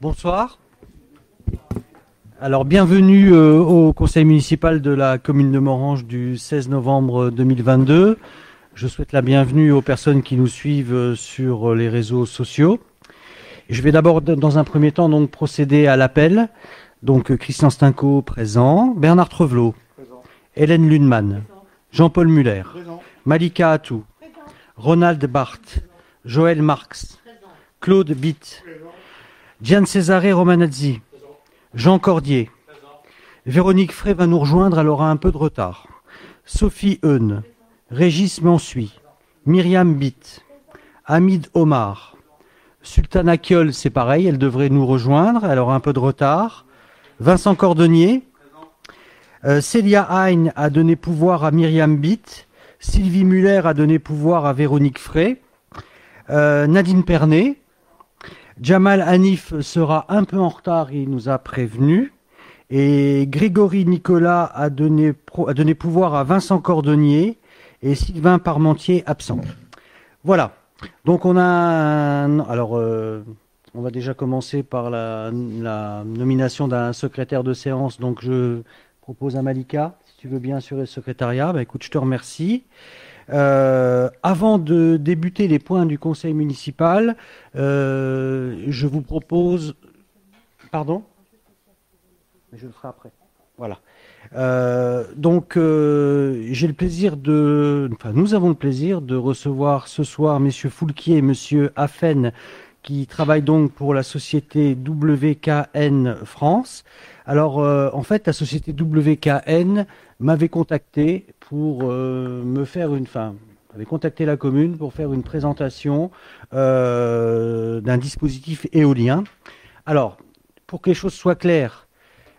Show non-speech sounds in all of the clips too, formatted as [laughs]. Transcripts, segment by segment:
Bonsoir. Alors bienvenue euh, au conseil municipal de la commune de Morange du 16 novembre 2022. Je souhaite la bienvenue aux personnes qui nous suivent euh, sur les réseaux sociaux. Je vais d'abord dans un premier temps donc procéder à l'appel. Donc Christian Stinco présent, Bernard Trevelot, Hélène Lundman, Jean-Paul Muller, Malika Atou, Ronald Barthes, Joël Marx, Claude Bitt, Gian Cesare Romanazzi, Jean Cordier. Véronique Frey va nous rejoindre, elle aura un peu de retard. Sophie Eun, Régis Mansuy, Myriam Bitt, Hamid Omar, Sultana Kiol, c'est pareil, elle devrait nous rejoindre, elle aura un peu de retard. Vincent Cordonnier, euh, Célia Hein a donné pouvoir à Myriam Bitt, Sylvie Muller a donné pouvoir à Véronique Frey, euh, Nadine Pernet, Jamal Hanif sera un peu en retard, il nous a prévenu. Et Grégory Nicolas a donné, pouvoir à Vincent Cordonnier et Sylvain Parmentier absent. Voilà. Donc on a un, alors euh, on va déjà commencer par la, la nomination d'un secrétaire de séance. Donc je propose à Malika, si tu veux bien assurer le secrétariat. Bah, écoute, je te remercie. Euh, avant de débuter les points du conseil municipal, euh, je vous propose. Pardon? Je le ferai après. Voilà. Euh, donc, j'ai le plaisir de. Enfin, nous avons le plaisir de recevoir ce soir messieurs Foulquier et monsieur Affen, qui travaillent donc pour la société WKN France. Alors, en fait, la société WKN m'avait contacté pour euh, me faire une fin avait contacté la commune pour faire une présentation euh, d'un dispositif éolien. Alors, pour que les choses soient claires,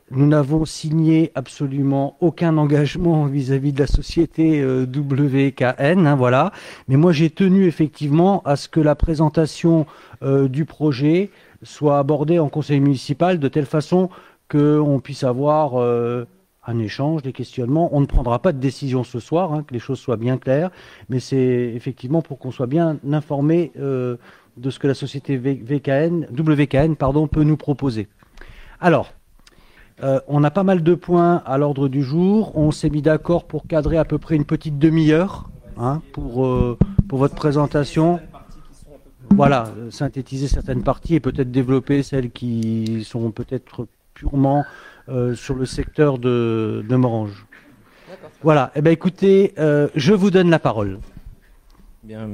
nous n'avons signé absolument aucun engagement vis-à-vis de la société euh, WKN, hein, voilà. Mais moi, j'ai tenu effectivement à ce que la présentation du projet soit abordée en conseil municipal de telle façon qu'on puisse avoir un échange, des questionnements. On ne prendra pas de décision ce soir, hein, que les choses soient bien claires, mais c'est effectivement pour qu'on soit bien informé euh, de ce que la société VKN, WKN pardon, peut nous proposer. Alors, euh, on a pas mal de points à l'ordre du jour. On s'est mis d'accord pour cadrer à peu près une petite demi-heure hein, pour, euh, pour votre présentation. Voilà, synthétiser certaines parties et peut-être développer celles qui sont peut-être purement euh, sur le secteur de, de Morange. Voilà, eh ben, écoutez, euh, je vous donne la parole. Bien,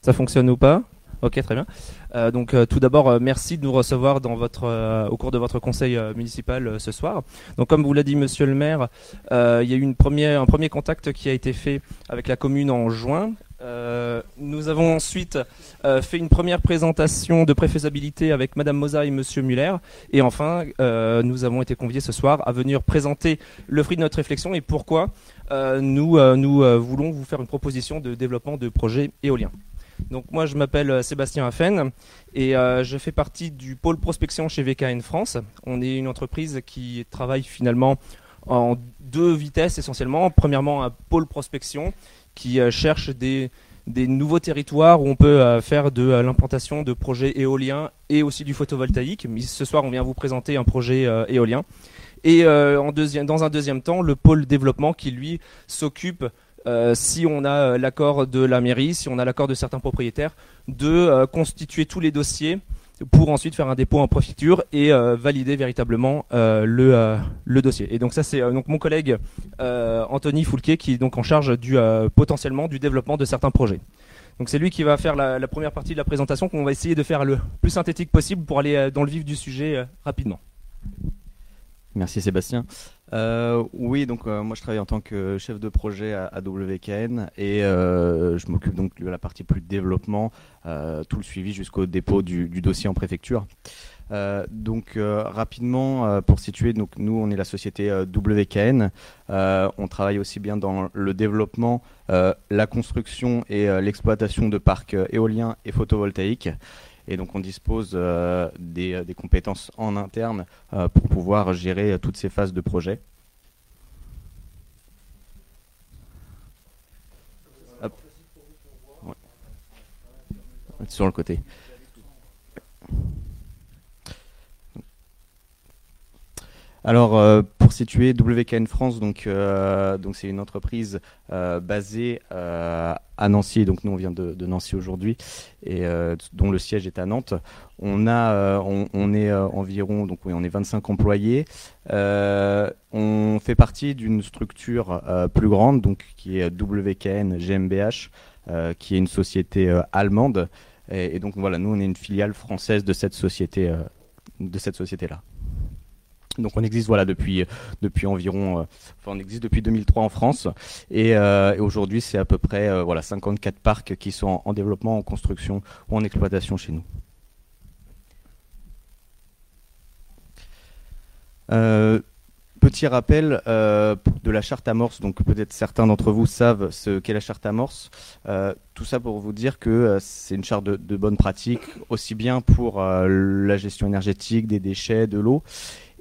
Ça fonctionne ou pas? Ok, très bien. Euh, donc, tout d'abord, merci de nous recevoir dans votre, au cours de votre conseil municipal ce soir. Donc, comme vous l'a dit Monsieur le Maire, il y a eu une première, un premier contact qui a été fait avec la commune en juin euh, nous avons ensuite euh, fait une première présentation de préfaisabilité avec Madame Moza et Monsieur Muller. Et enfin, euh, nous avons été conviés ce soir à venir présenter le fruit de notre réflexion et pourquoi nous, nous voulons vous faire une proposition de développement de projets éoliens. Donc moi, je m'appelle Sébastien Affen et je fais partie du pôle prospection chez VKN France. On est une entreprise qui travaille finalement en deux vitesses essentiellement. Premièrement, un pôle prospection qui euh, cherchent des, nouveaux territoires où on peut euh, faire de euh, l'implantation de projets éoliens et aussi du photovoltaïque. Mais ce soir, on vient vous présenter un projet éolien. Et en deuxième, dans un deuxième temps, le pôle développement qui, lui, s'occupe, si on a l'accord de la mairie, si on a l'accord de certains propriétaires, de constituer tous les dossiers pour ensuite faire un dépôt en préfecture et euh, valider véritablement euh, le, euh, le, dossier. Et donc ça c'est donc mon collègue Anthony Foulquet qui est donc en charge du potentiellement du développement de certains projets. Donc c'est lui qui va faire la, première partie de la présentation qu'on va essayer de faire le plus synthétique possible pour aller dans le vif du sujet rapidement. Merci Sébastien. Euh, oui, donc euh, moi je travaille en tant que chef de projet à, WKN et euh, je m'occupe donc de la partie plus développement, tout le suivi jusqu'au dépôt du, dossier en préfecture. donc rapidement pour situer, donc nous on est la société WKN. on travaille aussi bien dans le développement, la construction et l'exploitation de parcs éoliens et photovoltaïques. Et donc on dispose euh, euh, des, compétences en interne euh, pour pouvoir gérer toutes ces phases de projet. sur le côté. Alors, pour situer WKN France, donc euh, donc c'est une entreprise euh, basée à Nancy. Donc nous, on vient de, Nancy aujourd'hui et dont le siège est à Nantes. On a, on, est environ, donc on est 25 employés. on fait partie d'une structure plus grande, donc qui est WKN GmbH, qui est une société allemande. Et, et, donc voilà, nous, on est une filiale française de cette société, de cette société là. Donc on existe voilà depuis environ, euh, enfin on existe depuis 2003 en France et, euh, et aujourd'hui c'est à peu près euh, voilà 54 parcs qui sont en, développement, en construction ou en exploitation chez nous. petit rappel de la charte amorce. Donc peut-être certains d'entre vous savent ce qu'est la charte amorce. tout ça pour vous dire que c'est une charte de, de bonne pratique, aussi bien pour la gestion énergétique des déchets, de l'eau,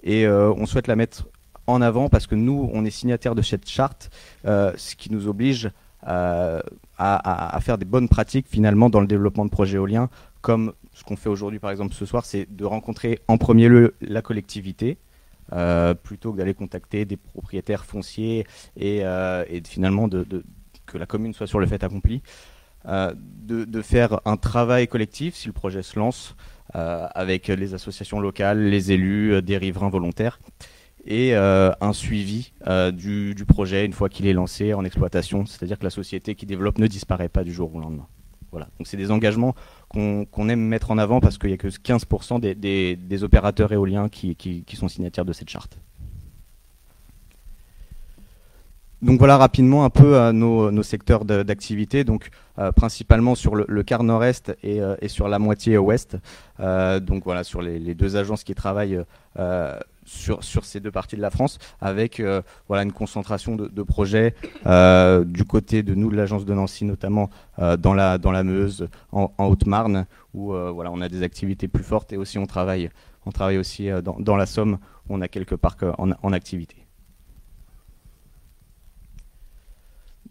et euh, on souhaite la mettre en avant parce que nous, on est signataire de cette charte, euh, ce qui nous oblige euh, à, faire des bonnes pratiques finalement dans le développement de projets éoliens, comme ce qu'on fait aujourd'hui par exemple ce soir, c'est de rencontrer en premier lieu la collectivité. plutôt que d'aller contacter des propriétaires fonciers et, finalement que la commune soit sur le fait accompli, de, faire un travail collectif si le projet se lance, avec les associations locales, les élus, euh, des riverains volontaires et euh, un suivi du, projet une fois qu'il est lancé en exploitation, c'est-à-dire que la société qui développe ne disparaît pas du jour au lendemain. Voilà. Donc c'est des engagements qu'on aime mettre en avant parce qu'il n'y a que 15% des, opérateurs éoliens qui, sont signataires de cette charte. Donc voilà rapidement un peu euh, nos, secteurs d'activité, donc euh, principalement sur le, quart nord-est et, euh, sur la moitié ouest. donc voilà sur les, deux agences qui travaillent sur, sur, ces deux parties de la France, avec voilà une concentration de, projets du côté de nous de l'agence de Nancy, notamment dans la dans la Meuse, en, Haute-Marne, où voilà on a des activités plus fortes et aussi on travaille on travaille aussi dans, la Somme, où on a quelques parcs en activité.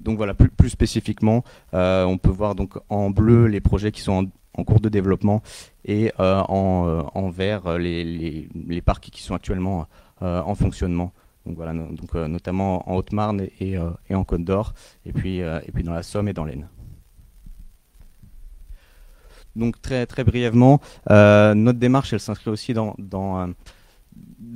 Donc voilà, plus, spécifiquement, euh, on peut voir donc en bleu les projets qui sont en, cours de développement et euh, euh, en, vert les, parcs qui sont actuellement en fonctionnement. Donc voilà, donc, notamment en Haute-Marne et, en Côte d'Or, et puis, et puis dans la Somme et dans l'Aisne. Donc très très brièvement, notre démarche, elle s'inscrit aussi dans, dans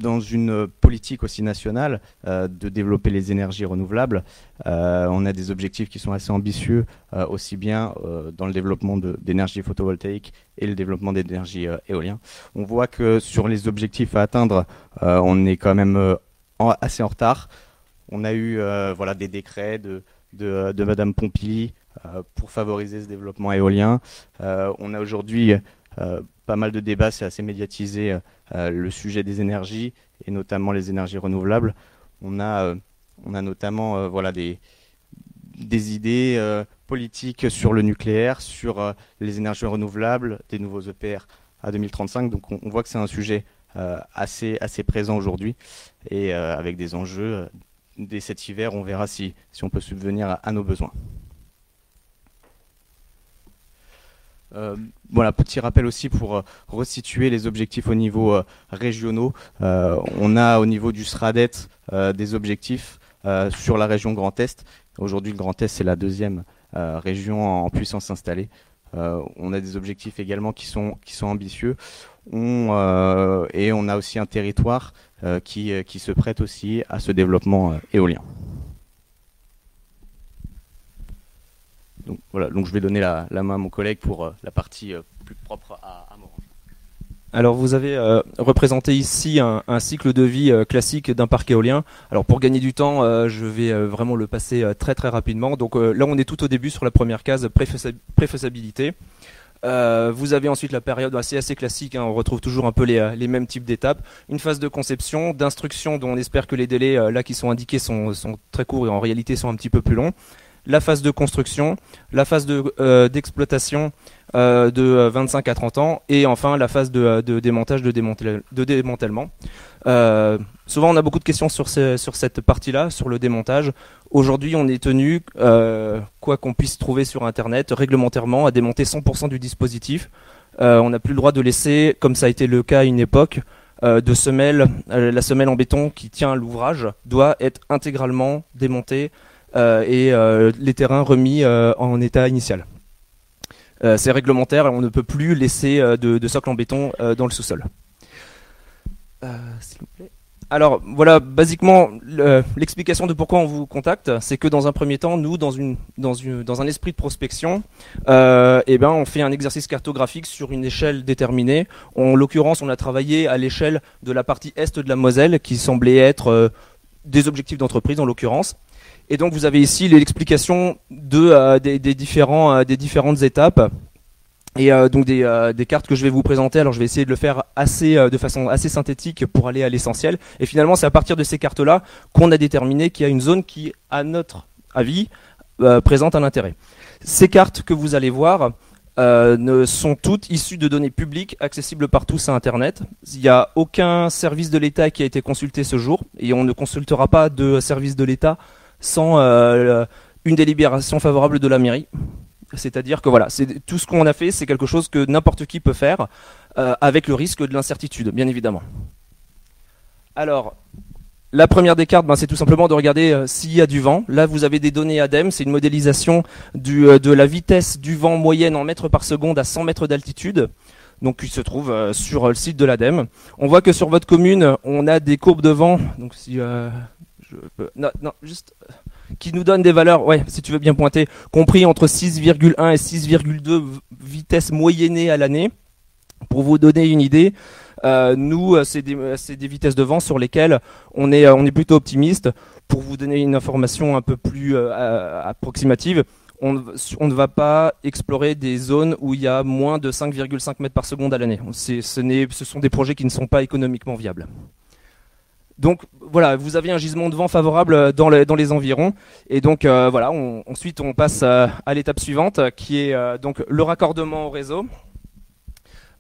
dans une politique aussi nationale euh, de développer les énergies renouvelables. Euh, on a des objectifs qui sont assez ambitieux, euh, aussi bien dans le développement d'énergie photovoltaïque et le développement d'énergie éolien. On voit que sur les objectifs à atteindre, on est quand même assez en retard. On a eu voilà, des décrets de, de, de Madame Pompili pour favoriser ce développement éolien. on a aujourd'hui pas mal de débats, c'est assez médiatisé euh, le sujet des énergies et notamment les énergies renouvelables. On a, euh, on a notamment euh, voilà, des, des idées politiques sur le nucléaire, sur les énergies renouvelables, des nouveaux EPR à 2035. Donc on, voit que c'est un sujet assez, assez présent aujourd'hui et avec des enjeux. dès cet hiver, on verra si, si on peut subvenir à nos besoins. Euh, voilà, petit rappel aussi pour euh, resituer les objectifs au niveau euh, régionaux. on a au niveau du SRADET des objectifs sur la région Grand Est. Aujourd'hui, le Grand Est, c'est la deuxième région en, puissance installée. on a des objectifs également qui sont, ambitieux. Et on a aussi un territoire qui, qui se prête aussi à ce développement éolien. Donc voilà, donc je vais donner la, main à mon collègue pour euh, la partie euh, plus propre à, à. Alors vous avez euh, représenté ici un, cycle de vie classique d'un parc éolien. Alors pour gagner du temps, je vais vraiment le passer très très rapidement. Donc là on est tout au début sur la première case préfaisabilité. vous avez ensuite la période assez assez classique, hein. on retrouve toujours un peu les, les mêmes types d'étapes. Une phase de conception, d'instruction dont on espère que les délais là qui sont indiqués sont, sont très courts et en réalité sont un petit peu plus longs. La phase de construction, la phase d'exploitation de 25 à 30 ans, et enfin la phase de, démontage, de, de démantèlement. souvent, on a beaucoup de questions sur, cette partie-là, sur le démontage. Aujourd'hui, on est tenu, quoi qu'on puisse trouver sur Internet, réglementairement, à démonter 100% du dispositif. on n'a plus le droit de laisser, comme ça a été le cas à une époque, euh, de euh, la semelle en béton qui tient l'ouvrage doit être intégralement démontée euh, et les terrains remis en état initial. c'est réglementaire on ne peut plus laisser de, de socle en béton dans le sous-sol. Alors voilà, basiquement l'explication de pourquoi on vous contacte, c'est que dans un premier temps, nous, dans, un esprit de prospection, euh, eh ben, on fait un exercice cartographique sur une échelle déterminée. En l'occurrence, on a travaillé à l'échelle de la partie est de la Moselle, qui semblait être euh, des objectifs d'entreprise en l'occurrence. Et donc vous avez ici l'explication euh, euh, des différentes étapes et euh, donc des, cartes que je vais vous présenter. Alors je vais essayer de le faire assez de façon assez synthétique pour aller à l'essentiel. Et finalement, c'est à partir de ces cartes-là qu'on a déterminé qu'il y a une zone qui, à notre avis, présente un intérêt. Ces cartes que vous allez voir ne sont toutes issues de données publiques accessibles par tous à Internet. Il n'y a aucun service de l'État qui a été consulté ce jour, et on ne consultera pas de service de l'État sans une délibération favorable de la mairie. C'est-à-dire que voilà, tout ce qu'on a fait, c'est quelque chose que n'importe qui peut faire, euh, avec le risque de l'incertitude, bien évidemment. Alors, la première des cartes, ben, c'est tout simplement de regarder euh, s'il y a du vent. Là, vous avez des données ADEME, c'est une modélisation euh, de la vitesse du vent moyenne en mètres par seconde à 100 mètres d'altitude. Donc, qui se trouve sur le site de l'ADEME. On voit que sur votre commune, on a des courbes de vent. Donc, je peux, juste qui nous donne des valeurs, ouais, si tu veux bien pointer, compris entre 6,1 et 6,2 vitesses moyennées à l'année. Pour vous donner une idée, euh, nous, euh, c'est des, euh, vitesses de vent sur lesquelles on est, plutôt optimiste. Pour vous donner une information un peu plus approximative, on, ne va pas explorer des zones où il y a moins de 5,5 mètres par seconde à l'année. Ce sont des projets qui ne sont pas économiquement viables. Donc voilà, vous avez un gisement de vent favorable euh, dans, les environs. Et donc euh, voilà, ensuite on passe euh, à, l'étape suivante qui est donc le raccordement au réseau.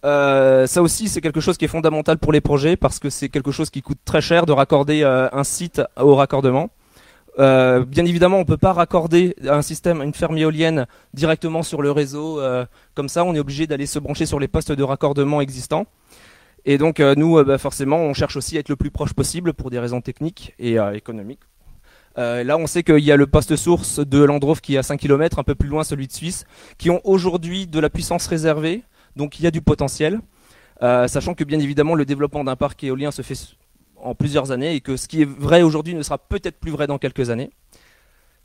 ça aussi, c'est quelque chose qui est fondamental pour les projets parce que c'est quelque chose qui coûte très cher de raccorder un site au raccordement. bien évidemment, on ne peut pas raccorder un système, une ferme éolienne directement sur le réseau comme ça. On est obligé d'aller se brancher sur les postes de raccordement existants. Et donc euh, nous, euh, bah, forcément, on cherche aussi à être le plus proche possible pour des raisons techniques et euh, économiques. là, on sait qu'il y a le poste source de Landrov qui est à 5 km, un peu plus loin celui de Suisse, qui ont aujourd'hui de la puissance réservée, donc il y a du potentiel, sachant que bien évidemment le développement d'un parc éolien se fait en plusieurs années et que ce qui est vrai aujourd'hui ne sera peut-être plus vrai dans quelques années.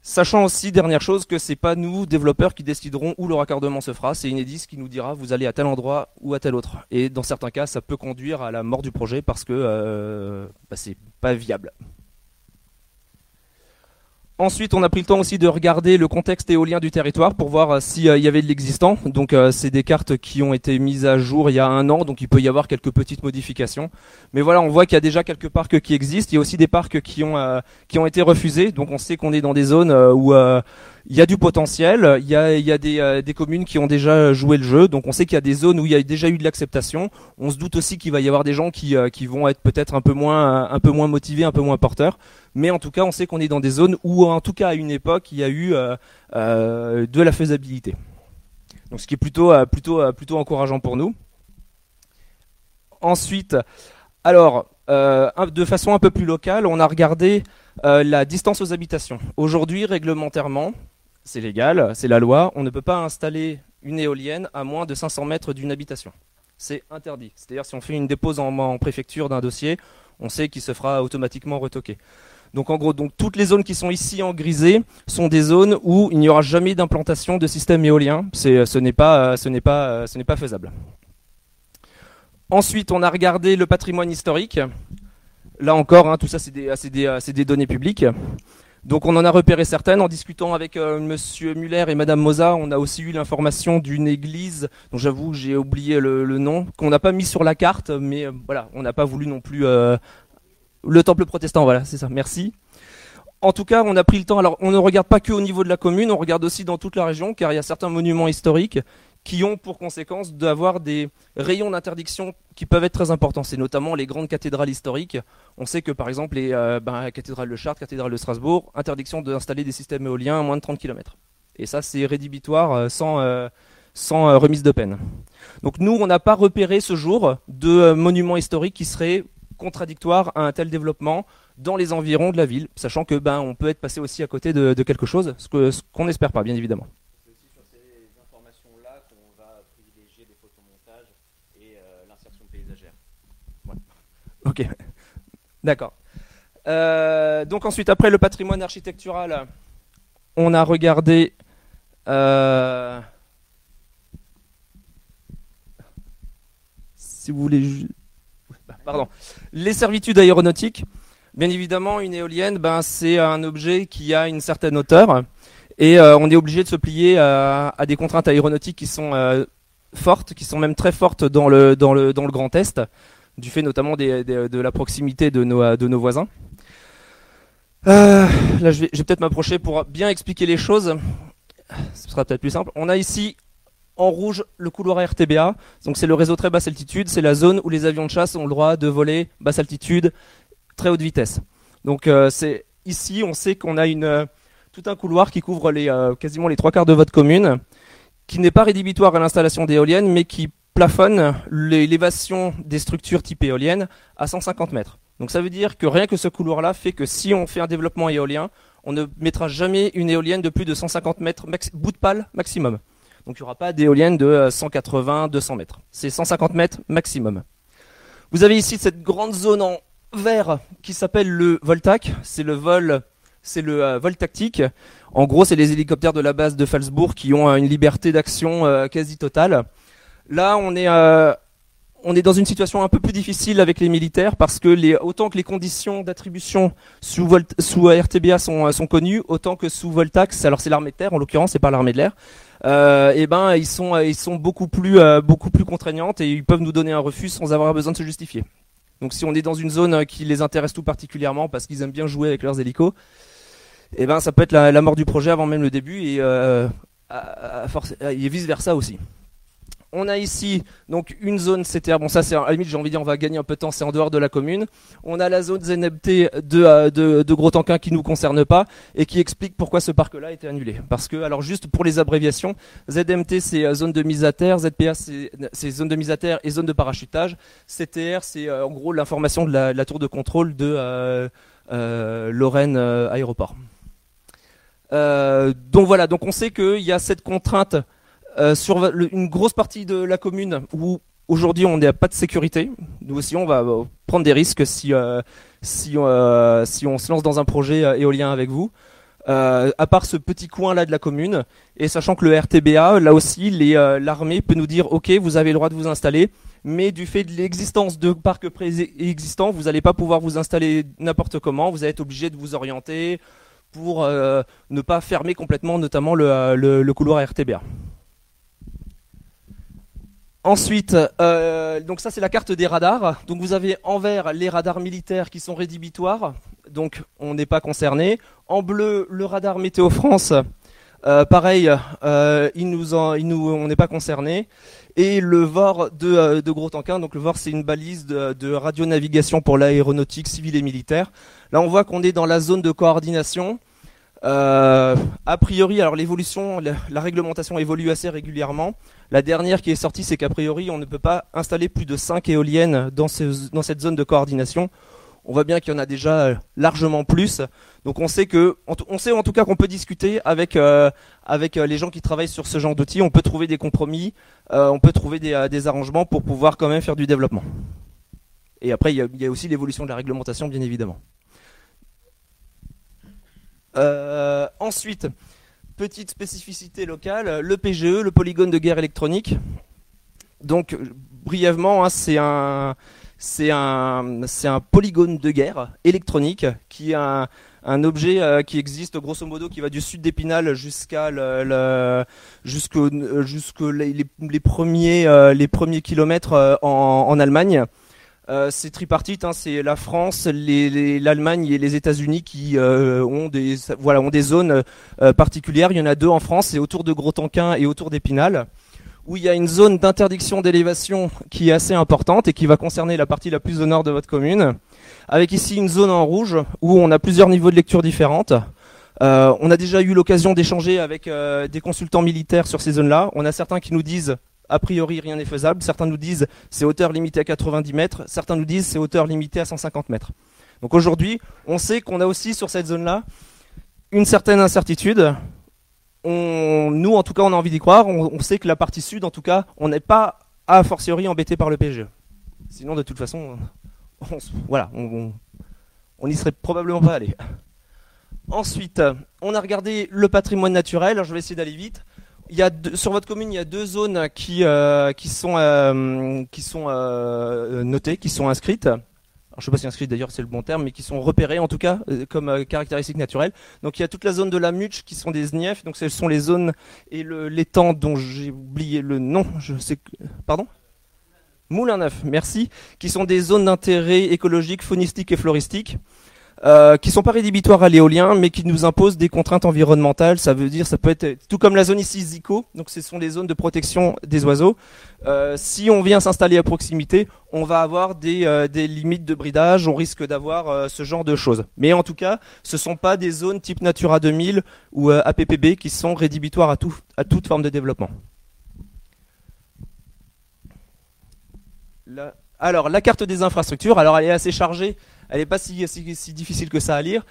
Sachant aussi, dernière chose, que c'est pas nous, développeurs, qui déciderons où le raccordement se fera, c'est Enedis qui nous dira vous allez à tel endroit ou à tel autre. Et dans certains cas, ça peut conduire à la mort du projet parce que euh, bah, c'est pas viable. Ensuite, on a pris le temps aussi de regarder le contexte éolien du territoire pour voir euh, s'il euh, y avait de l'existant. Donc, euh, c'est des cartes qui ont été mises à jour il y a un an, donc il peut y avoir quelques petites modifications. Mais voilà, on voit qu'il y a déjà quelques parcs qui existent. Il y a aussi des parcs qui ont qui ont été refusés. Donc, on sait qu'on est dans des zones où il y a du potentiel, il y a, euh, des, communes qui ont déjà joué le jeu, donc on sait qu'il y a des zones où il y a déjà eu de l'acceptation. On se doute aussi qu'il va y avoir des gens qui, euh, vont être peut-être un peu moins motivés, un peu moins porteurs. Mais en tout cas, on sait qu'on est dans des zones où, en tout cas à une époque, il y a eu euh, de la faisabilité. Ce qui est plutôt plutôt plutôt encourageant pour nous. Ensuite, alors de façon un peu plus locale, on a regardé la distance aux habitations. Aujourd'hui, réglementairement, c'est légal, c'est la loi, on ne peut pas installer une éolienne à moins de 500 mètres d'une habitation. C'est interdit. C'est-à-dire si on fait une dépose en, préfecture d'un dossier, on sait qu'il se fera automatiquement retoquer. Donc en gros, donc toutes les zones qui sont ici en grisé sont des zones où il n'y aura jamais d'implantation de système éolien. ce n'est pas, ce n'est pas, ce n'est pas faisable. Ensuite, on a regardé le patrimoine historique. Là encore, hein, tout ça c'est des, des, des données publiques. Donc on en a repéré certaines en discutant avec euh, Monsieur Muller et Madame Moza. On a aussi eu l'information d'une église dont j'avoue j'ai oublié le, nom qu'on n'a pas mis sur la carte, mais euh, on n'a pas voulu non plus euh, le temple protestant. Voilà, c'est ça. Merci. en tout cas, on a pris le temps. Alors, on ne regarde pas que au niveau de la commune, on regarde aussi dans toute la région, car il y a certains monuments historiques qui ont pour conséquence d'avoir des rayons d'interdiction qui peuvent être très importants. C'est notamment les grandes cathédrales historiques. On sait que par exemple euh, ben, la cathédrale de Chartres, cathédrale de Strasbourg, interdiction d'installer des systèmes éoliens à moins de 30 km. Et ça, c'est rédhibitoire euh, sans, euh, remise de peine. Donc nous, on n'a pas repéré ce jour de monuments historiques qui seraient contradictoires à un tel développement dans les environs de la ville, sachant que ben on peut être passé aussi à côté de, quelque chose, ce qu'on n'espère pas, bien évidemment. C'est aussi sur ces informations-là qu'on va privilégier des photomontages et euh, l'insertion paysagère. Ok, d'accord. Euh, donc ensuite, après le patrimoine architectural, on a regardé. Euh, si vous voulez, pardon, les servitudes aéronautiques. Bien évidemment, une éolienne, ben, c'est un objet qui a une certaine hauteur et euh, on est obligé de se plier à, des contraintes aéronautiques qui sont fortes, qui sont même très fortes dans le Grand Est, du fait notamment de la proximité de nos, voisins. Euh, là, je vais, peut-être m'approcher pour bien expliquer les choses. Ce sera peut-être plus simple. On a ici en rouge le couloir RTBA. Donc c'est le réseau très basse altitude. C'est la zone où les avions de chasse ont le droit de voler basse altitude très haute vitesse. Donc euh, c'est ici, on sait qu'on a une, euh, tout un couloir qui couvre les, quasiment les trois quarts de votre commune, qui n'est pas rédhibitoire à l'installation d'éoliennes, mais qui plafonne l'élévation des structures type éolienne à 150 mètres. Donc ça veut dire que rien que ce couloir-là fait que si on fait un développement éolien, on ne mettra jamais une éolienne de plus de 150 mètres bout de pale maximum. Donc il n'y aura pas d'éolienne de 180, 200 mètres. C'est 150 mètres maximum. Vous avez ici cette grande zone en vert qui s'appelle le Voltac. C'est le vol, c'est le euh, vol tactique. En gros, c'est les hélicoptères de la base de Falsbourg qui ont euh, une liberté d'action euh, quasi totale. Là, on est on est dans une situation un peu plus difficile avec les militaires parce que autant que les conditions d'attribution sous, sous RTBA sont, sont connues, autant que sous Voltax, alors c'est l'armée de terre en l'occurrence, c'est pas l'armée de l'air, euh, et ben ils sont beaucoup plus beaucoup plus contraignantes et ils peuvent nous donner un refus sans avoir besoin de se justifier. Donc si on est dans une zone euh, qui les intéresse tout particulièrement parce qu'ils aiment bien jouer avec leurs hélicos, eh ben ça peut être la, mort du projet avant même le début et, euh, et vice versa aussi. On a ici donc une zone CTR. Bon, ça, c'est à la limite, j'ai envie de dire, on va gagner un peu de temps, c'est en dehors de la commune. On a la zone ZNMT de, de, de Gros Tanquin qui nous concerne pas et qui explique pourquoi ce parc-là a été annulé. Parce que, alors, juste pour les abréviations, ZMT c'est euh, zone de mise à terre, ZPA c'est zone de mise à terre et zone de parachutage. CTR c'est euh, en gros l'information de la, tour de contrôle de euh, Lorraine Aéroport. donc voilà, donc on sait qu'il y a cette contrainte euh, sur une grosse partie de la commune où aujourd'hui on n'a pas de sécurité. Nous aussi on va euh, prendre des risques si euh, si, on se lance dans un projet éolien avec vous. à part ce petit coin là de la commune et sachant que le RTBA là aussi l'armée peut nous dire ok vous avez le droit de vous installer mais du fait de l'existence de parcs existants vous n'allez pas pouvoir vous installer n'importe comment vous allez être obligé de vous orienter pour ne pas fermer complètement notamment le couloir RTBA. Ensuite, euh, donc ça c'est la carte des radars. Donc vous avez en vert les radars militaires qui sont rédhibitoires, donc on n'est pas concerné. En bleu le radar Météo France, euh, pareil, euh, il nous on n'est pas concerné. Et le VOR de, de Gros Tanquin, donc le VOR c'est une balise de, de radionavigation pour l'aéronautique civile et militaire. Là on voit qu'on est dans la zone de coordination. Euh, a priori, alors l'évolution, la, réglementation évolue assez régulièrement. La dernière qui est sortie, c'est qu'a priori, on ne peut pas installer plus de 5 éoliennes dans, cette zone de coordination. On voit bien qu'il y en a déjà largement plus. Donc on sait que, sait en tout cas qu'on peut discuter avec euh, euh, les gens qui travaillent sur ce genre d'outils. On peut trouver des compromis, on peut trouver des, arrangements pour pouvoir quand même faire du développement. Et après, il y a aussi l'évolution de la réglementation, bien évidemment. Euh, ensuite, petite spécificité locale, le PGE, le polygone de guerre électronique. Donc, brièvement, hein, c'est un, c'est un, c'est un polygone de guerre électronique qui est un, objet euh, qui existe grosso modo qui va du sud d'Épinal jusqu'à jusqu'au les, premiers euh, les premiers kilomètres en, en Allemagne. Euh, c'est tripartite, hein, c'est la France, l'Allemagne et les États-Unis qui euh, ont des voilà ont des zones euh, particulières. Il y en a deux en France, c'est autour de Gros-Tanquin et autour d'Épinal, où il y a une zone d'interdiction d'élévation qui est assez importante et qui va concerner la partie la plus au nord de votre commune. Avec ici une zone en rouge où on a plusieurs niveaux de lecture différentes. on a déjà eu l'occasion d'échanger avec des consultants militaires sur ces zones-là. On a certains qui nous disent a priori rien n'est faisable. Certains nous disent c'est hauteur limitée à 90 mètres, certains nous disent c'est hauteur limitée à 150 mètres. Donc aujourd'hui, on sait qu'on a aussi sur cette zone-là une certaine incertitude. Nous, en tout cas, on a envie d'y croire. On, sait que la partie sud, en tout cas, on n'est pas a fortiori embêté par le PGE. Sinon, de toute façon, on, voilà, on n'y serait probablement pas allé. Ensuite, on a regardé le patrimoine naturel. je vais essayer d'aller vite il y a sur votre commune, il y a deux zones qui, euh, qui sont, euh, qui sont euh, notées, qui sont inscrites. Alors, je ne sais pas si inscrites d'ailleurs c'est le bon terme, mais qui sont repérées en tout cas comme caractéristiques naturelles. Donc il y a toute la zone de la Muche qui sont des SNIEF, donc ce sont les zones et l'étang dont j'ai oublié le nom, je sais pardon? Moulin Neuf, merci, qui sont des zones d'intérêt écologique, faunistique et floristique. Euh, qui sont pas rédhibitoires à l'éolien, mais qui nous imposent des contraintes environnementales. Ça veut dire, ça peut être tout comme la zone ici ZICO, donc ce sont les zones de protection des oiseaux. Euh, si on vient s'installer à proximité, on va avoir des, euh, des limites de bridage, on risque d'avoir euh, ce genre de choses. Mais en tout cas, ce sont pas des zones type Natura 2000 ou APPB qui sont rédhibitoires à, tout, à toute forme de développement. Alors, la carte des infrastructures, alors elle est assez chargée elle n'est pas si, difficile que ça à lire.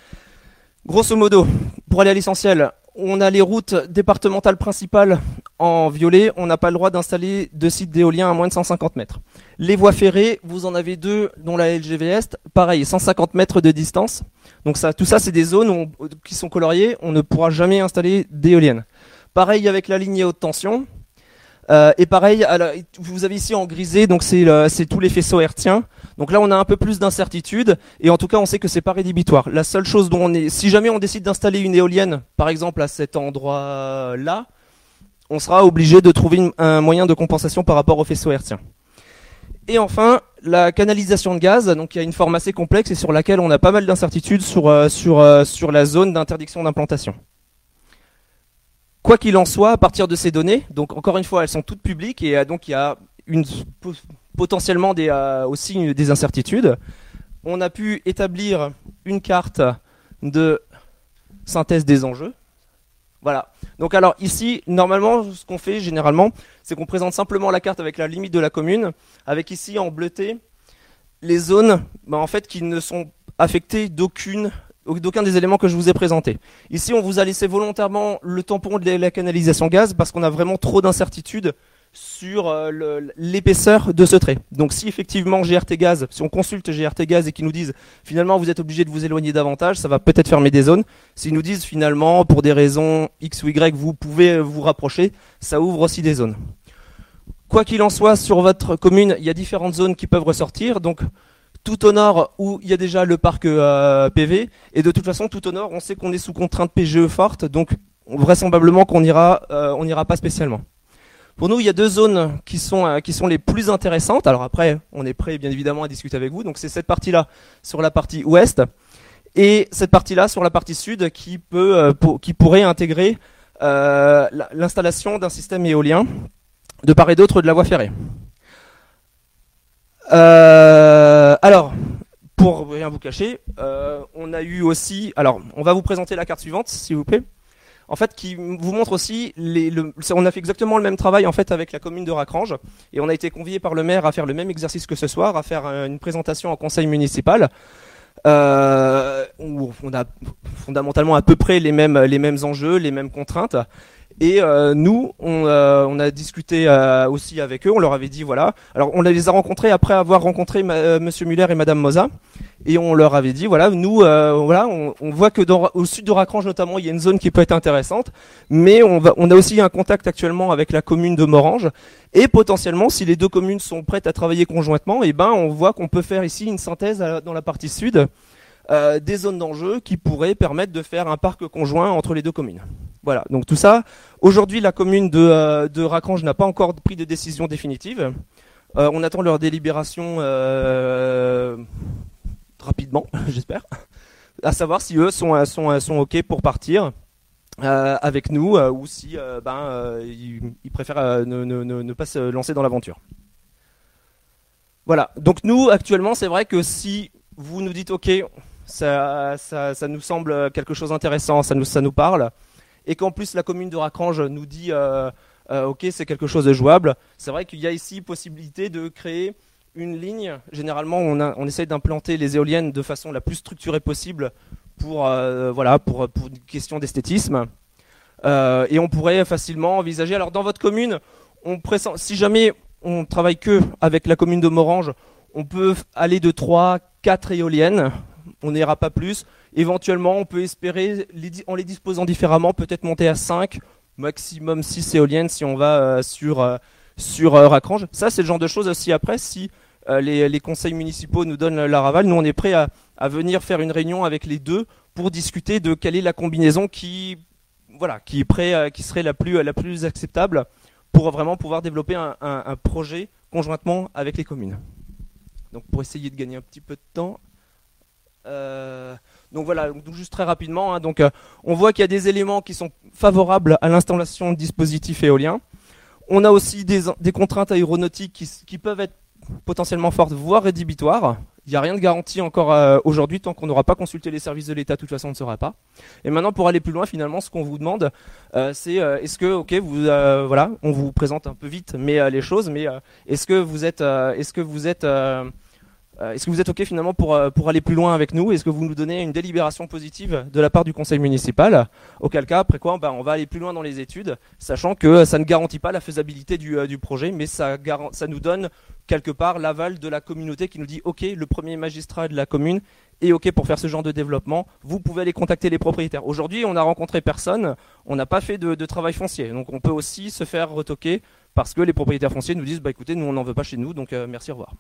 Grosso modo, pour aller à l'essentiel, on a les routes départementales principales en violet, on n'a pas le droit d'installer de sites d'éolien à moins de 150 mètres. Les voies ferrées, vous en avez deux, dont la LGV Est, pareil, 150 mètres de distance. Donc tout ça, c'est des zones qui sont coloriées, on ne pourra jamais installer d'éoliennes. Pareil avec la ligne haute tension. Euh, et pareil, vous avez ici en grisé, donc c'est tous les faisceaux hertziens. Donc là, on a un peu plus d'incertitude, et en tout cas, on sait que c'est pas rédhibitoire. La seule chose dont on est, si jamais on décide d'installer une éolienne, par exemple à cet endroit-là, on sera obligé de trouver un moyen de compensation par rapport aux faisceaux hertziens. Et enfin, la canalisation de gaz, donc il y a une forme assez complexe et sur laquelle on a pas mal d'incertitudes sur, euh, sur, euh, sur la zone d'interdiction d'implantation. Quoi qu'il en soit, à partir de ces données, donc encore une fois, elles sont toutes publiques et euh, donc il y a potentiellement euh, aussi des incertitudes. On a pu établir une carte de synthèse des enjeux. Voilà. Donc alors ici, normalement, ce qu'on fait généralement, c'est qu'on présente simplement la carte avec la limite de la commune, avec ici en bleuté les zones bah, en fait qui ne sont affectées d'aucune d'aucun des éléments que je vous ai présentés. Ici, on vous a laissé volontairement le tampon de la canalisation gaz parce qu'on a vraiment trop d'incertitudes sur euh, l'épaisseur de ce trait. Donc si effectivement GRT Gaz, si on consulte GRT Gaz et qu'ils nous disent finalement vous êtes obligé de vous éloigner davantage, ça va peut-être fermer des zones. S'ils nous disent finalement pour des raisons X ou Y vous pouvez vous rapprocher, ça ouvre aussi des zones. Quoi qu'il en soit, sur votre commune, il y a différentes zones qui peuvent ressortir. Donc tout au nord où il y a déjà le parc euh, PV, et de toute façon tout au nord on sait qu'on est sous contrainte PGE forte, donc vraisemblablement qu'on ira, euh, on n'ira pas spécialement. Pour nous, il y a deux zones qui sont euh, qui sont les plus intéressantes. Alors après, on est prêt bien évidemment à discuter avec vous. Donc c'est cette partie-là sur la partie ouest et cette partie-là sur la partie sud qui peut qui pourrait intégrer l'installation d'un système éolien de part et d'autre de la voie ferrée. Euh, alors, pour rien vous cacher, euh, on a eu aussi. Alors, on va vous présenter la carte suivante, s'il vous plaît. En fait, qui vous montre aussi on a fait exactement le même travail en fait avec la commune de Racrange et on a été convié par le maire à faire le même exercice que ce soir, à faire une présentation en conseil municipal. Euh, où on a fondamentalement à peu près les mêmes les mêmes enjeux, les mêmes contraintes. Et euh, nous, on, euh, on, a discuté euh, aussi avec eux. On leur avait dit voilà. Alors, on les a rencontrés après avoir rencontré Monsieur Muller et Madame Moza, et on leur avait dit voilà, nous, voilà, on, on, voit que dans, au sud de Racrange notamment, il y a une zone qui peut être intéressante, mais on, va, on a aussi un contact actuellement avec la commune de Morange, et potentiellement, si les deux communes sont prêtes à travailler conjointement, et eh ben, on voit qu'on peut faire ici une synthèse dans la partie sud. Des zones d'enjeu qui pourraient permettre de faire un parc conjoint entre les deux communes. Voilà, donc tout ça. Aujourd'hui, la commune de, euh, Racrange n'a pas encore pris de décision définitive. on attend leur délibération rapidement, [laughs] j'espère, à savoir si eux sont, OK pour partir. avec nous ou si ben, ils, préfèrent ne, pas se lancer dans l'aventure. Voilà, donc nous actuellement c'est vrai que si vous nous dites ok, ça, nous semble quelque chose d'intéressant, ça nous, parle, et qu'en plus la commune de Racrange nous dit euh, euh, ok c'est quelque chose de jouable, c'est vrai qu'il y a ici possibilité de créer une ligne. Généralement on, essaye d'implanter les éoliennes de façon la plus structurée possible pour euh, voilà pour, une question d'esthétisme, et on pourrait facilement envisager. Alors dans votre commune, si jamais on travaille que avec la commune de Morange, on peut aller de 3, 4 éoliennes, on n'ira pas plus. Éventuellement, on peut espérer, en les disposant différemment, peut-être monter à 5, maximum 6 éoliennes si on va euh, sur, euh, sur euh, Racrange. Ça, c'est le genre de choses aussi après, si les, conseils municipaux nous donnent la raval, nous on est prêt à, venir faire une réunion avec les deux pour discuter de quelle est la combinaison qui, voilà, qui, est prêt, qui serait la plus, la plus acceptable pour vraiment pouvoir développer un, projet conjointement avec les communes. Donc pour essayer de gagner un petit peu de temps. Euh, donc voilà, juste très rapidement. Hein, donc euh, on voit qu'il y a des éléments qui sont favorables à l'installation de dispositifs éoliens. On a aussi des, contraintes aéronautiques qui, peuvent être potentiellement fortes, voire rédhibitoires. Il n'y a rien de garanti encore euh, aujourd'hui, tant qu'on n'aura pas consulté les services de l'État, de toute façon on ne saura pas. Et maintenant, pour aller plus loin, finalement, ce qu'on vous demande, c'est est-ce que, ok, vous, voilà, on vous présente un peu vite, mais les choses, mais est-ce que vous êtes, est-ce que vous êtes est-ce que vous êtes OK finalement pour, pour aller plus loin avec nous? Est-ce que vous nous donnez une délibération positive de la part du conseil municipal? Auquel cas, après quoi, bah, on va aller plus loin dans les études, sachant que ça ne garantit pas la faisabilité du, du projet, mais ça, nous donne quelque part l'aval de la communauté qui nous dit ok le premier magistrat de la commune est ok pour faire ce genre de développement. Vous pouvez aller contacter les propriétaires. Aujourd'hui on a rencontré personne. On n'a pas fait de, travail foncier. Donc on peut aussi se faire retoquer parce que les propriétaires fonciers nous disent bah écoutez nous on n'en veut pas chez nous. Donc euh, merci au revoir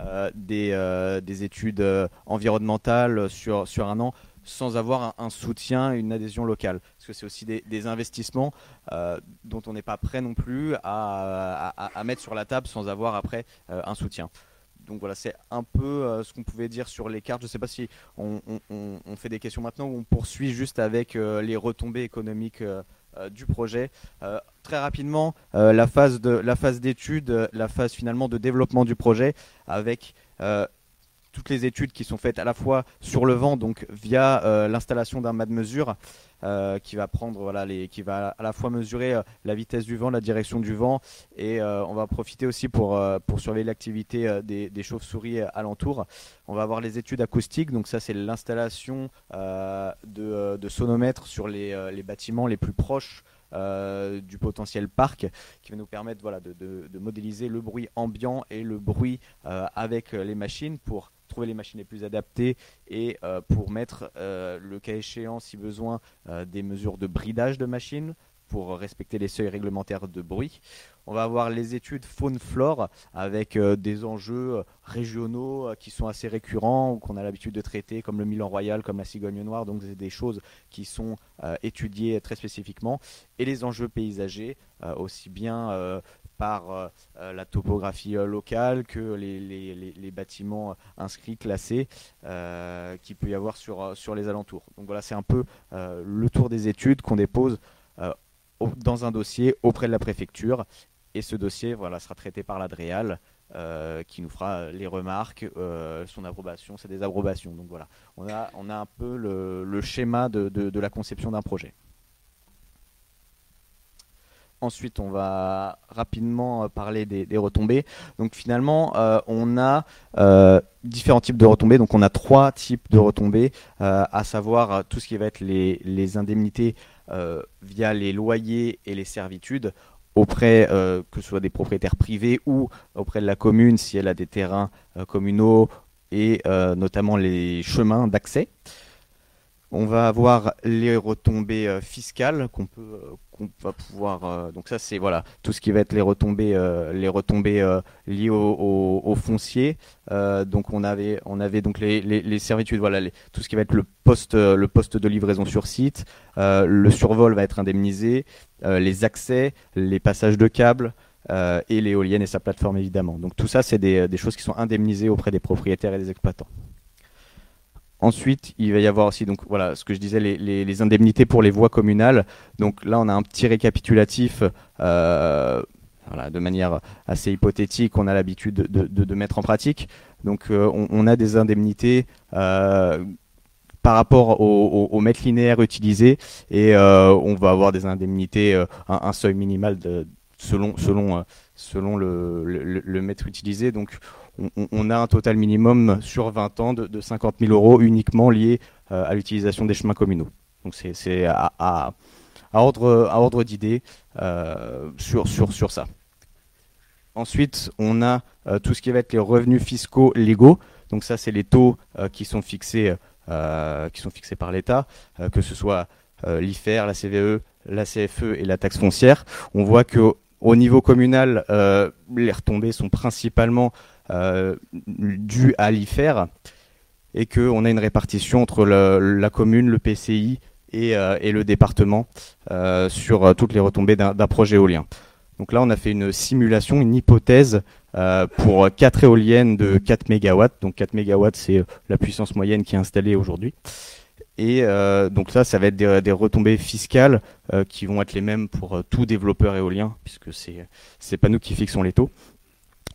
Euh, des, euh, des, études euh, environnementales sur, un an sans avoir un, soutien, une adhésion locale. Parce que c'est aussi des, investissements dont on n'est pas prêt non plus à, mettre sur la table sans avoir après un soutien. Donc voilà, c'est un peu ce qu'on pouvait dire sur les cartes. Je ne sais pas si on, on, fait des questions maintenant ou on poursuit juste avec les retombées économiques du projet. Euh, très rapidement, euh, la phase d'étude, la phase finalement de développement du projet, avec toutes les études qui sont faites à la fois sur le vent, donc via l'installation d'un mât de mesure, qui va prendre voilà les, qui va à la fois mesurer la vitesse du vent, la direction du vent, et on va profiter aussi pour pour surveiller l'activité des, des chauves-souris alentour. On va avoir les études acoustiques, donc ça c'est l'installation euh, de, de, sonomètres sur les, euh, les, bâtiments les plus proches euh, du potentiel parc, qui va nous permettre voilà, de, de, modéliser le bruit ambiant et le bruit avec les machines pour trouver les machines les plus adaptées et pour mettre le cas échéant, si besoin, des mesures de bridage de machines pour respecter les seuils réglementaires de bruit. On va avoir les études faune-flore avec euh, des enjeux euh, régionaux euh, qui sont assez récurrents ou qu'on a l'habitude de traiter, comme le Milan Royal, comme la cigogne noire. Donc, c'est des choses qui sont étudiées très spécifiquement. Et les enjeux paysagers, aussi bien par la topographie locale que les, bâtiments inscrits, classés, qu'il peut y avoir sur, sur les alentours. Donc voilà, c'est un peu le tour des études qu'on dépose dans un dossier auprès de la préfecture. Et ce dossier voilà, sera traité par l'Adréal. Euh, qui nous fera les remarques, euh, son approbation, ses désapprobations. Donc voilà, on a, on a un peu le, schéma de, de, la conception d'un projet. Ensuite, on va rapidement parler des, retombées. Donc finalement, euh, on a différents types de retombées. Donc on a trois types de retombées, à savoir tout ce qui va être les, les indemnités euh, via les loyers et les servitudes auprès euh, que ce soit des propriétaires privés ou auprès de la commune si elle a des terrains euh, communaux et notamment les chemins d'accès. On va avoir les retombées euh, fiscales qu'on peut euh, va pouvoir euh, donc ça c'est voilà tout ce qui va être les retombées les retombées liées au, foncier. Donc on avait on avait donc les, servitudes voilà tout ce qui va être le poste de livraison sur site. Le survol va être indemnisé les accès les passages de câbles et l'éolienne et sa plateforme évidemment. Donc tout ça c'est des choses qui sont indemnisées auprès des propriétaires et des exploitants Ensuite, il va y avoir aussi, donc voilà, ce que je disais, les, indemnités pour les voies communales. Donc là, on a un petit récapitulatif, euh, de manière assez hypothétique, on a l'habitude de, mettre en pratique. Donc euh, on, a des indemnités euh, par rapport au, mètre linéaire utilisé et on va avoir des indemnités, un, seuil minimal selon, selon, selon le, le, mètre utilisé. Donc on, a un total minimum sur 20 ans de, 50 000 euros uniquement liés euh, à l'utilisation des chemins communaux. Donc c'est à, ordre, à ordre d'idée euh, sur, ça. Ensuite, on a euh, tout ce qui va être les revenus fiscaux légaux. Donc ça, c'est les taux qui sont fixés, qui sont fixés par l'État, que ce soit l'IFER, la CVE, la CFE et la taxe foncière. On voit que au niveau communal, les retombées sont principalement dû à l'IFER et qu'on a une répartition entre la commune, le PCI et, euh, le département euh, sur toutes les retombées d'un projet éolien. Donc là, on a fait une simulation, une hypothèse pour 4 éoliennes de 4 MW. Donc 4 MW, c'est la puissance moyenne qui est installée aujourd'hui. Et donc ça, ça va être des, retombées fiscales qui vont être les mêmes pour tout développeur éolien, puisque c'est pas nous qui fixons les taux.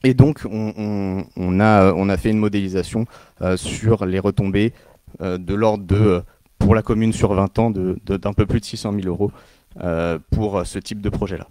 Et donc, on, a, fait une modélisation euh, sur les retombées euh, de l'ordre de, pour la commune sur 20 ans, d'un de, d'un peu plus de 600 000 euros euh, pour ce type de projet-là.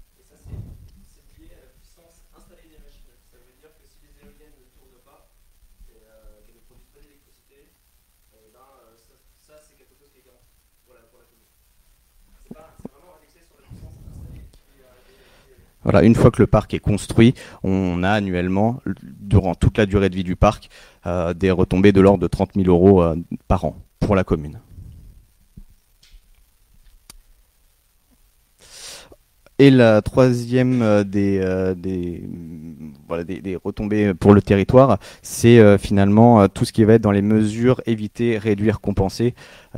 Voilà, une fois que le parc est construit, on a annuellement, durant toute la durée de vie du parc, euh, des retombées de l'ordre de 30 000 euros euh, par an pour la commune. Et la troisième euh, des, retombées pour le territoire, c'est finalement tout ce qui va être dans les mesures éviter, réduire, compenser,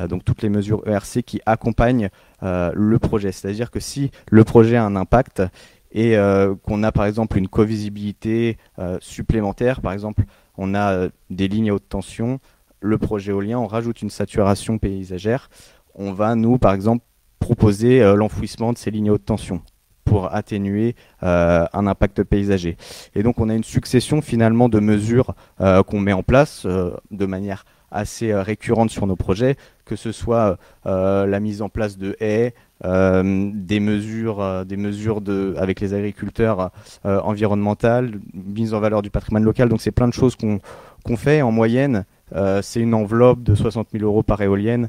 donc toutes les mesures ERC qui accompagnent le projet. C'est-à-dire que si le projet a un impact, et euh, qu'on a par exemple une co-visibilité euh, supplémentaire, par exemple on a euh, des lignes à haute tension, le projet éolien, on rajoute une saturation paysagère, on va nous par exemple proposer l'enfouissement de ces lignes à haute tension pour atténuer un impact paysager. Et donc on a une succession finalement de mesures qu'on met en place de manière assez récurrente sur nos projets, que ce soit la mise en place de haies, euh, des mesures, euh, des mesures de, avec les agriculteurs euh, environnementales, mise en valeur du patrimoine local. Donc c'est plein de choses qu'on fait en moyenne. c'est une enveloppe de 60 000 euros par éolienne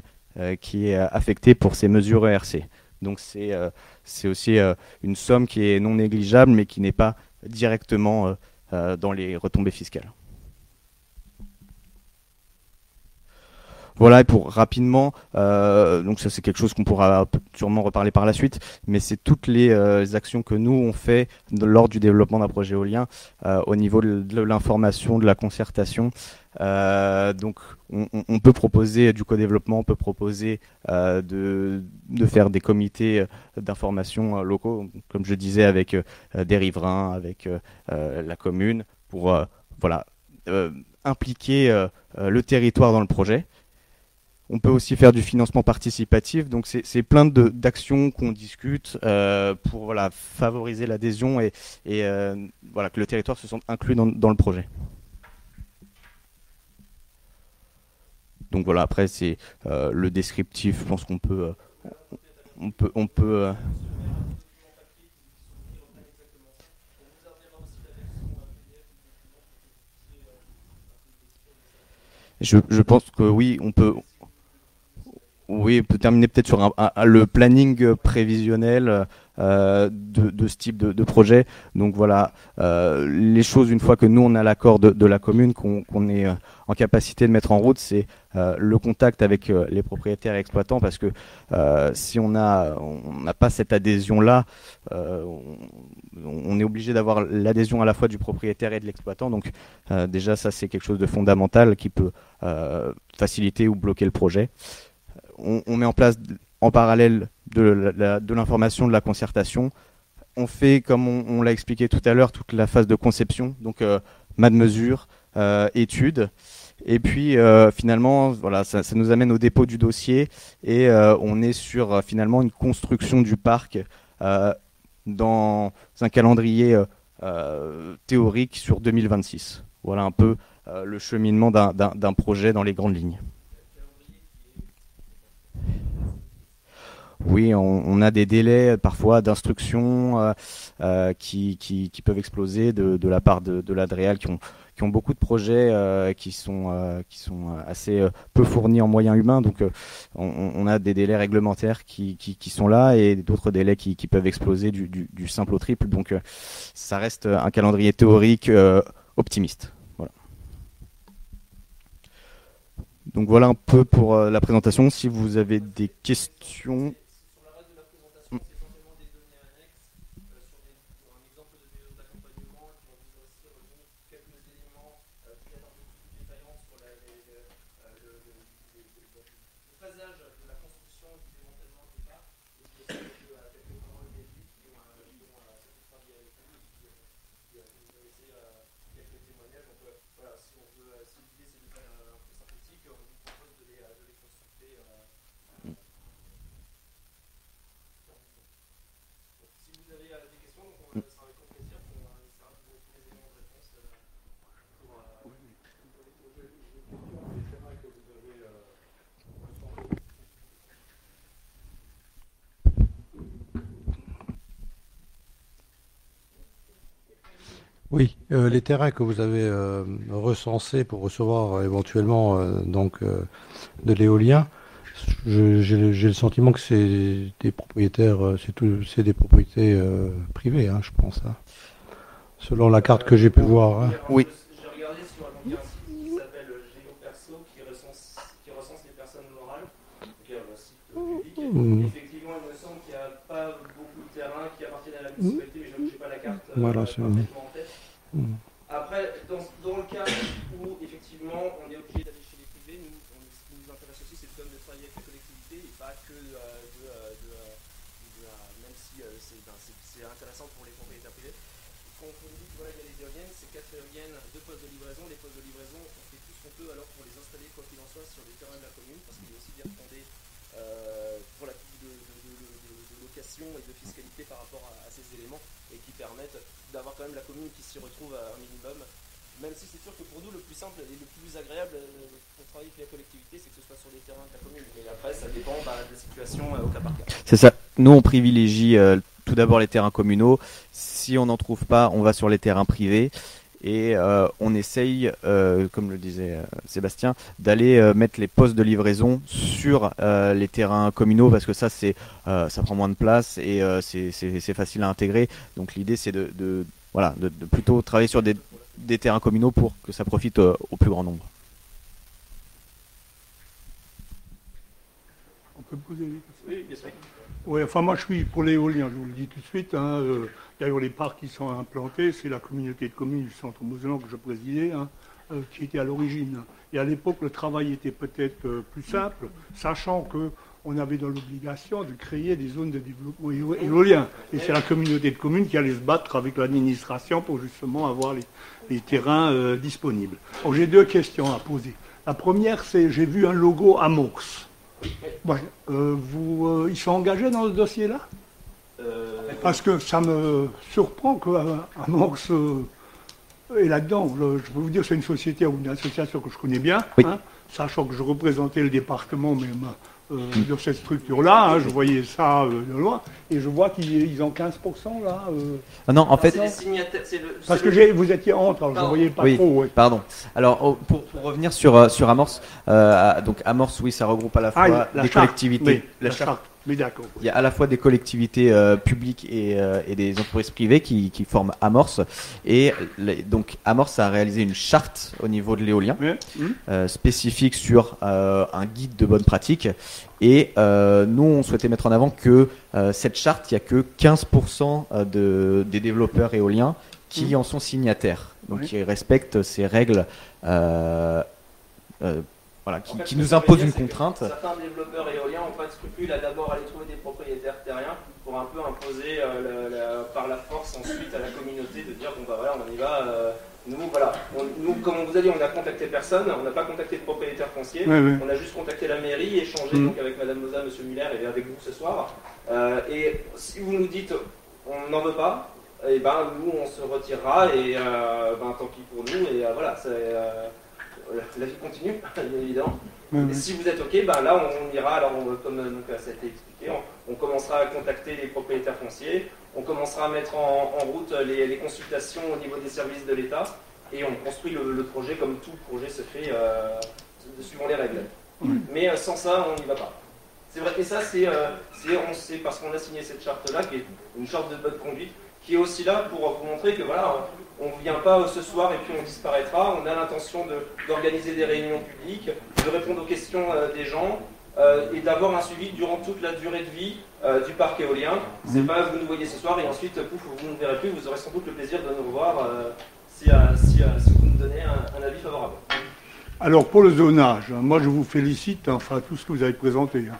qui est affectée pour ces mesures ERC. Donc c'est aussi une somme qui est non négligeable mais qui n'est pas directement dans les retombées fiscales. Voilà, et pour rapidement, euh, donc ça c'est quelque chose qu'on pourra sûrement reparler par la suite, mais c'est toutes les, euh, actions que nous on fait lors du développement d'un projet éolien euh, au niveau de, l'information, de la concertation. donc on, peut proposer du co-développement, on peut proposer de, de, faire des comités d'information locaux, comme je disais, avec des riverains, avec la commune, pour voilà impliquer le territoire dans le projet. On peut aussi faire du financement participatif. Donc c'est plein d'actions qu'on discute euh, pour voilà, favoriser l'adhésion et, euh, voilà, que le territoire se sente inclus dans, le projet. Donc voilà, après c'est euh, le descriptif, je pense qu'on peut, on peut, on peut je, je, pense que oui, on peut, oui, peut terminer peut-être sur le planning prévisionnel. de, de, ce type de, projet. Donc voilà, les choses une fois que nous on a l'accord de, la commune, qu'on est en capacité de mettre en route, c'est le contact avec les propriétaires et exploitants, parce que si on n'a on pas cette adhésion là, on, on, est obligé d'avoir l'adhésion à la fois du propriétaire et de l'exploitant. Donc déjà ça c'est quelque chose de fondamental qui peut faciliter ou bloquer le projet on, met en place en parallèle de l'information, de la concertation. On fait, comme on, l'a expliqué tout à l'heure, toute la phase de conception, donc euh, de mesure, euh, étude. Et puis euh, finalement, voilà, ça, nous amène au dépôt du dossier et euh, on est sur finalement une construction du parc dans un calendrier théorique sur 2026. Voilà un peu le cheminement d'un projet dans les grandes lignes. Oui, on, a des délais parfois d'instruction euh, euh, qui, peuvent exploser de, la part de, de l'Adréal, qui ont, beaucoup de projets euh, qui, sont, assez peu fournis en moyens humains. Donc on, a des délais réglementaires qui, sont là et d'autres délais qui, peuvent exploser du, simple au triple. Donc ça reste un calendrier théorique optimiste. Donc voilà un peu pour la présentation. Si vous avez des questions. Oui, euh, les terrains que vous avez euh, recensés pour recevoir euh, éventuellement donc de l'éolien, j'ai le sentiment que c'est des propriétaires, c'est tout, c'est des propriétés privées, hein, je pense. Hein. selon la carte que j'ai pu voir. Hein. Oui. J'ai regardé sur un site qui s'appelle GeoPerso, qui recense, qui recense les personnes morales, qui est un site public. Effectivement, il me semble qu'il n'y a pas beaucoup de terrains qui appartiennent à la municipalité, mais je n'ai pas la carte. Voilà, c'est après, dans, le cas où effectivement on est obligé d'aller chez les privés, nous, ce qui nous intéresse aussi, c'est de travailler avec les collectivités et pas que euh, de, euh, euh, même si ben, c'est intéressant pour les propriétaires privés. Quand on dit voilà, y a les éoliennes, c'est quatre éoliennes, deux postes de livraison. Les postes de livraison, on fait tout ce qu'on peut alors pour les installer, quoi qu'il en soit, sur les terrains de la commune, parce qu'il est aussi bien fondé pour la de, de, location et de fiscalité par rapport à, à ces éléments et qui permettent d'avoir quand même la commune qui s'y retrouve à un minimum. Même si c'est sûr que pour nous, le plus simple et le plus agréable euh, pour travailler avec la collectivité, c'est que ce soit sur les terrains de la commune. Mais après, ça dépend bah, de la situation euh, au cas par cas. C'est ça. Nous, on privilégie euh, tout d'abord les terrains communaux. Si on n'en trouve pas, on va sur les terrains privés et on essaye, comme le disait Sébastien, d'aller mettre les postes de livraison sur les terrains communaux parce que ça c'est ça prend moins de place et c'est facile à intégrer. Donc l'idée c'est de, voilà de, plutôt travailler sur des, des, terrains communaux pour que ça profite au plus grand nombre. On peut poser des questions? Oui, Oui, enfin moi je suis pour l'éolien, je vous le dis tout de suite. Hein, D'ailleurs, les parcs qui sont implantés, c'est la communauté de communes du centre Mosellan que je présidais, hein, euh, qui était à l'origine. Et à l'époque, le travail était peut-être euh, plus simple, sachant qu'on avait dans l'obligation de créer des zones de développement éolien. Et c'est la communauté de communes qui allait se battre avec l'administration pour justement avoir les, terrains euh, disponibles. J'ai deux questions à poser. La première, c'est j'ai vu un logo Amox. vous, ils sont engagés dans ce dossier-là? Parce que ça me surprend qu'Amorce euh, est là-dedans. Je peux vous dire, c'est une société ou une association que je connais bien, hein, sachant que je représentais le département même euh, de cette structure-là. Hein, je voyais ça de loin, et je vois qu'ils ont 15% là. Ah non, en fait. Parce que vous étiez entre, je ne voyais pas trop. Pardon. Alors, oh, pour, revenir sur, sur Amorce, donc Amorce, oui, ça regroupe à la ah, fois les collectivités. la, charte Mais d'accord. Il y a à la fois des collectivités euh, publiques et, euh, et des entreprises privées qui, qui forment Amorce. Et les- donc Amorce a réalisé une charte au niveau de l'éolien. Hum. euh, spécifique sur un guide de bonne pratique. Et nous, on souhaitait mettre en avant que cette charte, il n'y a que 15% euh, de, des développeurs éoliens qui en sont signataires. Donc Oui. qui respectent ces règles voilà, qui, En fait, qui ce que nous dire, une contrainte. Certains développeurs éoliens n'ont pas de scrupule à d'abord aller trouver des propriétaires terriens pour un peu imposer euh, la- la- par la force ensuite à la communauté de dire bon bah voilà on y va. euh, nous voilà, on- nous comme on vous a dit on n'a contacté personne, on n'a pas contacté de propriétaire foncier. On a juste contacté la mairie, échangé Mhm. donc avec Madame Moza, Monsieur Muller et avec vous ce soir. Euh, et si vous nous dites on n'en veut pas, et ben nous on se retirera et euh, ben tant pis pour nous et euh, voilà, c'est, euh, la vie continue bien [laughs] évidemment. Et si vous êtes OK, ben là on ira, alors on- comme euh, donc, ça a été expliqué, on, on commencera à contacter les propriétaires fonciers, on commencera à mettre en, en route les, les consultations au niveau des services de l'État et on construit le, le projet comme tout projet se fait euh, suivant les règles. Mais euh, sans ça, on n'y va pas. C'est vrai, et ça, c'est euh, parce qu'on a signé cette charte-là, qui est une charte de bonne conduite, qui est aussi là pour vous montrer que voilà, on ne vient pas ce soir et puis on disparaîtra. On a l'intention de- d'organiser des réunions publiques, de répondre aux questions euh, des gens euh, et d'avoir un suivi durant toute la durée de vie euh, du parc éolien. C'est pas vous nous voyez ce soir et ensuite pouf, vous ne verrez plus. Vous aurez sans doute le plaisir de nous revoir euh, si, si, si vous nous donnez un, un avis favorable. Alors pour le zonage, moi je vous félicite, enfin tout ce que vous avez présenté, hein,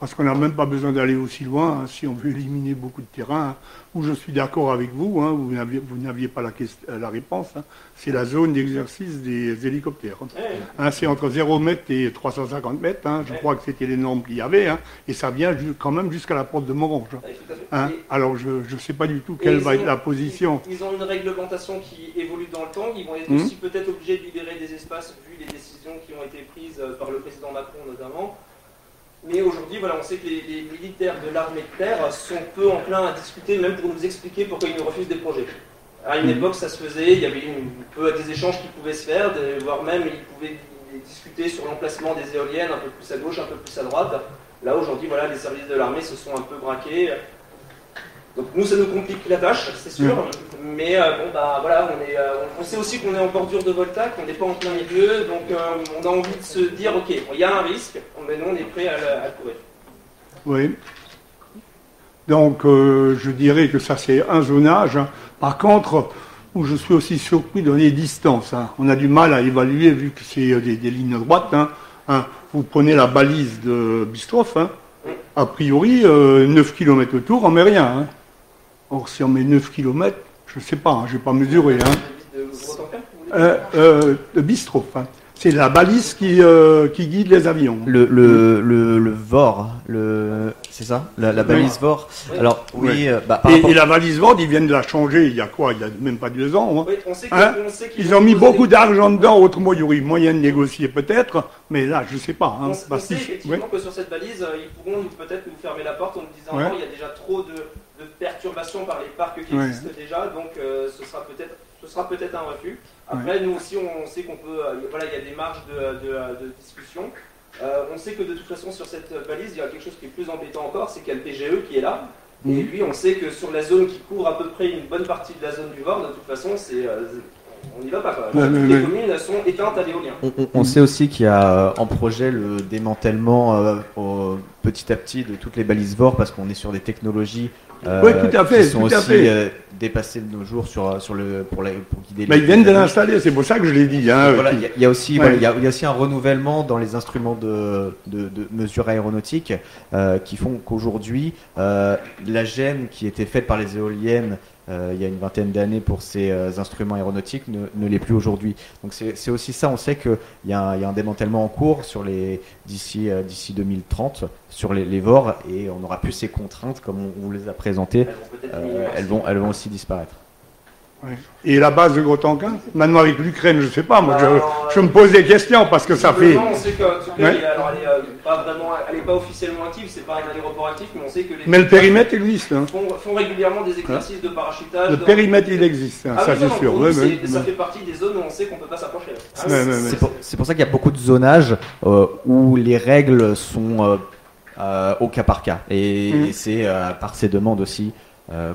parce qu'on n'a même pas besoin d'aller aussi loin hein, si on veut éliminer beaucoup de terrain. hein, où je suis d'accord avec vous, hein, vous n'aviez pas la, question- euh, la réponse, hein, c'est la zone d'exercice des hélicoptères. c'est entre 0 mètre et 350 mètres, je crois que c'était les normes qu'il y avait, et ça vient quand même jusqu'à la porte de Morange. Alors je ne sais pas du tout quelle va être la position. Ils, ils ont une réglementation qui évolue dans le temps. Ils vont être Mhm. aussi peut-être obligés de libérer des espaces vu les décisions qui ont été prises euh, par le président Macron notamment. Mais aujourd'hui, voilà, on sait que les, les militaires de l'armée de terre sont peu enclins à discuter, même pour nous expliquer pourquoi ils nous refusent des projets. À une Mhm. époque, ça se faisait, il y avait une, peu des échanges qui pouvaient se faire, voire même ils pouvaient discuter sur l'emplacement des éoliennes, un peu plus à gauche, un peu plus à droite. Là, aujourd'hui, voilà, les services de l'armée se sont un peu braqués. Donc nous, ça nous complique la tâche, c'est sûr. Mais euh, bon, bah voilà, on, est, euh, on sait aussi qu'on est en bordure de Voltac, on n'est pas en plein milieu, donc euh, on a envie de se dire, ok, il y a un risque, mais nous, on est prêt à le, à le courir. Oui. Donc, je dirais que ça, c'est un zonage. hein. Par contre, où je suis aussi surpris dans les distances. hein. On a du mal à évaluer vu que c'est des, des lignes droites. hein. Hein, Vous prenez la balise de Bistroff. hein. A priori, euh, 9 km autour, on met rien. Or, si on met 9 km, je ne sais pas, hein, je n'ai pas mesuré. Hein. Euh, euh, de Bistroff. hein. C'est la balise qui, euh, qui guide les avions. Le, le, le, le VOR, le, c'est ça? La, la balise VOR. Oui. Alors, oui, Oui. euh, bah, par Et, rapport- et la valise Vord, ils viennent de la changer il y a quoi? Il y a même pas deux ans. hein. Oui, on sait que- Hein? on sait qu'ils Ils ont mis beaucoup des- d'argent dedans, autrement il y aurait moyen de négocier peut-être, mais là je sais pas. On, Hein, on sait effectivement que sur cette balise, ils pourront peut-être nous fermer la porte en nous disant il y a déjà trop de, de perturbations par les parcs qui Ouais. existent déjà, donc euh, ce sera peut-être ce sera peut-être un refus. Après, nous aussi, on sait qu'on peut, euh, voilà, il y a des marges de, de- de discussion. Euh, on sait que de toute façon, sur cette balise, il y a quelque chose qui est plus embêtant encore, c'est qu'il y a le PGE qui est là. Et Mhm. lui, on sait que sur la zone qui couvre à peu près une bonne partie de la zone du Var, de toute façon, c'est, on n'y va pas. Ouais, les communes sont éteintes à l'éolien. On, on- on sait aussi qu'il y a euh, en projet le démantèlement euh, au- petit à petit de toutes les balises VOR parce qu'on est sur des technologies euh, Oui, tout à fait, qui sont tout à aussi fait. euh, dépassées de nos jours sur, sur le, pour, la, pour guider Mais les- ils viennent de l'installer, c'est pour ça que je l'ai dit. Hein, Voilà, qui- il y, a- il y a aussi, Ouais. voilà, il y a, il y a aussi un renouvellement dans les instruments de, de, de mesure aéronautique euh, qui font qu'aujourd'hui, euh, la gêne qui était faite par les éoliennes euh, il y a une vingtaine d'années pour ces euh, instruments aéronautiques ne, ne l'est plus aujourd'hui. Donc c'est aussi ça, on sait qu'il y, a un- il y a un démantèlement en cours sur les d'ici euh, d'ici 2030 sur les, les VOR et on n'aura plus ces contraintes comme on, on les a présentées. Vont Euh, elles vont elles vont aussi disparaître. Ouais. Et la base de Grotanquin Maintenant avec l'Ukraine, je sais pas, moi Alors, je, je me pose des questions parce que ça fait. On sait qu'en tout cas, Ouais. il y a- alors, elle est euh, pas vraiment, elle est pas officiellement active, c'est pas un aéroport actif, mais on sait que les Mais le périmètre existe. Hein. font, font régulièrement des exercices de parachutage. Le dans- périmètre il existe, hein, Ah ça c'est sûr. nous, Ça fait partie des zones où on sait qu'on peut pas s'approcher. Ah, c'est- pour, c'est pour ça qu'il y a beaucoup de zonages euh, où les règles sont euh, au cas par cas. Et, Mm. c'est par ces demandes aussi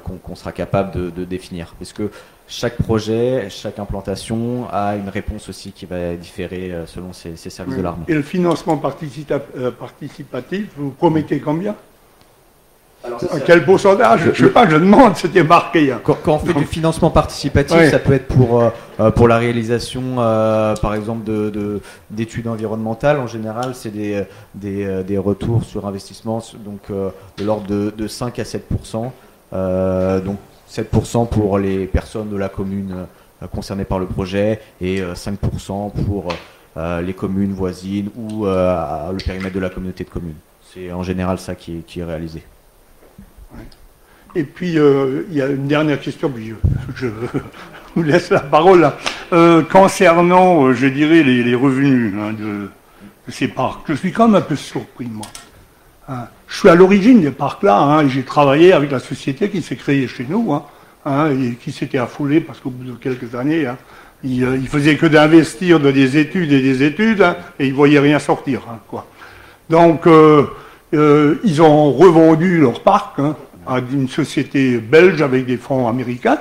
qu'on qu'on sera capable de, de définir. Parce que chaque projet, chaque implantation a une réponse aussi qui va différer euh, selon ses, ses services de l'armée. Et le financement participa- euh, participatif, vous promettez combien? Alors ça, À quel pourcentage? Je sais pas, je demande, [laughs] c'était marqué. hein. Quand, quand on fait du financement participatif, Ouais. ça peut être pour, euh, pour la réalisation, euh, par exemple, de- de- d'études environnementales. En général, c'est des, des, des retours sur investissement donc, euh, de l'ordre de, de 5 à 7 Euh, Donc 7% pour les personnes de la commune euh, concernées par le projet et euh, 5% pour euh, les communes voisines ou euh, le périmètre de la communauté de communes. C'est en général ça qui est, réalisé. Et puis, euh, il y a une dernière question, puis je, [laughs] vous laisse la parole. Euh, concernant, euh, je dirais, les, les revenus hein, de, de ces parcs, je suis quand même un peu surpris, moi. Hein. Je suis à l'origine des parcs-là, hein, j'ai travaillé avec la société qui s'est créée chez nous, hein, hein, et qui s'était affoulée parce qu'au bout de quelques années, hein, il, euh, il faisait que d'investir dans des études et des études, et il voyait rien sortir. Donc, euh, euh, ils ont revendu leur parc à une société belge avec des fonds américains.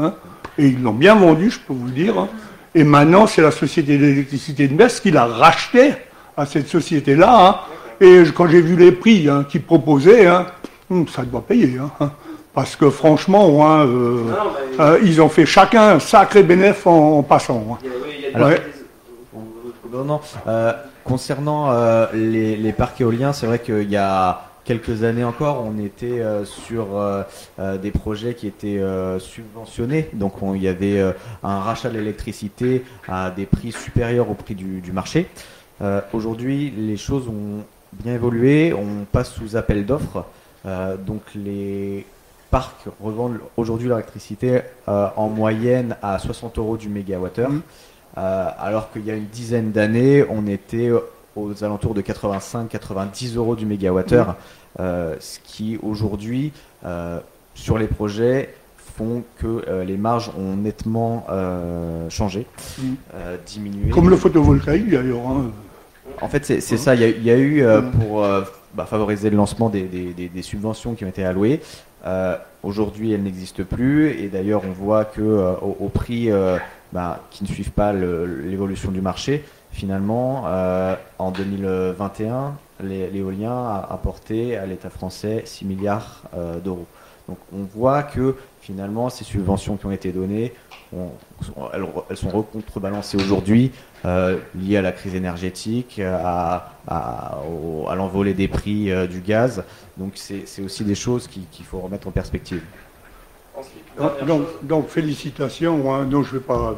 et ils l'ont bien vendu, je peux vous le dire. Et maintenant, c'est la société d'électricité de Metz qui l'a racheté à cette société-là. Et quand j'ai vu les prix hein, qu'ils proposaient, hein, hum, ça doit payer. hein, parce que franchement, hein, euh, Non, euh, ils ont fait chacun un sacré bénéfice en, en passant. hein. il y a- oui, il y a des- Alors- des- Non, non. Euh, concernant euh, les, les parcs éoliens, c'est vrai qu'il y a quelques années encore, on était euh, sur euh, euh, des projets qui étaient euh, subventionnés. Donc on- il y avait euh, un rachat de l'électricité à des prix supérieurs au prix du, du marché. Euh, Aujourd'hui, les choses ont bien évolué. On passe sous appel d'offres. Euh, donc les parcs revendent aujourd'hui leur électricité euh, en moyenne à 60 euros du mégawattheure. Mhm. Euh, alors qu'il y a une dizaine d'années, on était aux alentours de 85-90 euros du mégawattheure, euh, ce qui aujourd'hui, sur les projets, font que les marges ont nettement changé, euh, diminué. Comme le photovoltaïque d'ailleurs. hein. En fait, c'est ça. Il y a, y a eu, euh, pour euh, bah, favoriser le lancement des, des- des- des subventions qui ont été allouées. Euh, Aujourd'hui, elles n'existent plus. Et d'ailleurs, on voit que euh, au, au prix euh, bah, qui ne suivent pas l'évolution du marché, finalement, euh, en 2021, l'é- l'éolien a apporté à l'État français 6 milliards d'euros. Donc, on voit que finalement, ces subventions qui ont été données, on- elles, elles sont recontrebalancées aujourd'hui euh, liées à la crise énergétique, à, à, au- à l'envolée des prix euh, du gaz. Donc c'est aussi des choses qui- qu'il faut remettre en perspective. Donc, félicitations. hein. Non, je ne vais pas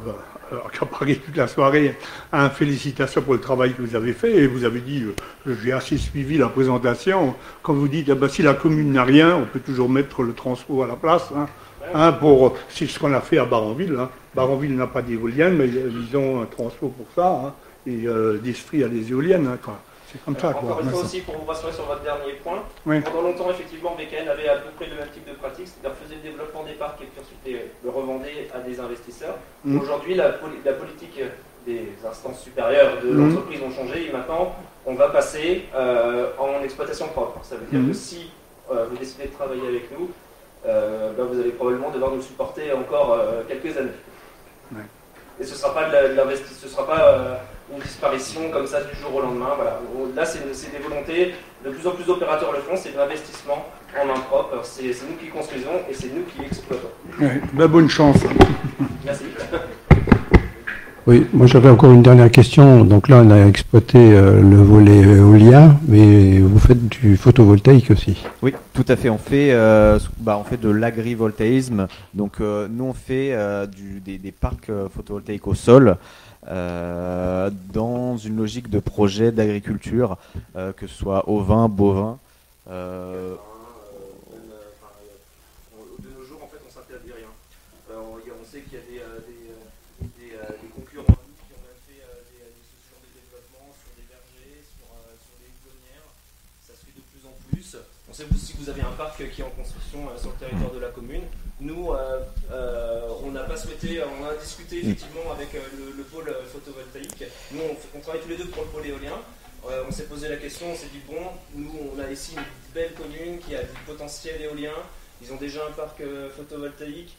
euh, [laughs] accaparer toute la soirée. Hein, félicitations pour le travail que vous avez fait. Et vous avez dit, euh, j'ai assez suivi la présentation. Quand vous dites, ah ben, si la commune n'a rien, on peut toujours mettre le transport à la place. Hein, Hein, pour, c'est ce qu'on a fait à Baranville. Hein. Baranville n'a pas d'éoliennes, mais euh, ils ont un transport pour ça. hein. Et euh, l'Estrie a des éoliennes. hein, quoi. C'est comme ça. Quoi. Encore une fois aussi, pour vous rassurer sur votre dernier point, Oui. pendant longtemps, effectivement, BKN avait à peu près le même type de pratique, c'est-à-dire faisait le développement des parcs et puis ensuite le revendait à des investisseurs. Mhm. Aujourd'hui, la, poli- la politique des instances supérieures de Mhm. l'entreprise ont changé et maintenant, on va passer euh, en exploitation propre. Ça veut dire Mhm. que si euh, vous décidez de travailler avec nous, euh, ben, vous allez probablement devoir nous supporter encore euh, quelques années. Ouais. Et ce sera pas de la- de l'investi- ce sera pas euh, une disparition comme ça du jour au lendemain. Voilà. Là, c'est des volontés. De plus en plus d'opérateurs le font. C'est de l'investissement en main propre. C'est nous qui construisons et c'est nous qui exploitons. Ouais. Ben, bonne chance. Merci. Oui, moi j'avais encore une dernière question. Donc là, on a exploité euh, le volet éolien, mais vous faites du photovoltaïque aussi. Oui, tout à fait. On fait, euh, bah, on fait de l'agrivoltaïsme. Donc euh, nous, on fait euh, du, des, des parcs euh, photovoltaïques au sol. euh, dans une logique de projet d'agriculture, que ce soit ovin, bovin. euh, De nos jours, en fait, on s'interdit rien. on, sait qu'il y a des, concurrents qui ont même fait des, sur des développements, sur des vergers, sur, des houblonnières. Ça se fait de plus en que vous avez un parc qui est en construction euh, sur le territoire de la commune. Nous, euh, euh, on n'a pas souhaité, on a discuté effectivement avec le, le pôle photovoltaïque. Nous, on travaille tous les deux pour le pôle éolien. on s'est posé la question, on s'est dit bon, nous on a ici une belle commune qui a du potentiel éolien, ils ont déjà un parc photovoltaïque,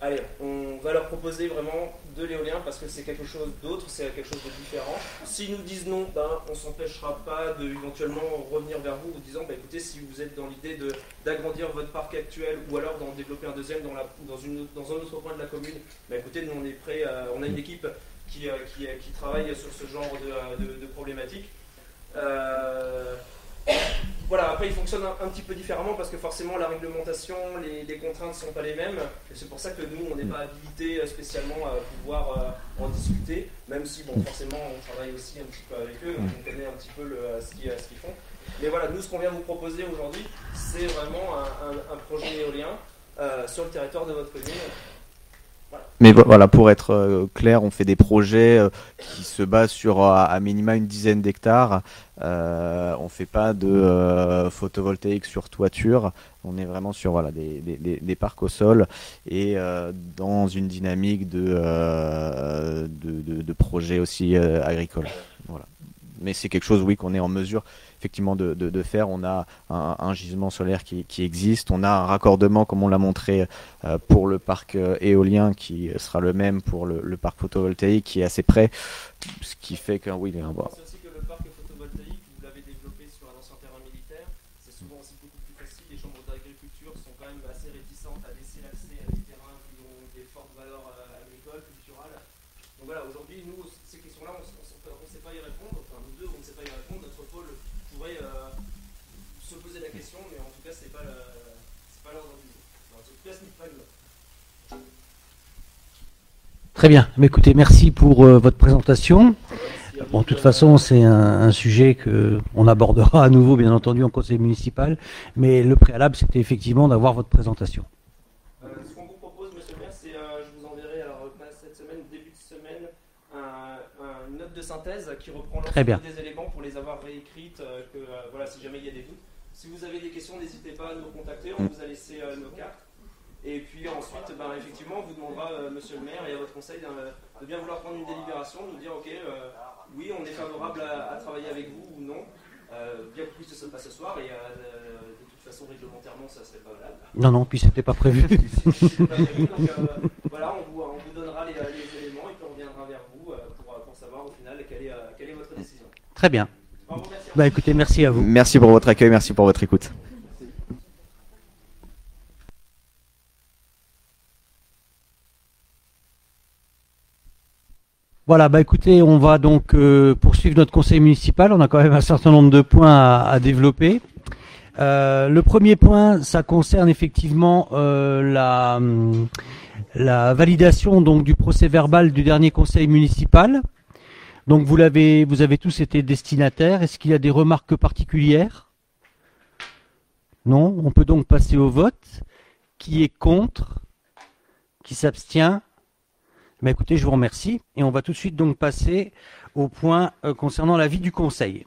allez, on va leur proposer vraiment de l'éolien parce que c'est quelque chose d'autre, c'est quelque chose de différent. S'ils nous disent non, ben, on ne s'empêchera pas de éventuellement revenir vers vous en disant bah, écoutez, si vous êtes dans l'idée d'agrandir votre parc actuel ou alors d'en développer un deuxième dans, un autre coin de la commune, bah, écoutez, nous on est prêts, on a une équipe qui, euh, qui, travaille sur ce genre de, de, problématiques. Euh, [coughs] voilà, après il fonctionne un, petit peu différemment parce que forcément la réglementation, les, contraintes ne sont pas les mêmes. Et c'est pour ça que nous, on n'est pas habilité euh, spécialement à pouvoir euh, en discuter, même si bon, forcément on travaille aussi un petit peu avec eux, on connaît un petit peu le, euh, ce qu'ils font. Mais voilà, nous ce qu'on vient vous proposer aujourd'hui, c'est vraiment un, projet éolien sur le territoire de votre commune mais voilà, pour être euh, clair, on fait des projets euh, qui se basent sur euh, à minima une dizaine d'hectares. Euh, on fait pas de photovoltaïque sur toiture. On est vraiment sur voilà des, des, parcs au sol et dans une dynamique de de, de, de, projets aussi agricoles. Voilà. Mais c'est quelque chose, oui, qu'on est en mesure effectivement de, de, faire. On a un, gisement solaire qui, qui, existe, on a un raccordement comme on l'a montré euh, pour le parc euh, éolien qui sera le même pour le, parc photovoltaïque qui est assez près, ce qui fait que oui, aussi que le parc photovoltaïque, vous l'avez développé sur un ancien terrain militaire, c'est souvent aussi beaucoup plus facile. Les chambres d'agriculture sont quand même assez réticentes à laisser l'accès à des terrains qui ont des fortes valeurs euh, agricoles, culturelles. Donc voilà, aujourd'hui, nous, ces questions-là, on ne sait pas y répondre. Enfin, nous deux, on ne sait pas y répondre. Notre pôle pourrait euh, se poser la question, mais en tout cas, ce n'est pas l'ordre du jour. En tout cas, ce n'est pas le Très bien. Mais écoutez, merci pour euh, votre présentation. Bon, de toute façon, c'est un, un, sujet que on abordera à nouveau, bien entendu, en conseil municipal. Mais le préalable, c'était effectivement d'avoir votre présentation. synthèse qui reprend l'ensemble des éléments pour les avoir réécrites, euh, que, euh, voilà, si jamais il y a des doutes. Si vous avez des questions, n'hésitez pas à nous contacter, on vous a laissé euh, nos cartes. Et puis ensuite, ben, effectivement, on vous demandera, monsieur le maire et à votre conseil, de bien vouloir prendre une délibération, de nous dire, ok, oui, on est favorable à, travailler avec vous ou non, bien que ça se passe ce soir, et de toute façon, réglementairement, ça serait pas valable. Non, non, puis c'était pas prévu. [laughs] pas prévu donc, voilà, on vous, on vous donnera les, les, éléments et puis on reviendra vers vous savoir au final quelle est, euh, quelle est votre décision. Très bien. Bah écoutez, merci à vous. Merci pour votre accueil, merci pour votre écoute. Voilà, bah écoutez, on va donc euh, poursuivre notre conseil municipal. On a quand même un certain nombre de points à, développer. Euh, le premier point, ça concerne effectivement euh, la, la validation donc du procès verbal du dernier conseil municipal. Donc vous l'avez, vous avez tous été destinataires. Est-ce qu'il y a des remarques particulières? Non. On peut donc passer au vote. Qui est contre? Qui s'abstient? Mais écoutez, je vous remercie et on va tout de suite donc passer au point euh, concernant l'avis du Conseil.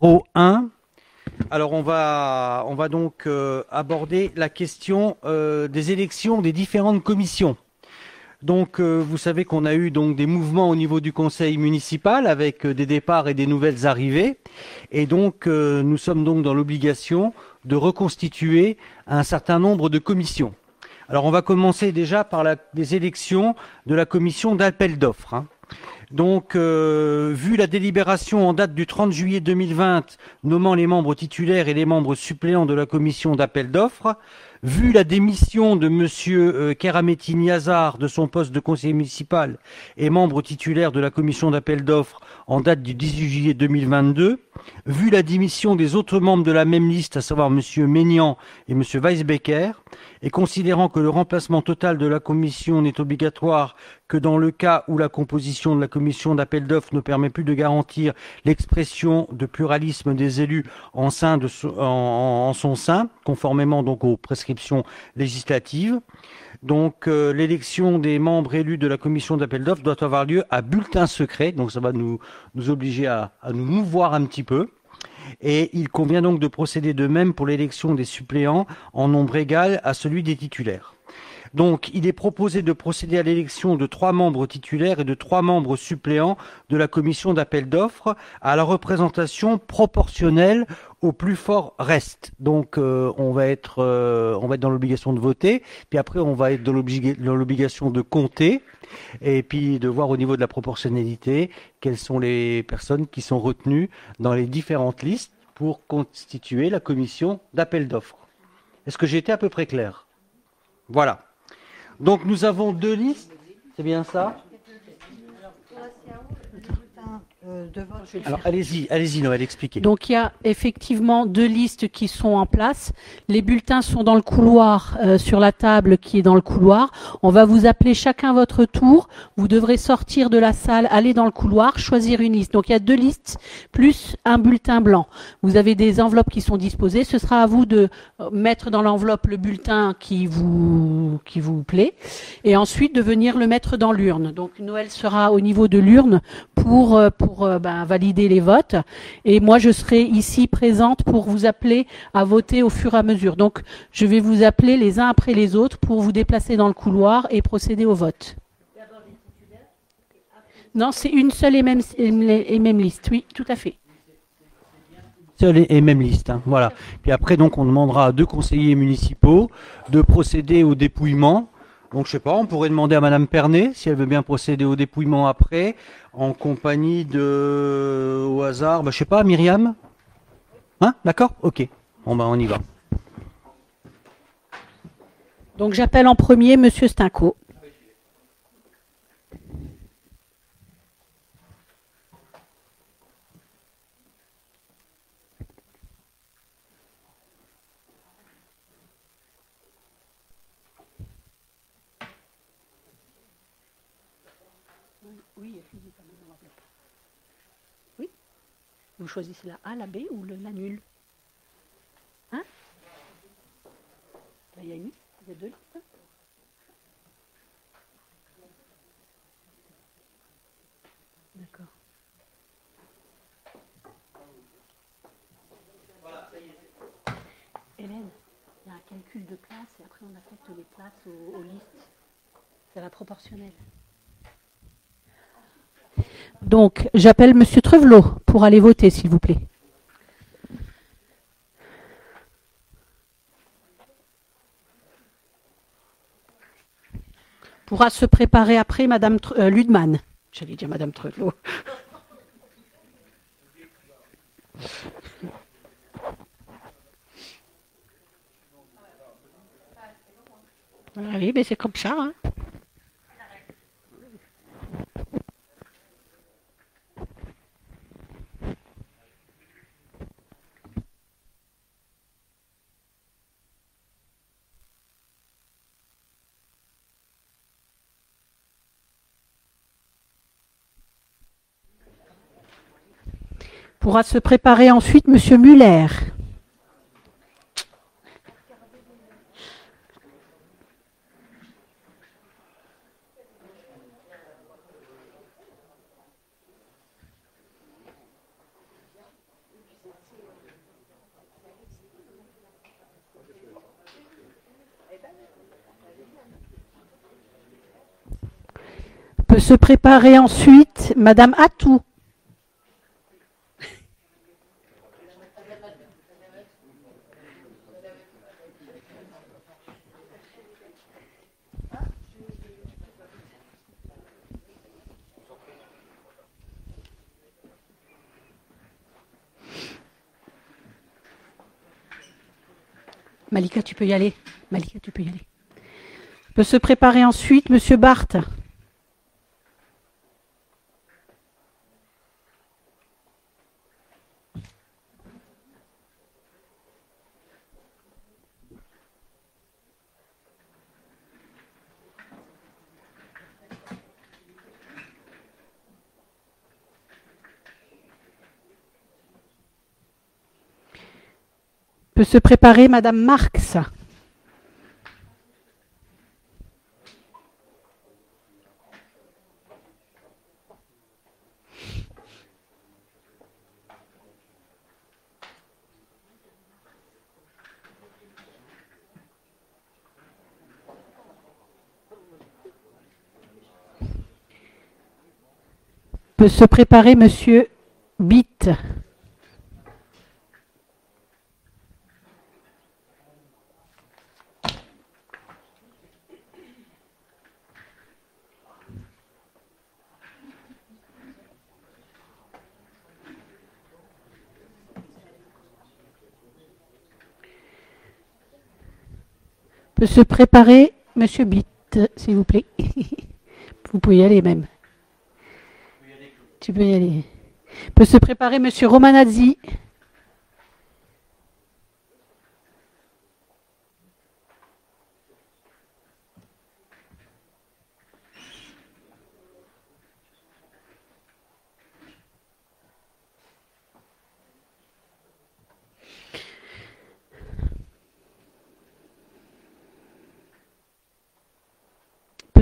Au 1. Alors on va, on va donc euh, aborder la question euh, des élections des différentes commissions. Donc, vous savez qu'on a eu donc des mouvements au niveau du conseil municipal avec des départs et des nouvelles arrivées, et donc nous sommes donc dans l'obligation de reconstituer un certain nombre de commissions. Alors, on va commencer déjà par les élections de la commission d'appel d'offres. Hein. Donc, vu la délibération en date du 30 juillet 2020 nommant les membres titulaires et les membres suppléants de la commission d'appel d'offres, Vu la démission de Monsieur euh, Kerametti Niazar de son poste de conseiller municipal et membre titulaire de la commission d'appel d'offres en date du 18 juillet 2022, vu la démission des autres membres de la même liste, à savoir Monsieur Ménian et Monsieur Weisbecker, et considérant que le remplacement total de la commission n'est obligatoire que dans le cas où la composition de la commission d'appel d'offres ne permet plus de garantir l'expression de pluralisme des élus en, en, son sein, conformément donc aux prescriptions législatives. Donc euh, l'élection des membres élus de la commission d'appel d'offres doit avoir lieu à bulletin secret, donc ça va nous, obliger à nous mouvoir un petit peu. Et il convient donc de procéder de même pour l'élection des suppléants en nombre égal à celui des titulaires. Donc, il est proposé de procéder à l'élection de trois membres titulaires et de trois membres suppléants de la commission d'appel d'offres à la représentation proportionnelle au plus fort reste. Donc, euh, on va être, euh, on va être dans l'obligation de voter, puis après, on va être dans l'obligation de compter, et puis de voir au niveau de la proportionnalité quelles sont les personnes qui sont retenues dans les différentes listes pour constituer la commission d'appel d'offres. Est-ce que j'ai été à peu près clair? Voilà. Donc nous avons deux listes, c'est bien ça? Euh, Alors allez-y, allez-y Noël, expliquez. Donc il y a effectivement deux listes qui sont en place. Les bulletins sont dans le couloir, euh, sur la table qui est dans le couloir. On va vous appeler chacun votre tour. Vous devrez sortir de la salle, aller dans le couloir, choisir une liste. Donc il y a deux listes plus un bulletin blanc. Vous avez des enveloppes qui sont disposées. Ce sera à vous de euh, mettre dans l'enveloppe le bulletin qui vous qui vous plaît, et ensuite de venir le mettre dans l'urne. Donc Noël sera au niveau de l'urne pour pour pour euh, ben, valider les votes. Et moi, je serai ici présente pour vous appeler à voter au fur et à mesure. Donc, je vais vous appeler les uns après les autres pour vous déplacer dans le couloir et procéder au vote. Non, c'est une seule et même, et même liste. Oui, tout à fait seule et même liste. Hein, voilà. Puis après, donc, on demandera à deux conseillers municipaux de procéder au dépouillement donc je sais pas, on pourrait demander à Madame Pernet si elle veut bien procéder au dépouillement après, en compagnie de, au hasard, bah, je sais pas, Myriam? Hein? D'accord? Ok. Bon ben on y va. Donc j'appelle en premier Monsieur Stinco. Vous choisissez la A, la B ou le, la nulle Hein il y a une, il y a deux listes. D'accord. Hélène, il y a un calcul de place et après on affecte les places aux listes. C'est la proportionnelle. Donc, j'appelle Monsieur Trevelot pour aller voter, s'il vous plaît. Pourra se préparer après Madame euh, Ludman. J'allais dire Madame Trevelot. oui, mais c'est comme ça. Hein. Pourra se préparer ensuite Monsieur Muller. peut se préparer ensuite Madame Atou. Malika, tu peux y aller. Malika, tu peux y aller. peut se préparer ensuite, Monsieur Barthes. peut se préparer Madame Marx. Peut se préparer Monsieur Bitt. Peut se préparer Monsieur Bitt, s'il vous plaît. [laughs] Vous pouvez y aller même. Tu peux y aller. Peut se préparer Monsieur Romanazzi.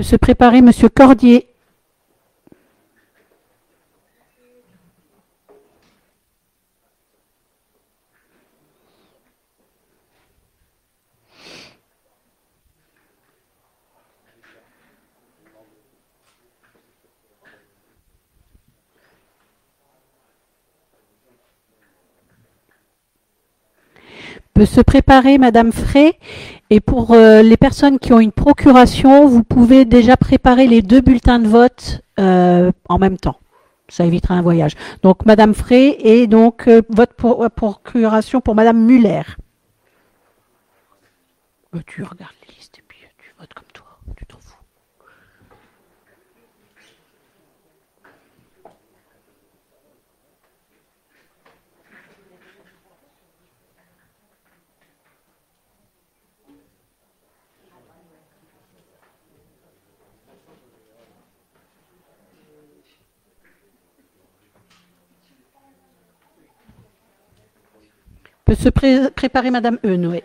Peut se préparer Monsieur Cordier. Se préparer Madame Frey. Et pour euh, les personnes qui ont une procuration, vous pouvez déjà préparer les deux bulletins de vote euh, en même temps. Ça évitera un voyage. Donc Madame Frey et donc euh, votre pour- procuration pour Madame Muller. Euh, tu regardes les listes et puis tu votes comme toi. Tu t'en fous. Peut se pré- préparer Madame Eun, [laughs] oui.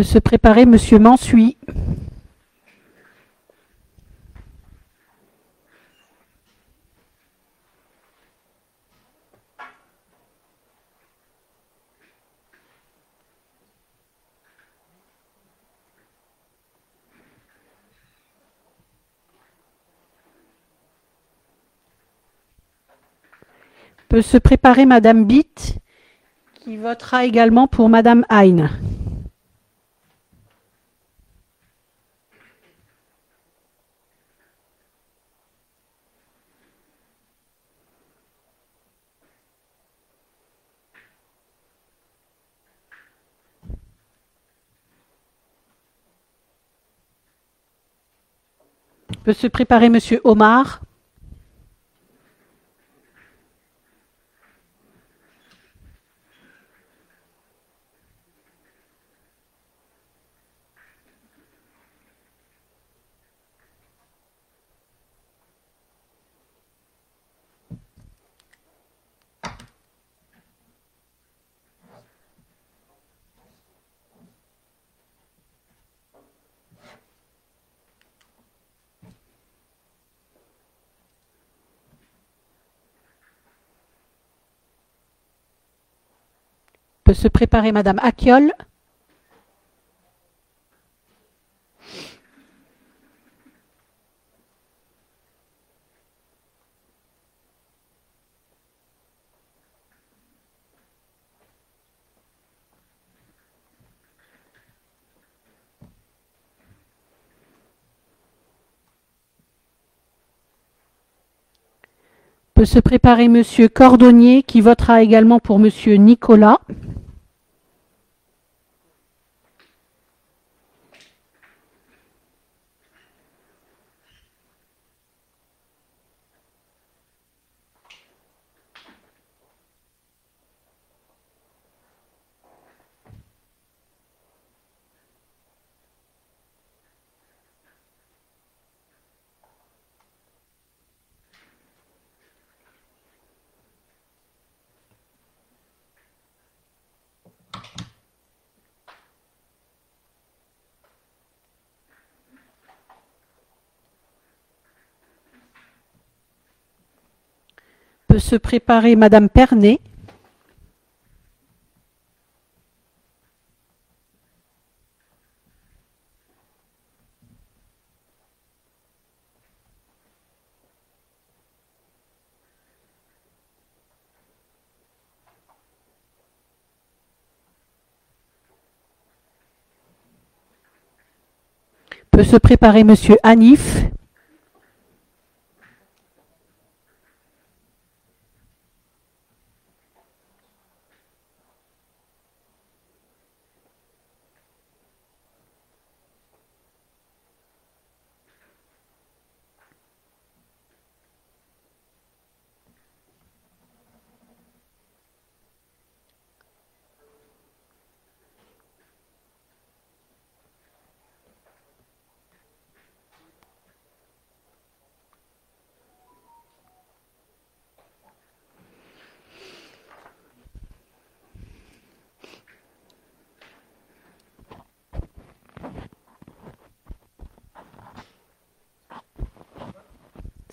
Peut se préparer Monsieur Mansuy. Peut se préparer Madame Bitt, qui votera également pour Madame Hein. Peut se préparer Monsieur Omar? Peut se préparer Madame Acciol. Peut se préparer Monsieur Cordonnier qui votera également pour Monsieur Nicolas. Peut se préparer Madame Pernet. Peut se préparer Monsieur Hanif.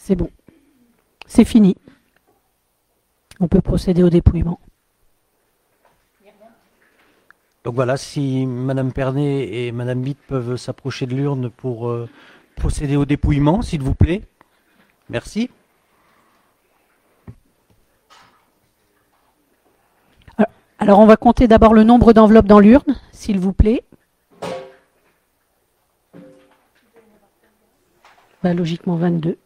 C'est bon. C'est fini. On peut procéder au dépouillement. Donc voilà, si Madame Pernet et Madame Bitt peuvent s'approcher de l'urne pour euh, procéder au dépouillement, s'il vous plaît. Merci. Alors on va compter d'abord le nombre d'enveloppes dans l'urne, s'il vous plaît. Bah, logiquement 22.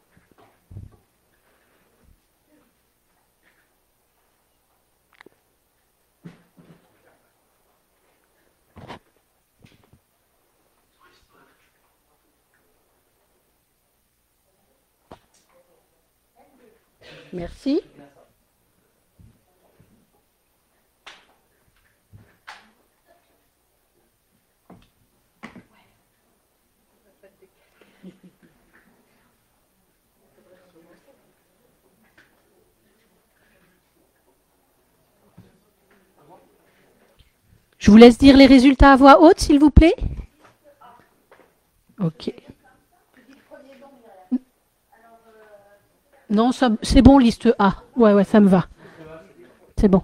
Merci. Je vous laisse dire les résultats à voix haute, s'il vous plaît. Ok. Non, c'est bon, liste A. Ouais, ouais, ça me va. C'est bon.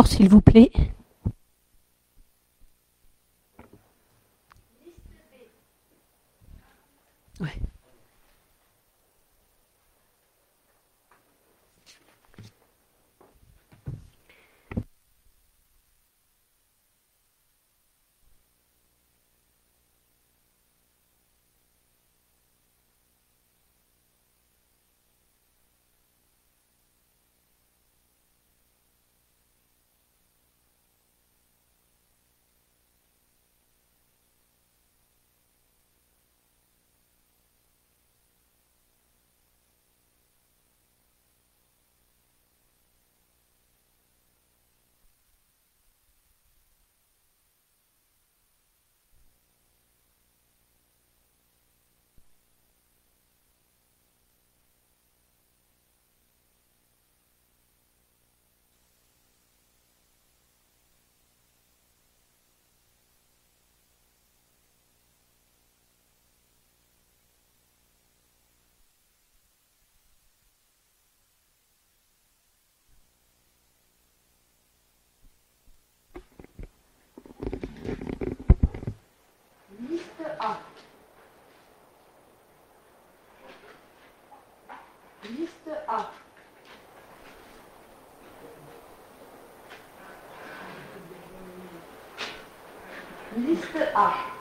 S'il vous plaît. Ouais. Liste A. Liste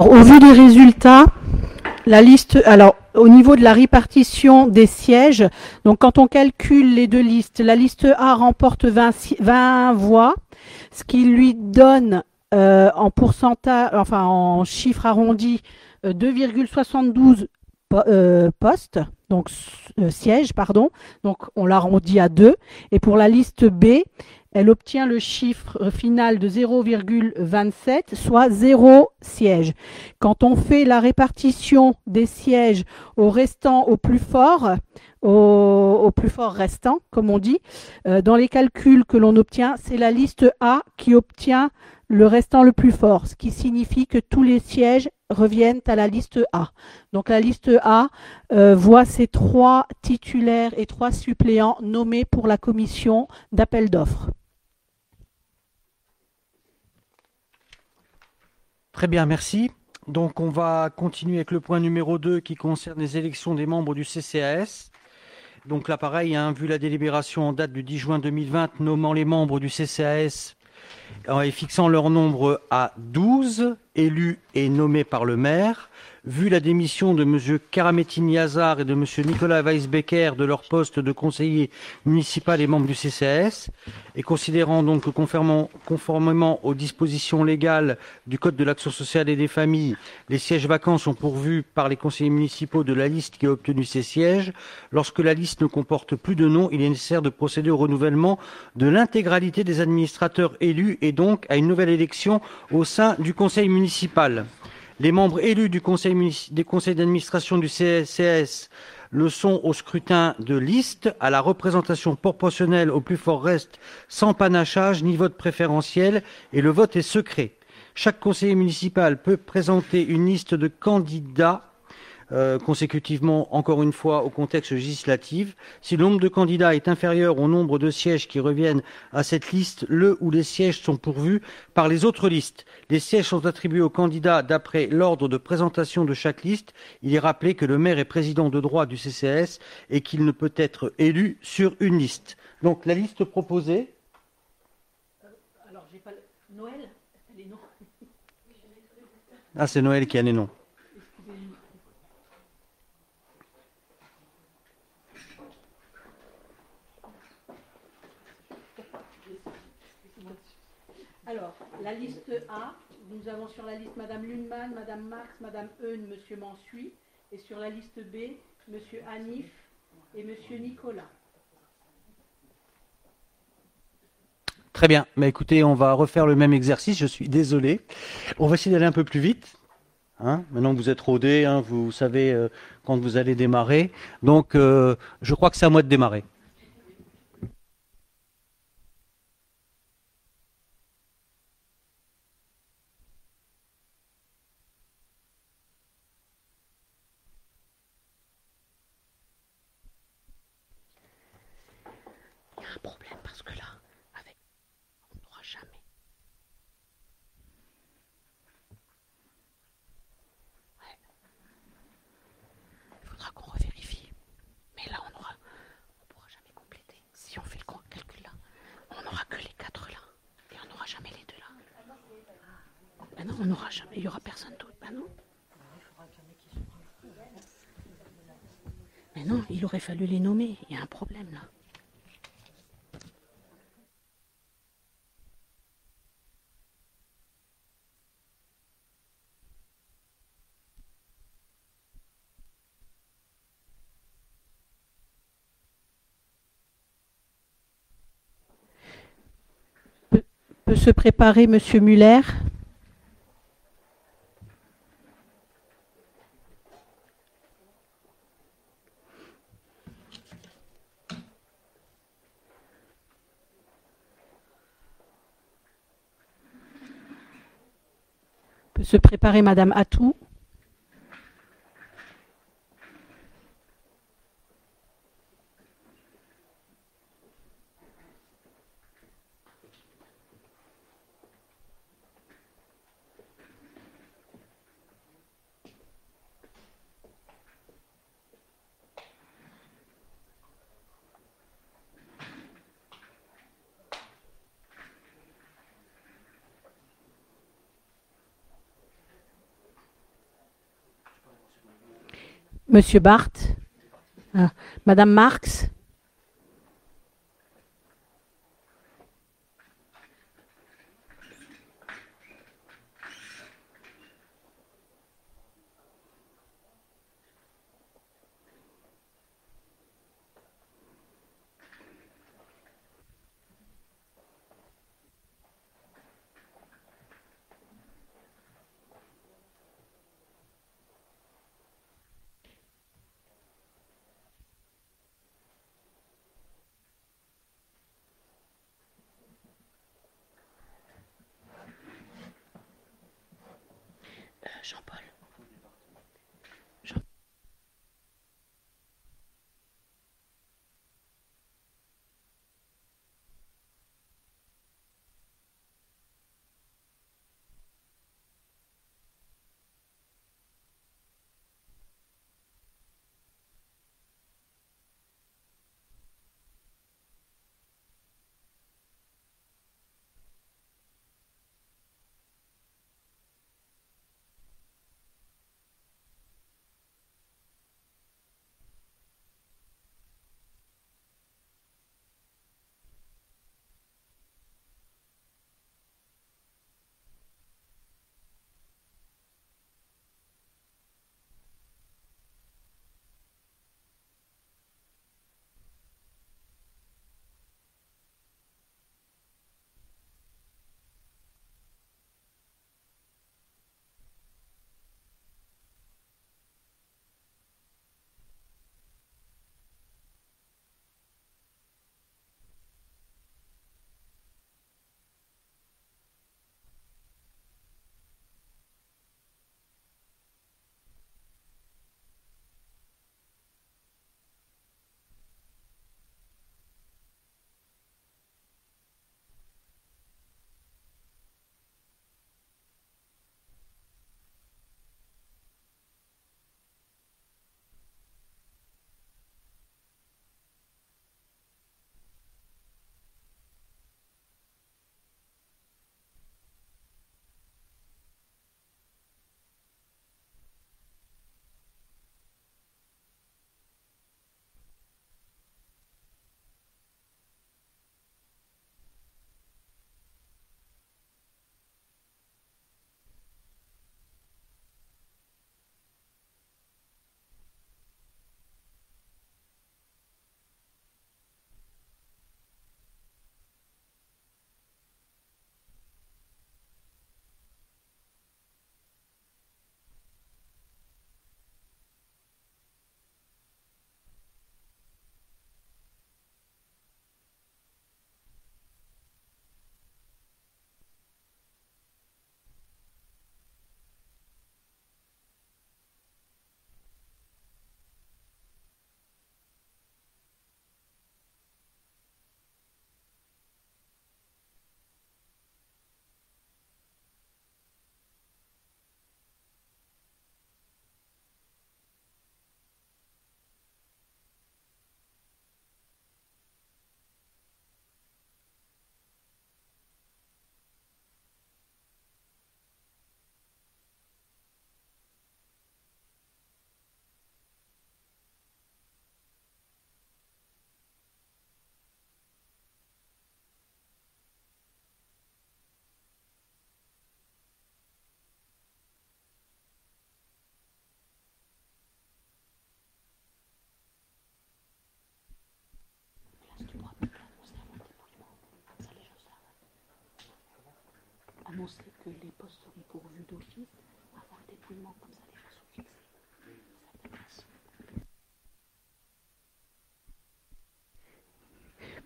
Au vu des résultats, la liste, alors au niveau de la répartition des sièges, donc quand on calcule les deux listes, la liste A remporte 20, 20 voix, ce qui lui donne euh, en pourcentage, enfin en chiffre arrondi, 2,72 euh, euh, postes, donc sièges, pardon. Donc on l'arrondit à 2. Et pour la liste B, elle obtient le chiffre final de 0,27, soit 0 siège. Quand on fait la répartition des sièges au restant au plus fort, au, plus fort restant, comme on dit, euh, dans les calculs que l'on obtient, c'est la liste A qui obtient le restant le plus fort, ce qui signifie que tous les sièges reviennent à la liste A. Donc la liste A euh, voit ses trois titulaires et trois suppléants nommés pour la commission d'appel d'offres. Très bien, merci. Donc on va continuer avec le point numéro 2 qui concerne les élections des membres du CCAS. Donc là pareil, hein, vu la délibération en date du 10 juin 2020 nommant les membres du CCAS euh, et fixant leur nombre à 12 élus et nommés par le maire, vu la démission de M. Karametin Yazar et de M. Nicolas Weisbecker de leur poste de conseiller municipal et membre du CCAS, et considérant donc que conformément, aux dispositions légales du Code de l'action sociale et des familles, les sièges vacants sont pourvus par les conseillers municipaux de la liste qui a obtenu ces sièges, lorsque la liste ne comporte plus de noms, il est nécessaire de procéder au renouvellement de l'intégralité des administrateurs élus et donc à une nouvelle élection au sein du conseil municipal. Les membres élus du conseil des conseils d'administration du CCS le sont au scrutin de liste, à la représentation proportionnelle au plus fort reste, sans panachage ni vote préférentiel, et le vote est secret. Chaque conseiller municipal peut présenter une liste de candidats euh, consécutivement, encore une fois, au contexte législatif. Si le nombre de candidats est inférieur au nombre de sièges qui reviennent à cette liste, le ou les sièges sont pourvus par les autres listes. Les sièges sont attribués aux candidats d'après l'ordre de présentation de chaque liste. Il est rappelé que le maire est président de droit du CCS et qu'il ne peut être élu sur une liste. Donc la liste proposée. Alors, j'ai pas Noël Les noms. Ah, c'est Noël qui a les noms. La liste A, nous avons sur la liste Madame Lunemann, Madame Marx, Madame Eun, Monsieur Mansuy, et sur la liste B, Monsieur Hanif et Monsieur Nicolas. Très bien. Mais écoutez, on va refaire le même exercice. Je suis désolé. On va essayer d'aller un peu plus vite. Hein Maintenant que vous êtes rodé, hein, vous savez euh, quand vous allez démarrer. Donc, euh, je crois que c'est à moi de démarrer. Il y a un problème parce que là, avec, on n'aura jamais. Ouais. Il faudra qu'on revérifie. Mais là, on aura, on pourra jamais compléter. Si on fait le con- calcul là, on n'aura que les quatre là. Et on n'aura jamais les deux là. Ben non, on n'aura jamais. Il y aura personne d'autre. Ben non. Mais non, il aurait fallu les nommer. Il y a un problème là. Peut, peut se préparer Monsieur Muller? Peut se préparer Madame Atou. Monsieur Barthes. Ah, Madame Marx.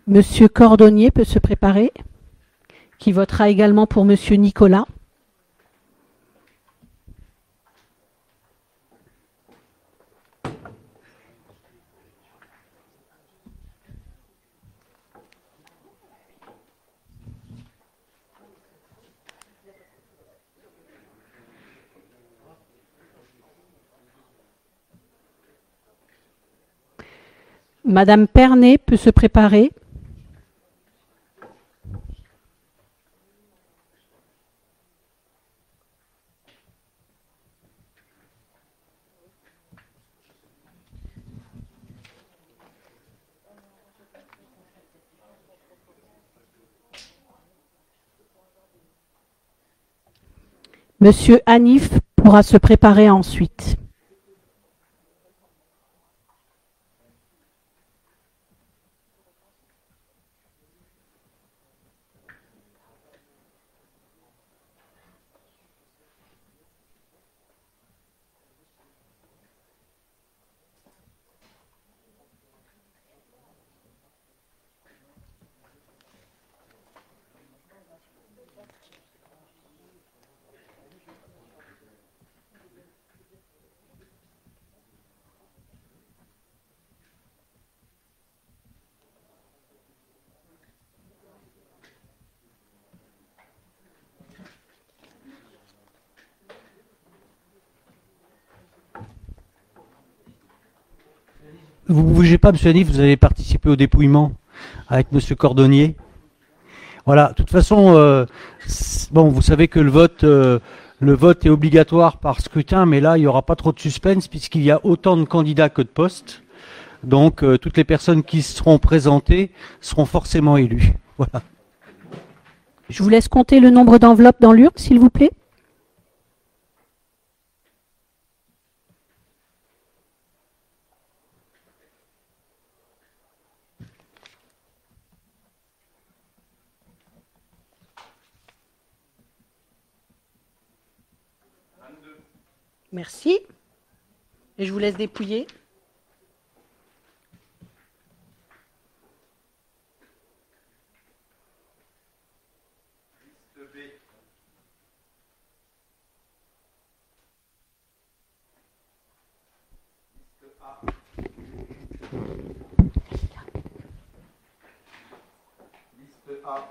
Monsieur Cordonnier peut se préparer, qui votera également pour Monsieur Nicolas. Madame Pernet peut se préparer. Monsieur Hanif pourra se préparer ensuite. Vous ne bougez pas, Monsieur Hanif, vous avez participé au dépouillement avec Monsieur Cordonnier. Voilà, de toute façon, euh, bon, vous savez que le vote, euh, le vote est obligatoire par scrutin, mais là, il n'y aura pas trop de suspense puisqu'il y a autant de candidats que de postes. Donc, euh, toutes les personnes qui seront présentées seront forcément élues. [laughs] Voilà. Je vous laisse compter le nombre d'enveloppes dans l'urne, s'il vous plaît. Merci. Et je vous laisse dépouiller. A.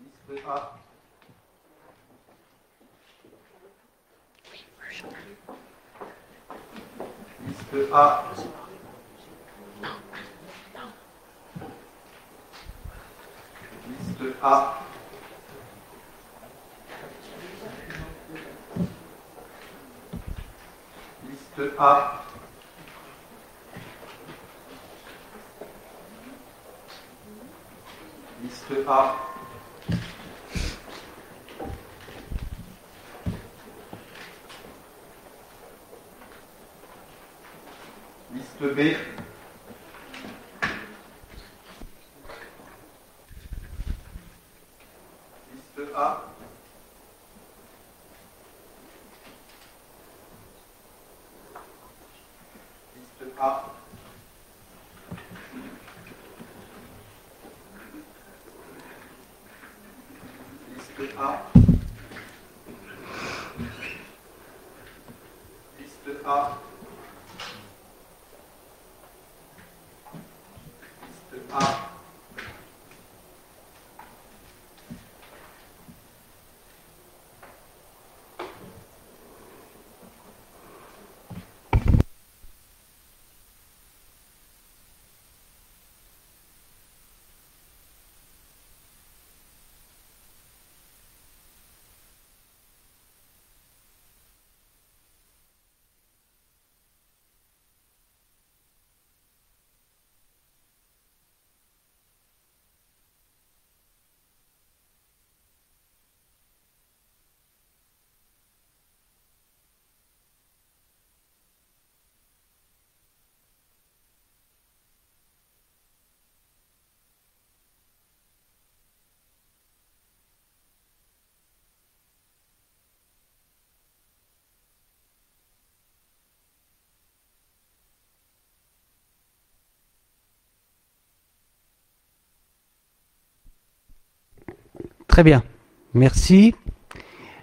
Liste A. Liste A. Liste A. Liste A. Liste A. Liste B. Liste A. Liste A. Très bien. Merci.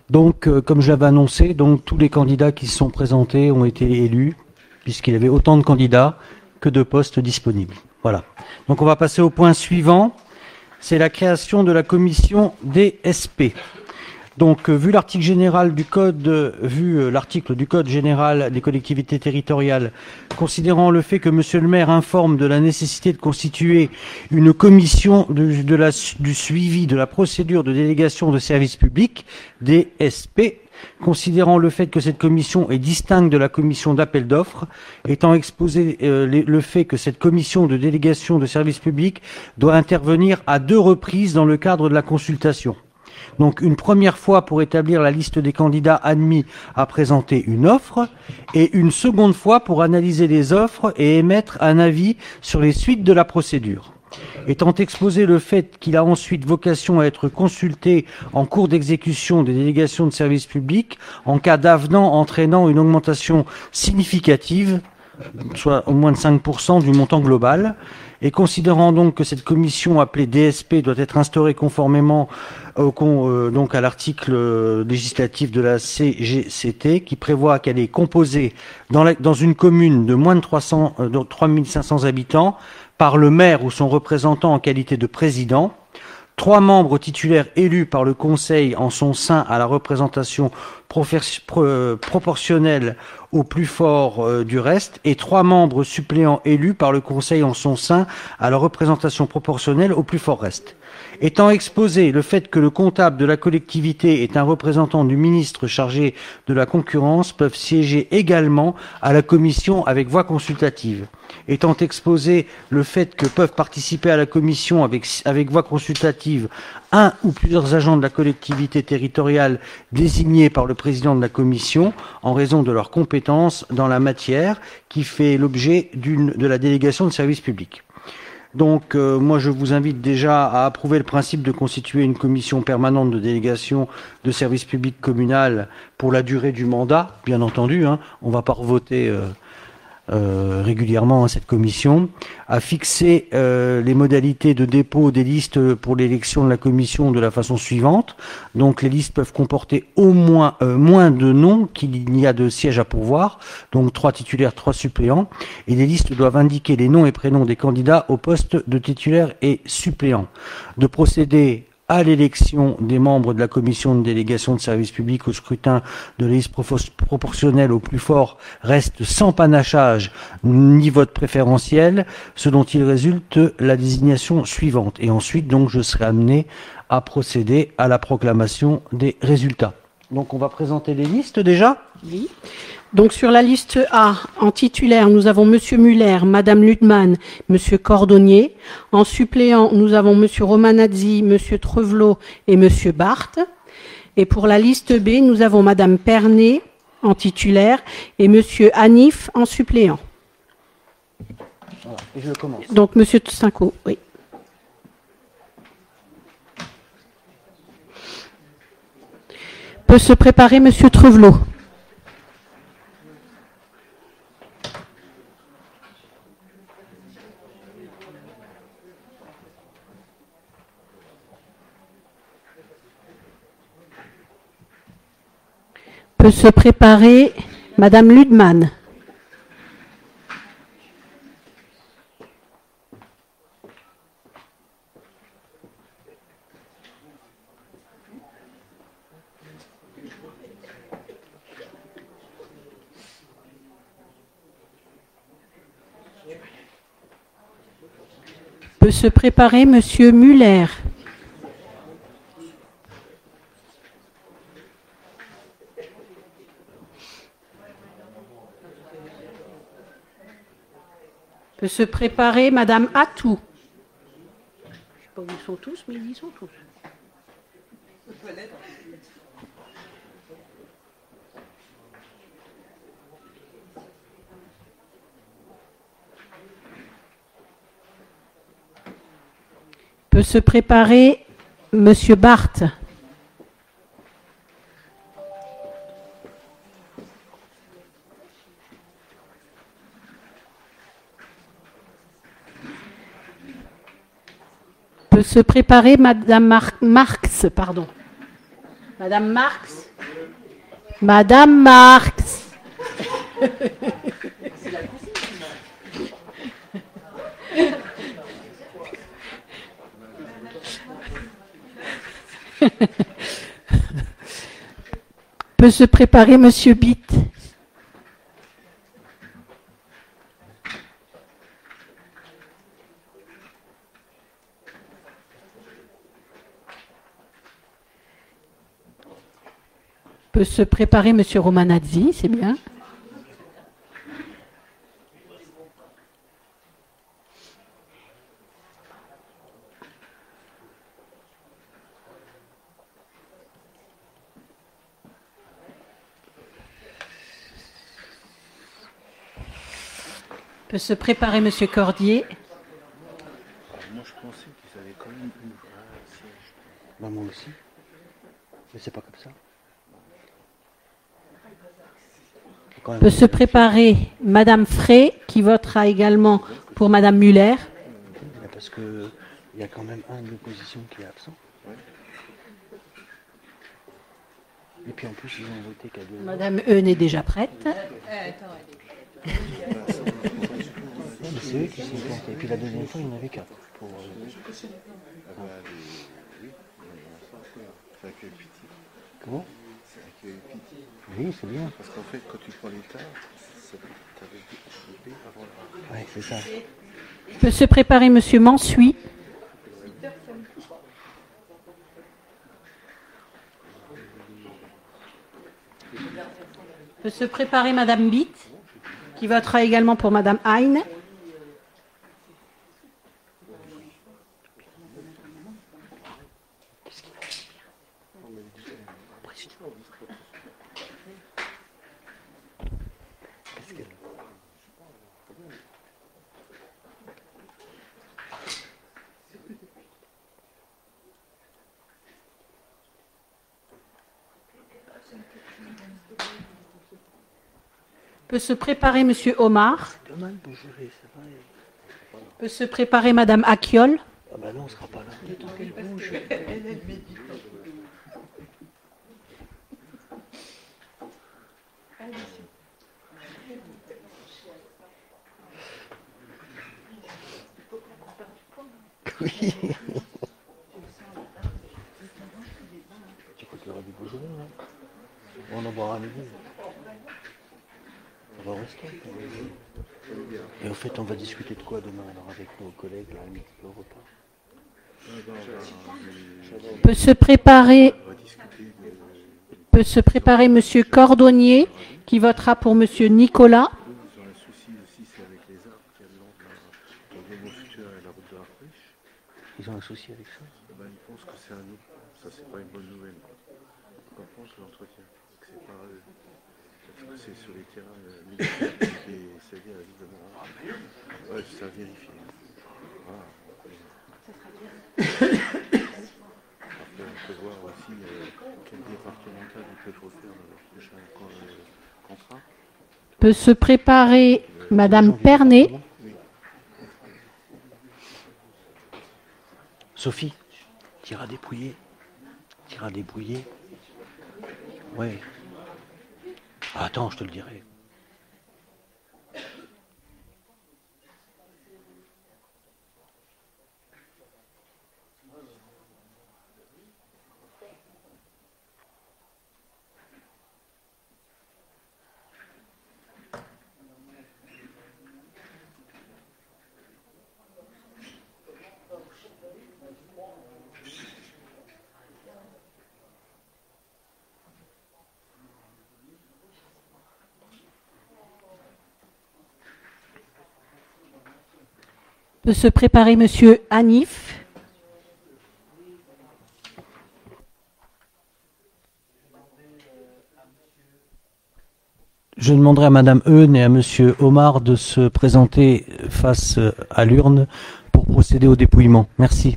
Donc, euh, comme je l'avais annoncé, donc tous les candidats qui se sont présentés ont été élus, puisqu'il y avait autant de candidats que de postes disponibles. Voilà. Donc, on va passer au point suivant. C'est la création de la commission DSP. Donc, euh, vu l'article général du code, euh, vu euh, l'article du code général des collectivités territoriales, considérant le fait que Monsieur le maire informe de la nécessité de constituer une commission de, du suivi de la procédure de délégation de services publics, DSP, considérant le fait que cette commission est distincte de la commission d'appel d'offres, étant exposé le fait que cette commission de délégation de services publics doit intervenir à deux reprises dans le cadre de la consultation. Donc une première fois pour établir la liste des candidats admis à présenter une offre et une seconde fois pour analyser les offres et émettre un avis sur les suites de la procédure. Étant exposé le fait qu'il a ensuite vocation à être consulté en cours d'exécution des délégations de services publics en cas d'avenant entraînant une augmentation significative, soit au moins de 5% du montant global, et considérant donc que cette commission appelée DSP doit être instaurée conformément euh, donc à l'article euh, législatif de la CGCT qui prévoit qu'elle est composée dans, une commune de moins de 300, euh, de 3500 habitants par le maire ou son représentant en qualité de président, trois membres titulaires élus par le Conseil en son sein à la représentation euh, proportionnelle au plus fort euh, du reste, et trois membres suppléants élus par le Conseil en son sein à la représentation proportionnelle au plus fort reste. Étant exposé le fait que le comptable de la collectivité est un représentant du ministre chargé de la concurrence peuvent siéger également à la commission avec voix consultative. Étant exposé le fait que peuvent participer à la commission avec, avec voix consultative un ou plusieurs agents de la collectivité territoriale désignés par le président de la commission en raison de leurs compétences dans la matière qui fait l'objet de la délégation de service public. Donc, euh, moi, je vous invite déjà à approuver le principe de constituer une commission permanente de délégation de service public communal pour la durée du mandat, bien entendu. Hein, on va pas revoter euh, euh, régulièrement à cette commission, à fixer euh, les modalités de dépôt des listes pour l'élection de la commission de la façon suivante. Donc, les listes peuvent comporter au moins euh, moins de noms qu'il n'y a de sièges à pourvoir, donc trois titulaires, trois suppléants et les listes doivent indiquer les noms et prénoms des candidats au poste de titulaire et suppléant. De procéder à l'élection des membres de la commission de délégation de service public au scrutin de liste proportionnelle au plus fort reste sans panachage ni vote préférentiel, ce dont il résulte la désignation suivante. Et ensuite, donc, je serai amené à procéder à la proclamation des résultats. Donc, on va présenter les listes déjà? Oui. Donc sur la liste A, en titulaire, nous avons Monsieur Muller, Madame Ludman, Monsieur Cordonnier. En suppléant, nous avons Monsieur Romanazzi, Monsieur Trevelot et Monsieur Barthes. Et pour la liste B, nous avons Madame Pernet en titulaire et Monsieur Anif en suppléant. Voilà. Et je commence. Donc Monsieur Toustinco, oui. Peut se préparer Monsieur Trevelot. Peut se préparer Madame Ludman. Peut se préparer Monsieur Muller. Peut se préparer Madame Atou. Je ne sais pas où ils sont tous, mais ils y sont tous. Peut se préparer Monsieur Barthes. Peut se préparer Madame Mar- Marx. Marx, pardon. Madame Marx. Madame Marx. [laughs] Peut se préparer Monsieur Bitt. Peut se préparer Monsieur Romanazzi, c'est bien. Peut se préparer Monsieur Cordier. Moi, je pensais qu'ils avaient quand même une. Bah, moi aussi. Mais c'est pas comme ça. Faut quand même- Peut se préparer Madame Frey, qui votera également pour Madame Muller. Parce que il y a quand même un de l'opposition qui est absent. Et puis en plus, ils ont voté qu'à deux. Madame Eun est déjà prête. C'est eux qui sont plantés. Et puis la deuxième fois, il y en avait quatre. Pour, euh, Ah bah. Comment? Oui, c'est bien. Parce qu'en fait, quand tu prends l'état, ça t'avais dit avant la. Ouais, c'est ça. Peut se préparer Monsieur Mansuy. Peut se préparer Madame Bitt, qui votera également pour Madame Hein. Peut se préparer Monsieur Omar. Vrai. Peut se préparer Madame Akiol. Ah bah non, on sera pas là. Oui. [laughs] Tu crois qu'il y aura du Beaujolais, là On en boira à midi. On va resto. Et en fait, on va discuter de quoi demain alors avec nos collègues là, repas? Peut se préparer peut se préparer Monsieur Cordonnier, qui votera pour Monsieur Nicolas. Ils ont un souci aussi, c'est avec les arbres qu'il y a le long de la, entre le futur et la route de la Friche. Ils ont un souci avec ça Ben, ils pensent que c'est un nous. Ça, c'est pas une bonne nouvelle. Qu'on pense de l'entretien. Que c'est pas eux. Parce que c'est sur les terrains euh, militaires qui est cédé à la ville de Montréal. Ouais, c'est à vérifier. Voilà. Après, on peut voir aussi euh, quel départemental ils peuvent refaire le prochain euh, contrat. Peut se préparer Madame Pernet. Sophie, t'iras dépouiller. T'iras dépouiller. Ouais. Ah, attends, je te le dirai. Peut se préparer Monsieur Hanif. Je demanderai à Madame Eun et à Monsieur Omar de se présenter face à l'urne pour procéder au dépouillement. Merci.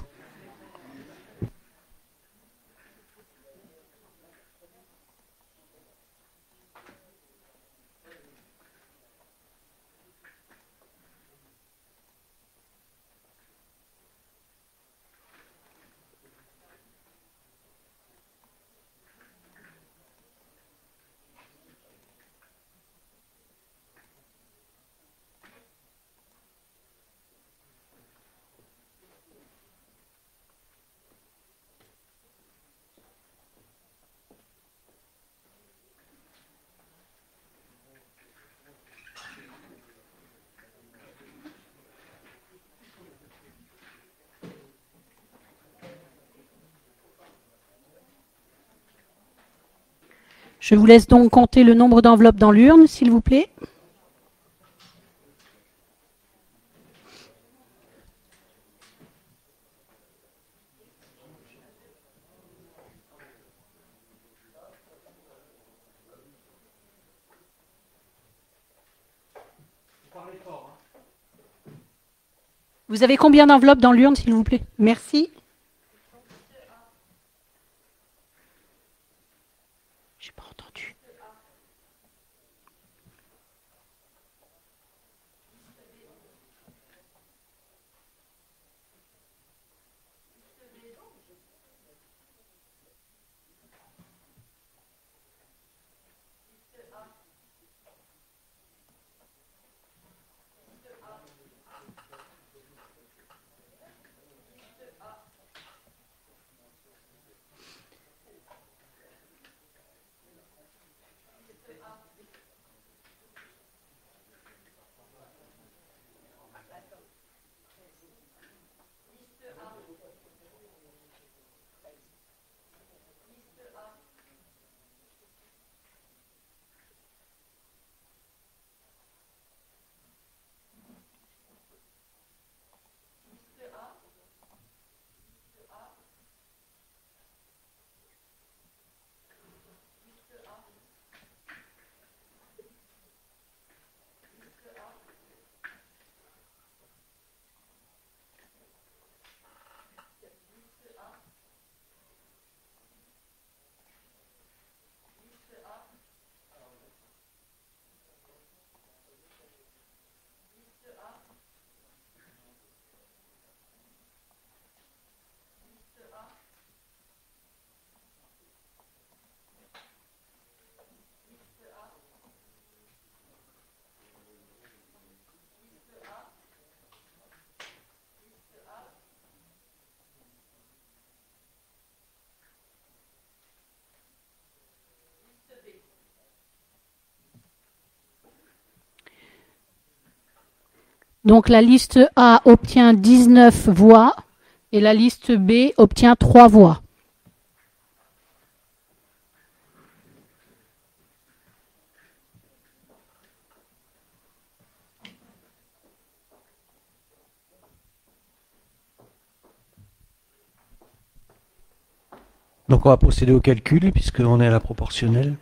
Je vous laisse donc compter le nombre d'enveloppes dans l'urne, s'il vous plaît. Vous avez combien d'enveloppes dans l'urne, s'il vous plaît? Merci. Donc la liste A obtient 19 voix et la liste B obtient 3 voix. Donc on va procéder au calcul puisqu'on est à la proportionnelle.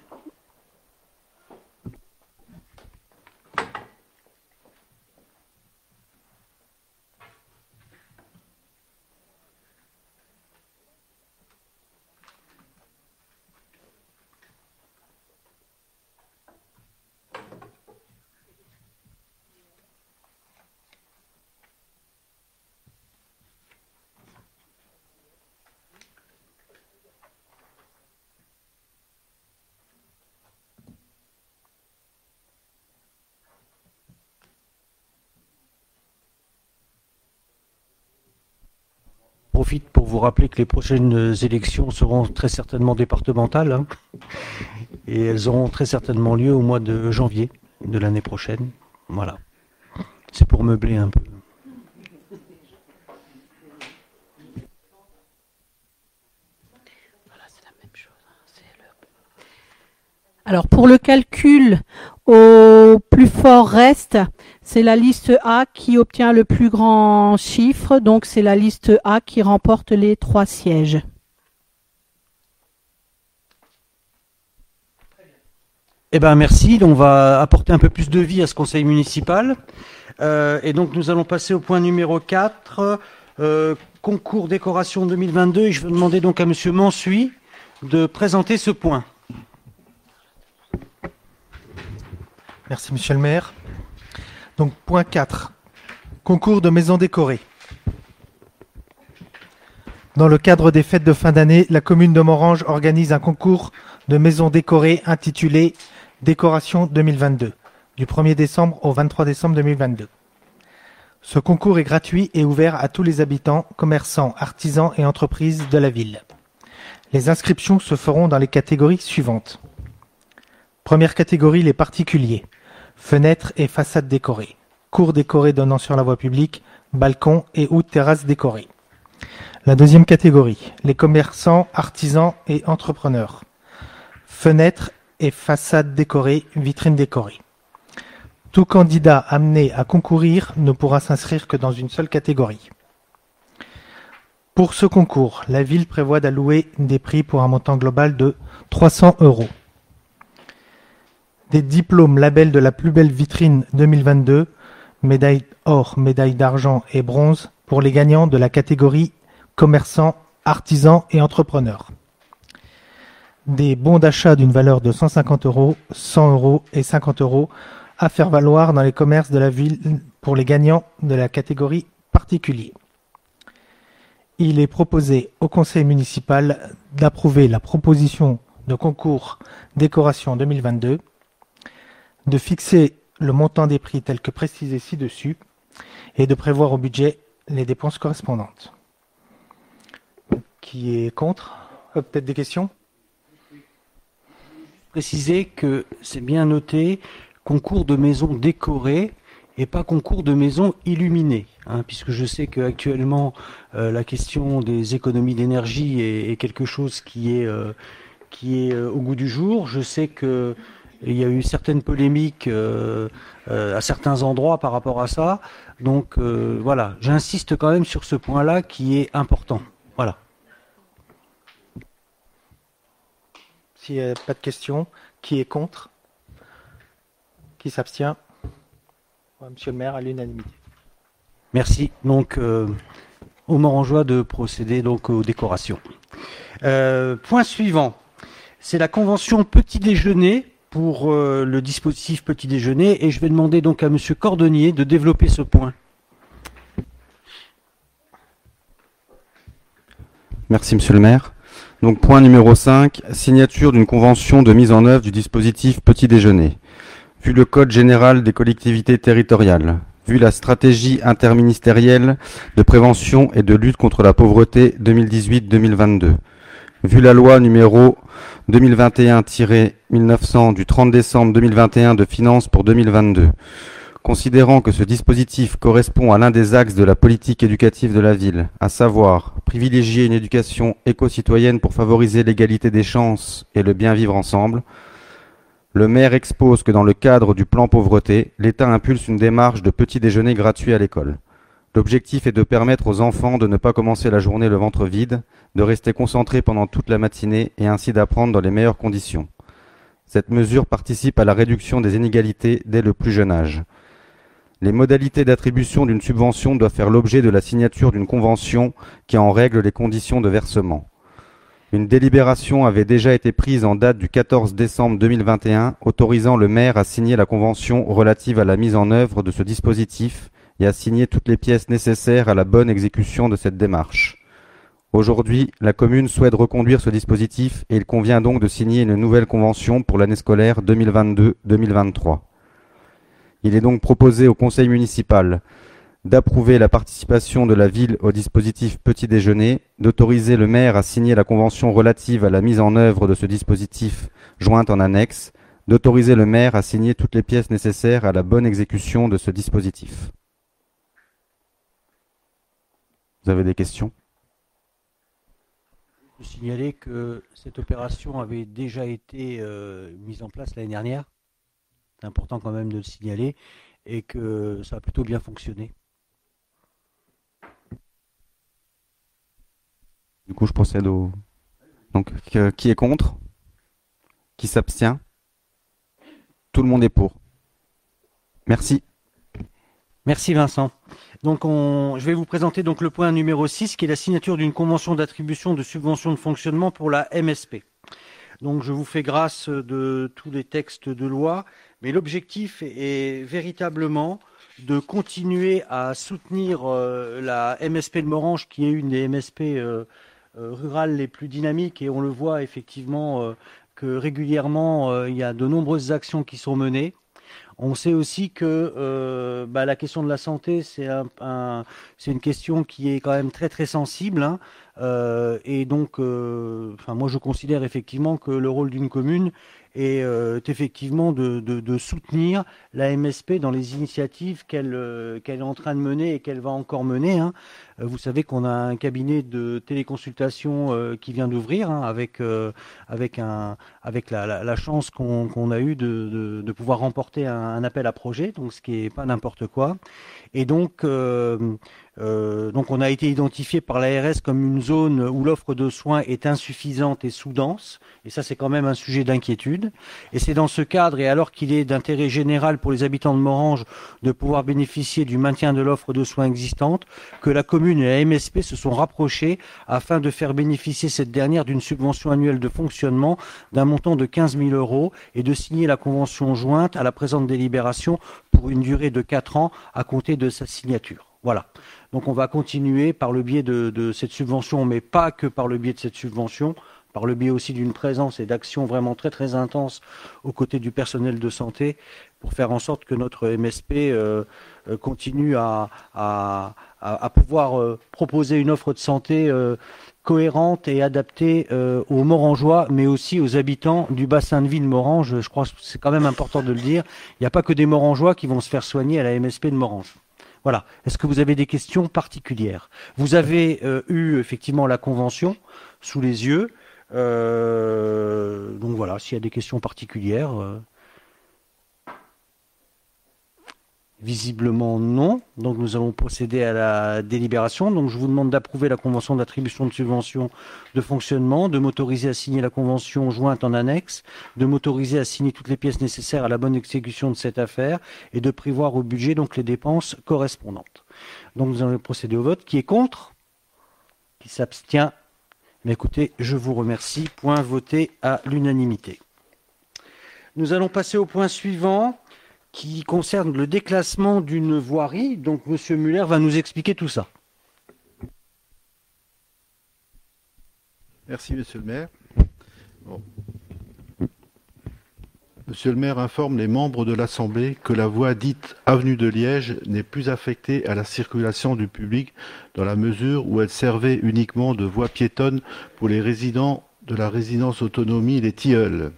profite pour vous rappeler que les prochaines élections seront très certainement départementales hein. et elles auront très certainement lieu au mois de janvier de l'année prochaine. Voilà. C'est pour meubler un peu. Alors pour le calcul au plus fort reste, c'est la liste A qui obtient le plus grand chiffre, donc c'est la liste A qui remporte les trois sièges. Eh ben merci. On va apporter un peu plus de vie à ce conseil municipal. Euh, et donc nous allons passer au point numéro 4, euh, concours décoration 2022. Et je vais demander donc à Monsieur Mansuy de présenter ce point. Merci, monsieur le maire. Donc, point 4. Concours de maisons décorées. Dans le cadre des fêtes de fin d'année, la commune de Morange organise un concours de maisons décorées intitulé Décoration 2022, du 1er décembre au 23 décembre 2022. Ce concours est gratuit et ouvert à tous les habitants, commerçants, artisans et entreprises de la ville. Les inscriptions se feront dans les catégories suivantes. Première catégorie, les particuliers fenêtres et façades décorées, cours décorés donnant sur la voie publique, balcons et ou terrasses décorées. La deuxième catégorie, les commerçants, artisans et entrepreneurs. Fenêtres et façade décorée, vitrine décorée. Tout candidat amené à concourir ne pourra s'inscrire que dans une seule catégorie. Pour ce concours, la ville prévoit d'allouer des prix pour un montant global de 300 euros. Des diplômes labels de la plus belle vitrine 2022, médaille or, médaille d'argent et bronze pour les gagnants de la catégorie commerçants, artisans et entrepreneurs. Des bons d'achat d'une valeur de 150 euros, 100 euros et 50 euros à faire valoir dans les commerces de la ville pour les gagnants de la catégorie particulier. Il est proposé au conseil municipal d'approuver la proposition de concours décoration 2022, de fixer le montant des prix tel que précisé ci-dessus et de prévoir au budget les dépenses correspondantes. Qui est contre? Euh, Peut-être des questions? Préciser que c'est bien noté concours de maisons décorées et pas concours de maisons illuminées, hein, puisque je sais qu'actuellement euh, la question des économies d'énergie est, quelque chose qui est qui est euh, au goût du jour. Je sais que il y a eu certaines polémiques euh, euh, à certains endroits par rapport à ça. Donc euh, voilà, j'insiste quand même sur ce point-là qui est important. Voilà. S'il n'y a pas de questions, qui est contre? Qui s'abstient? Monsieur le maire, à l'unanimité. Merci. Donc, au Morangeois de procéder donc aux décorations. Point suivant, c'est la convention petit déjeuner pour euh, le dispositif petit déjeuner et je vais demander donc à Monsieur Cordonnier de développer ce point. Merci, monsieur le maire. Donc, point numéro 5, signature d'une convention de mise en œuvre du dispositif petit déjeuner. Vu le Code général des collectivités territoriales, vu la stratégie interministérielle de prévention et de lutte contre la pauvreté 2018-2022, vu la loi numéro 2021-1900 du 30 décembre 2021 de finances pour 2022, Considérant que ce dispositif correspond à l'un des axes de la politique éducative de la ville, à savoir privilégier une éducation éco-citoyenne pour favoriser l'égalité des chances et le bien vivre ensemble, le maire expose que dans le cadre du plan pauvreté, l'État impulse une démarche de petit déjeuner gratuit à l'école. L'objectif est de permettre aux enfants de ne pas commencer la journée le ventre vide, de rester concentrés pendant toute la matinée et ainsi d'apprendre dans les meilleures conditions. Cette mesure participe à la réduction des inégalités dès le plus jeune âge. Les modalités d'attribution d'une subvention doivent faire l'objet de la signature d'une convention qui en règle les conditions de versement. Une délibération avait déjà été prise en date du 14 décembre 2021 autorisant le maire à signer la convention relative à la mise en œuvre de ce dispositif et à signer toutes les pièces nécessaires à la bonne exécution de cette démarche. Aujourd'hui, la commune souhaite reconduire ce dispositif et il convient donc de signer une nouvelle convention pour l'année scolaire 2022-2023. Il est donc proposé au conseil municipal d'approuver la participation de la ville au dispositif petit déjeuner, d'autoriser le maire à signer la convention relative à la mise en œuvre de ce dispositif jointe en annexe, d'autoriser le maire à signer toutes les pièces nécessaires à la bonne exécution de ce dispositif. Vous avez des questions? Je signaler que cette opération avait déjà été euh, mise en place l'année dernière. C'est important quand même de le signaler et que ça a plutôt bien fonctionné. Du coup, je procède au. Donc, qui est contre? Qui s'abstient? Tout le monde est pour. Merci. Merci Vincent. Donc on, je vais vous présenter donc le point numéro 6 qui est la signature d'une convention d'attribution de subventions de fonctionnement pour la MSP. Donc je vous fais grâce de tous les textes de loi, mais l'objectif est véritablement de continuer à soutenir euh, la MSP de Morange qui est une des MSP euh, euh, rurales les plus dynamiques et on le voit effectivement que régulièrement il y a de nombreuses actions qui sont menées. On sait aussi que euh, bah, la question de la santé, c'est un, un- c'est une question qui est quand même très très sensible. hein. Euh, et donc, euh, moi, je considère effectivement que le rôle d'une commune est euh, effectivement de, de- de soutenir la MSP dans les initiatives qu'elle euh, qu'elle est en train de mener et qu'elle va encore mener. hein. Euh, Vous savez qu'on a un cabinet de téléconsultation euh, qui vient d'ouvrir hein, avec euh, avec un avec la, la- chance qu'on qu'on a eue de, de- de pouvoir remporter un, un appel à projet, donc ce qui est pas n'importe quoi. Et donc euh, donc on a été identifié par l'ARS comme une zone où l'offre de soins est insuffisante et sous-dense. Et ça, c'est quand même un sujet d'inquiétude. Et c'est dans ce cadre, et alors qu'il est d'intérêt général pour les habitants de Morange de pouvoir bénéficier du maintien de l'offre de soins existante, que la commune et la MSP se sont rapprochés afin de faire bénéficier cette dernière d'une subvention annuelle de fonctionnement d'un montant de 15 000 euros et de signer la convention jointe à la présente délibération pour une durée de 4 ans à compter de sa signature. Voilà. Donc on va continuer par le biais de, cette subvention, mais pas que par le biais de cette subvention, par le biais aussi d'une présence et d'actions vraiment très très intenses aux côtés du personnel de santé pour faire en sorte que notre MSP euh, euh, continue à, pouvoir euh, proposer une offre de santé cohérente et adaptée aux Morangeois, mais aussi aux habitants du bassin de vie de Morange. Je crois que c'est quand même important de le dire. Il n'y a pas que des Morangeois qui vont se faire soigner à la MSP de Morange. Voilà. Est-ce que vous avez des questions particulières? Vous avez euh, eu effectivement la convention sous les yeux. Euh, donc voilà, s'il y a des questions particulières. euh, Visiblement non. Donc nous allons procéder à la délibération. Donc je vous demande d'approuver la convention d'attribution de subvention de fonctionnement, de m'autoriser à signer la convention jointe en annexe, de m'autoriser à signer toutes les pièces nécessaires à la bonne exécution de cette affaire et de prévoir au budget donc les dépenses correspondantes. Donc nous allons procéder au vote. Qui est contre? Qui s'abstient? Mais écoutez, je vous remercie. Point voté à l'unanimité. Nous allons passer au point suivant qui concerne le déclassement d'une voirie. Donc Monsieur Muller va nous expliquer tout ça. Merci, monsieur le maire. Bon. Monsieur le maire informe les membres de l'Assemblée que la voie dite avenue de Liège n'est plus affectée à la circulation du public dans la mesure où elle servait uniquement de voie piétonne pour les résidents de la résidence autonomie Les Tilleuls.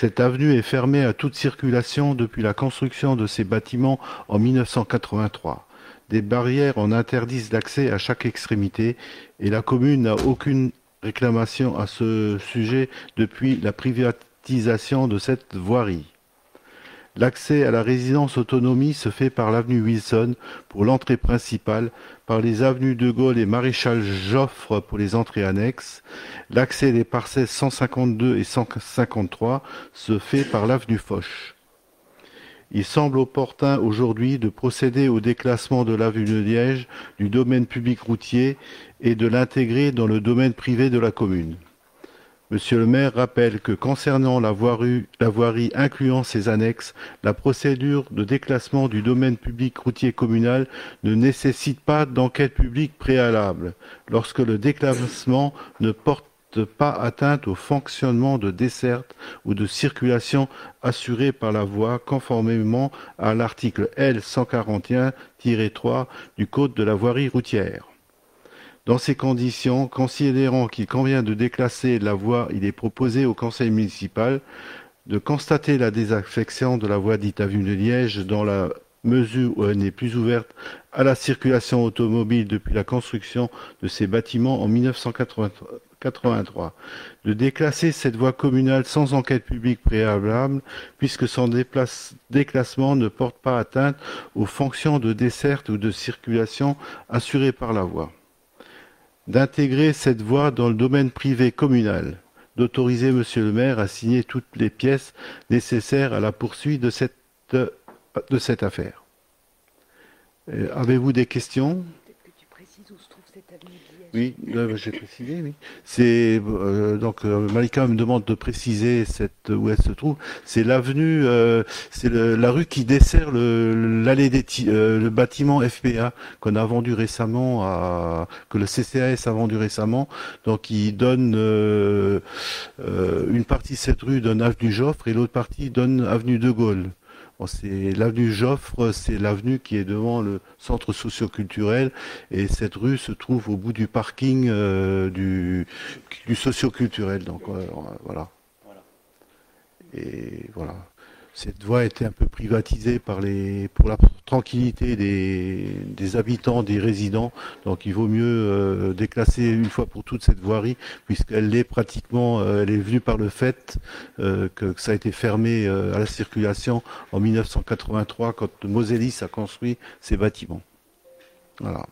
Cette avenue est fermée à toute circulation depuis la construction de ces bâtiments en 1983. Des barrières en interdisent l'accès à chaque extrémité et la commune n'a aucune réclamation à ce sujet depuis la privatisation de cette voirie. L'accès à la résidence autonomie se fait par l'avenue Wilson pour l'entrée principale, par les avenues de Gaulle et Maréchal Joffre pour les entrées annexes. L'accès des parcelles 152 et 153 se fait par l'avenue Foch. Il semble opportun aujourd'hui de procéder au déclassement de l'avenue de Liège du domaine public routier et de l'intégrer dans le domaine privé de la commune. Monsieur le maire rappelle que concernant la voirie, incluant ses annexes, la procédure de déclassement du domaine public routier communal ne nécessite pas d'enquête publique préalable lorsque le déclassement ne porte pas atteinte au fonctionnement de desserte ou de circulation assurée par la voie conformément à l'article L 141-3 du Code de la voirie routière. Dans ces conditions, considérant qu'il convient de déclasser la voie, il est proposé au conseil municipal de constater la désaffection de la voie dite avenue de Liège dans la mesure où elle n'est plus ouverte à la circulation automobile depuis la construction de ces bâtiments en 1983. De déclasser cette voie communale sans enquête publique préalable, puisque son déclassement ne porte pas atteinte aux fonctions de desserte ou de circulation assurées par la voie d'intégrer cette voie dans le domaine privé communal, d'autoriser Monsieur le maire à signer toutes les pièces nécessaires à la poursuite de cette, affaire. Euh, Avez-vous des questions? Oui, j'ai précisé, oui. C'est euh, donc euh, Malika me demande de préciser cette, où elle se trouve. C'est l'avenue, euh, c'est la rue qui dessert le- l'allée des euh, le bâtiment FPA qu'on a vendu récemment à que le CCAS a vendu récemment. Donc il donne euh, une partie de cette rue donne avenue Joffre et l'autre partie donne avenue de Gaulle. Bon, c'est l'avenue Joffre, c'est l'avenue qui est devant le centre socioculturel et cette rue se trouve au bout du parking euh, du, du socioculturel. Donc euh, voilà. Et voilà. Cette voie a été un peu privatisée par les, pour la tranquillité des, des habitants, des résidents. Donc il vaut mieux euh, déclasser une fois pour toutes cette voirie, puisqu'elle est pratiquement, euh, elle est venue par le fait euh, que, que ça a été fermé euh, à la circulation en 1983 quand Moselis a construit ses bâtiments. Voilà.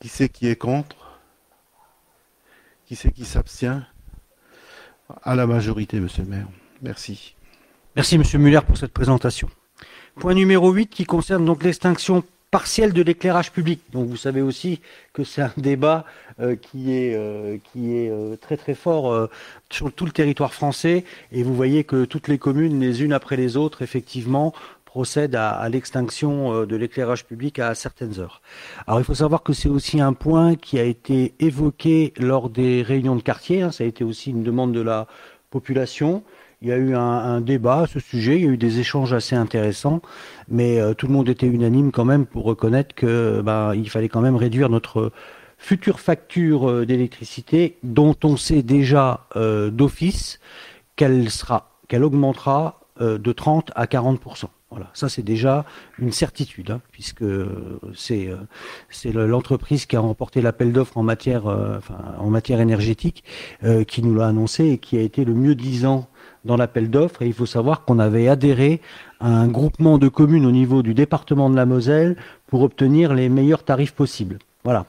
Qui c'est qui est contre? Qui c'est qui s'abstient? À la majorité, monsieur le maire. Merci. Merci Monsieur Muller pour cette présentation. Point numéro 8 qui concerne donc l'extinction partielle de l'éclairage public. Donc vous savez aussi que c'est un débat euh, qui est, euh, euh, très très fort sur tout le territoire français et vous voyez que toutes les communes, les unes après les autres, effectivement, procèdent à, l'extinction euh, de l'éclairage public à certaines heures. Alors il faut savoir que c'est aussi un point qui a été évoqué lors des réunions de quartier, hein. ça a été aussi une demande de la population. Il y a eu un, débat à ce sujet, il y a eu des échanges assez intéressants, mais euh, tout le monde était unanime quand même pour reconnaître que ben, il fallait quand même réduire notre future facture euh, d'électricité, dont on sait déjà d'office qu'elle sera, qu'elle augmentera de 30 à 40 voilà, ça c'est déjà une certitude, hein, puisque euh, c'est euh, c'est le- l'entreprise qui a remporté l'appel d'offres en matière euh, enfin, en matière énergétique euh, qui nous l'a annoncé et qui a été le mieux disant dans l'appel d'offres. Et il faut savoir qu'on avait adhéré à un groupement de communes au niveau du département de la Moselle pour obtenir les meilleurs tarifs possibles. Voilà.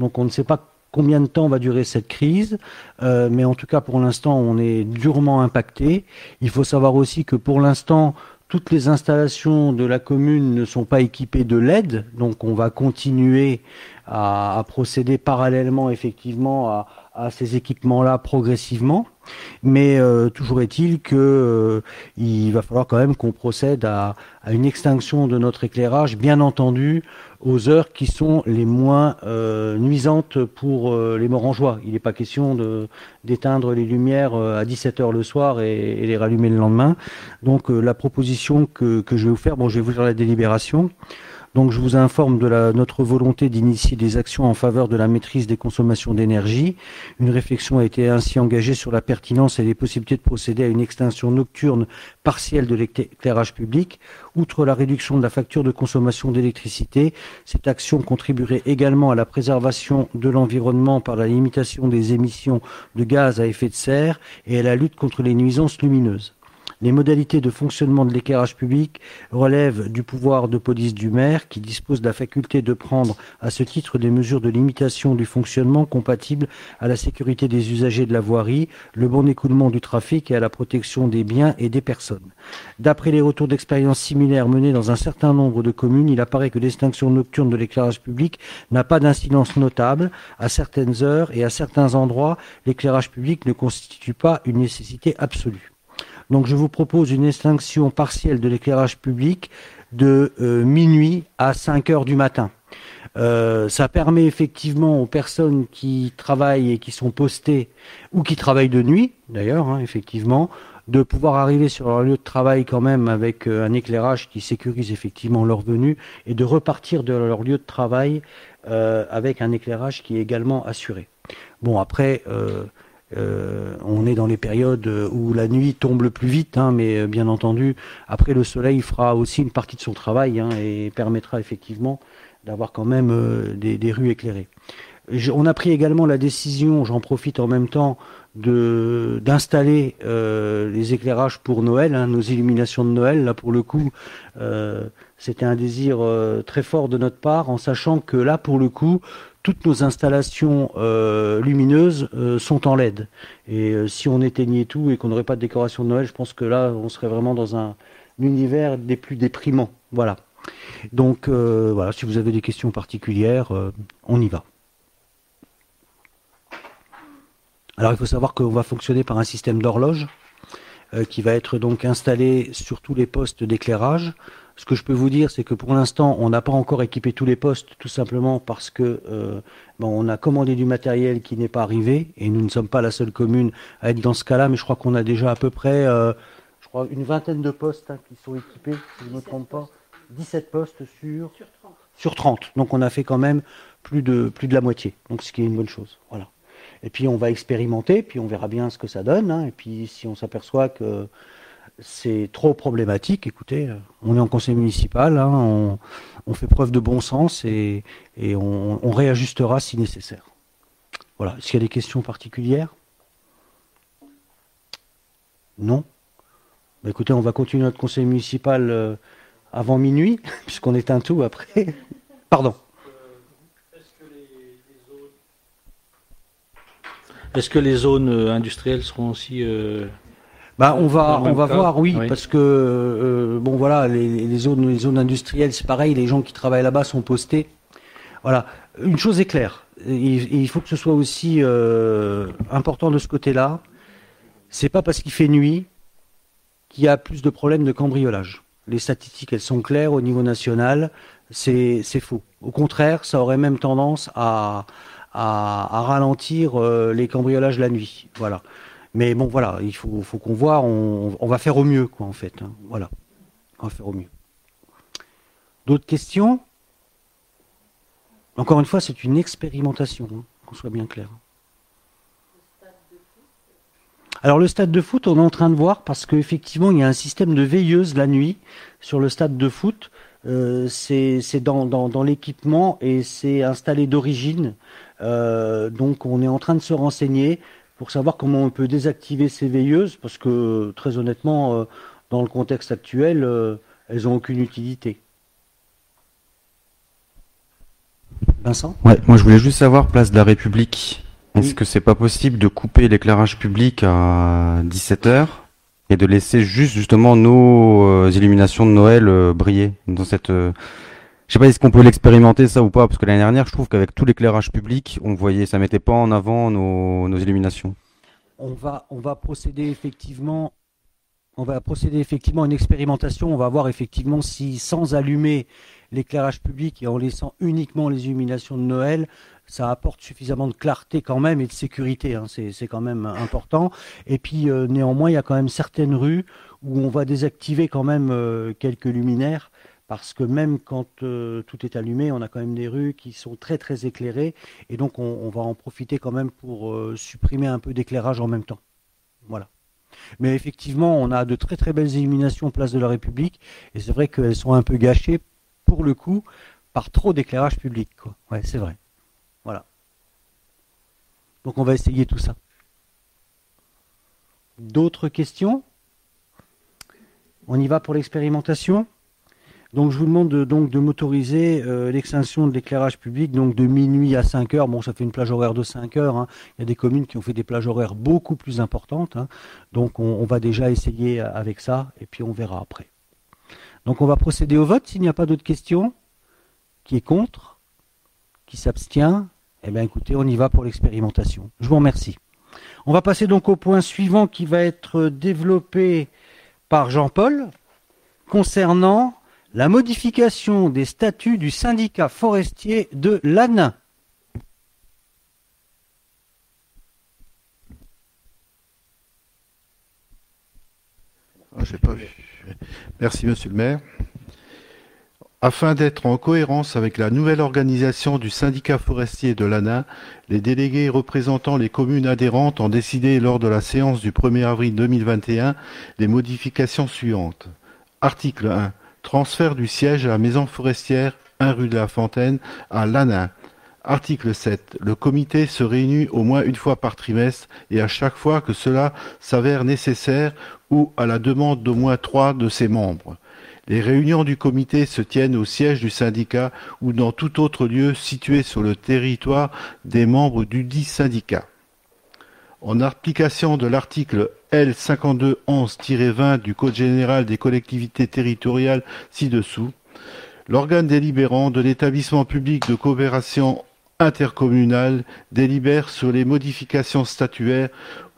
Donc on ne sait pas combien de temps va durer cette crise, euh, mais en tout cas pour l'instant on est durement impacté. Il faut savoir aussi que pour l'instant toutes les installations de la commune ne sont pas équipées de LED, donc on va continuer à, procéder parallèlement effectivement à, ces équipements-là progressivement. Mais euh, toujours est-il que euh, va falloir quand même qu'on procède à une extinction de notre éclairage, bien entendu, aux heures qui sont les moins euh, nuisantes pour euh, les Morangeois. Il n'est pas question d'éteindre les lumières euh, à 17 heures le soir et, et les rallumer le lendemain. Donc la proposition que, que je vais vous faire, bon, je vais vous faire la délibération. Donc je vous informe de notre volonté d'initier des actions en faveur de la maîtrise des consommations d'énergie. Une réflexion a été ainsi engagée sur la pertinence et les possibilités de procéder à une extinction nocturne partielle de l'éclairage public. Outre la réduction de la facture de consommation d'électricité, cette action contribuerait également à la préservation de l'environnement par la limitation des émissions de gaz à effet de serre et à la lutte contre les nuisances lumineuses. Les modalités de fonctionnement de l'éclairage public relèvent du pouvoir de police du maire qui dispose de la faculté de prendre à ce titre des mesures de limitation du fonctionnement compatibles à la sécurité des usagers de la voirie, le bon écoulement du trafic et à la protection des biens et des personnes. D'après les retours d'expérience similaires menés dans un certain nombre de communes, il apparaît que l'extinction nocturne de l'éclairage public n'a pas d'incidence notable. À certaines heures et à certains endroits, l'éclairage public ne constitue pas une nécessité absolue. Donc je vous propose une extinction partielle de l'éclairage public de euh, minuit à 5 heures du matin. Euh, ça permet effectivement aux personnes qui travaillent et qui sont postées ou qui travaillent de nuit, d'ailleurs, hein, effectivement, de pouvoir arriver sur leur lieu de travail quand même avec euh, un éclairage qui sécurise effectivement leur venue et de repartir de leur lieu de travail euh, avec un éclairage qui est également assuré. Bon, après, euh, on est dans les périodes où la nuit tombe le plus vite, hein, mais euh, bien entendu, après le soleil fera aussi une partie de son travail hein, et permettra effectivement d'avoir quand même euh, des, rues éclairées. On a pris également la décision, j'en profite en même temps, de d'installer euh, les éclairages pour Noël, hein, nos illuminations de Noël. Là, pour le coup, euh, c'était un désir euh, très fort de notre part, en sachant que là, pour le coup, toutes nos installations euh, lumineuses euh, sont en LED. Et euh, si on éteignait tout et qu'on n'aurait pas de décoration de Noël, je pense que là, on serait vraiment dans un univers des plus déprimants. Voilà. Donc voilà, si vous avez des questions particulières, on y va. Alors il faut savoir qu'on va fonctionner par un système d'horloge qui va être donc installé sur tous les postes d'éclairage. Ce que je peux vous dire, c'est que pour l'instant, on n'a pas encore équipé tous les postes, tout simplement parce que euh, bon, on a commandé du matériel qui n'est pas arrivé, et nous ne sommes pas la seule commune à être dans ce cas-là, mais je crois qu'on a déjà à peu près, euh, je crois, une vingtaine de postes hein, qui sont équipés, si je ne me trompe pas, 17 postes sur sur 30. Donc on a fait quand même plus de plus de la moitié. Donc ce qui est une bonne chose. Voilà. Et puis on va expérimenter, puis on verra bien ce que ça donne. hein. Et puis si on s'aperçoit que c'est trop problématique, écoutez, euh, on est en conseil municipal, hein, on, fait preuve de bon sens et, on, réajustera si nécessaire. Voilà. Est-ce qu'il y a des questions particulières? Non? Bah, Écoutez, on va continuer notre conseil municipal euh, avant minuit, [laughs] puisqu'on éteint tout après. Pardon. Est-ce que les zones euh, industrielles seront aussi. Bah, on va, on va cas voir, oui, Oui. parce que euh, bon voilà, les, les zones, les zones industrielles, c'est pareil, les gens qui travaillent là-bas sont postés. Voilà, une chose est claire, il faut que ce soit aussi euh, important de ce côté-là. C'est pas parce qu'il fait nuit qu'il y a plus de problèmes de cambriolage. Les statistiques, elles sont claires au niveau national, c'est c'est faux. Au contraire, ça aurait même tendance à, à, à ralentir euh, les cambriolages la nuit. Voilà. Mais bon, voilà, il faut, qu'on voit, on, va faire au mieux, quoi, en fait. hein. Voilà. On va faire au mieux. D'autres questions? Encore une fois, c'est une expérimentation, hein, qu'on soit bien clair. Alors le stade de foot, on est en train de voir parce qu'effectivement, il y a un système de veilleuse la nuit sur le stade de foot. Euh, c'est dans l'équipement et c'est installé d'origine. Euh, donc on est en train de se renseigner pour savoir comment on peut désactiver ces veilleuses parce que très honnêtement, euh, dans le contexte actuel, euh, elles ont aucune utilité. Vincent? Ouais, moi je voulais juste savoir, place de la République, est-ce que c'est pas possible de couper l'éclairage public à 17h et de laisser juste justement nos euh, illuminations de Noël euh, briller dans cette... euh, Je sais pas, est-ce qu'on peut l'expérimenter ça ou pas Parce que l'année dernière, je trouve qu'avec tout l'éclairage public, on voyait, ça mettait pas en avant nos, nos illuminations. on va, on va procéder effectivement, on va procéder effectivement à une expérimentation. On va voir effectivement si, sans allumer l'éclairage public et en laissant uniquement les illuminations de Noël, ça apporte suffisamment de clarté quand même et de sécurité. hein. C'est, c'est quand même important. Et puis euh, néanmoins, il y a quand même certaines rues où on va désactiver quand même euh, quelques luminaires. Parce que même quand euh, tout est allumé, on a quand même des rues qui sont très très éclairées et donc on, va en profiter quand même pour euh, supprimer un peu d'éclairage en même temps. Voilà. Mais effectivement, on a de très très belles illuminations place de la République et c'est vrai qu'elles sont un peu gâchées pour le coup par trop d'éclairage public. Ouais, c'est vrai. Voilà. Donc on va essayer tout ça. D'autres questions? On y va pour l'expérimentation? Donc je vous demande de, donc de m'autoriser euh, l'extinction de l'éclairage public donc de minuit à 5 heures. Bon, ça fait une plage horaire de 5 heures. hein. Il y a des communes qui ont fait des plages horaires beaucoup plus importantes. hein. Donc on, on va déjà essayer avec ça et puis on verra après. Donc on va procéder au vote s'il n'y a pas d'autres questions. Qui est contre Qui s'abstient Eh bien écoutez, on y va pour l'expérimentation. Je vous remercie. On va passer donc au point suivant qui va être développé par Jean-Paul concernant la modification des statuts du syndicat forestier de l'ANA. Ah, pas vu. Merci, monsieur le maire. Afin d'être en cohérence avec la nouvelle organisation du syndicat forestier de l'ANA, les délégués représentant les communes adhérentes ont décidé lors de la séance du 1er avril 2021 les modifications suivantes. Article 1. Transfert du siège à la maison forestière 1 rue de la Fontaine à l'ANA. Article 7. Le comité se réunit au moins une fois par trimestre et à chaque fois que cela s'avère nécessaire ou à la demande d'au moins trois de ses membres. Les réunions du comité se tiennent au siège du syndicat ou dans tout autre lieu situé sur le territoire des membres du dit syndicat. En application de l'article L 5211-20 du Code général des collectivités territoriales ci-dessous, l'organe délibérant de l'établissement public de coopération intercommunale délibère sur les modifications statuaires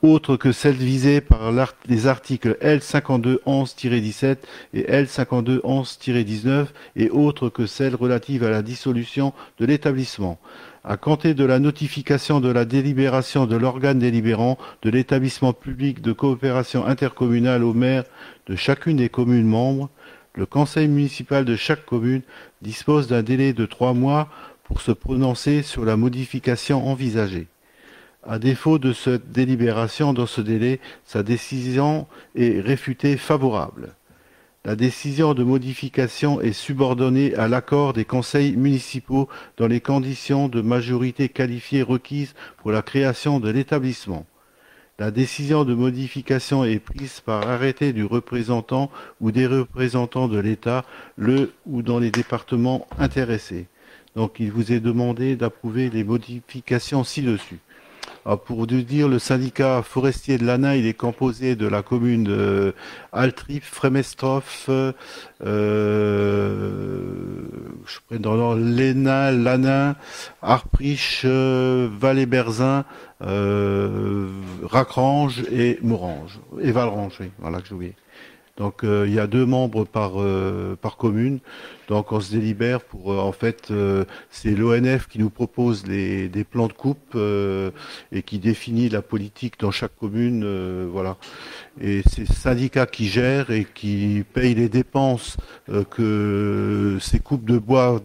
autres que celles visées par les articles L 5211-17 et L 5211-19 et autres que celles relatives à la dissolution de l'établissement. À compter de la notification de la délibération de l'organe délibérant de l'établissement public de coopération intercommunale au maire de chacune des communes membres, le conseil municipal de chaque commune dispose d'un délai de trois mois pour se prononcer sur la modification envisagée. À défaut de cette délibération dans ce délai, sa décision est réfutée favorable. La décision de modification est subordonnée à l'accord des conseils municipaux dans les conditions de majorité qualifiée requises pour la création de l'établissement. La décision de modification est prise par arrêté du représentant ou des représentants de l'État, le ou dans les départements intéressés. Donc il vous est demandé d'approuver les modifications ci-dessus. Alors, pour vous dire, le syndicat forestier de l'Anna, il est composé de la commune de Altrip, Frémestroff, euh, je prends dans l'ordre l'Ena, l'Anna, Arprich, euh, Valais-Berzin, euh, Racrange et Morange. Et Valrange, oui, voilà que j'ai oublié. Donc euh, il y a deux membres par euh, par commune. Donc on se délibère pour euh, en fait c'est l'ONF qui nous propose les des plans de coupe et qui définit la politique dans chaque commune voilà. Et c'est le syndicat qui gère et qui paye les dépenses que ces coupes de bois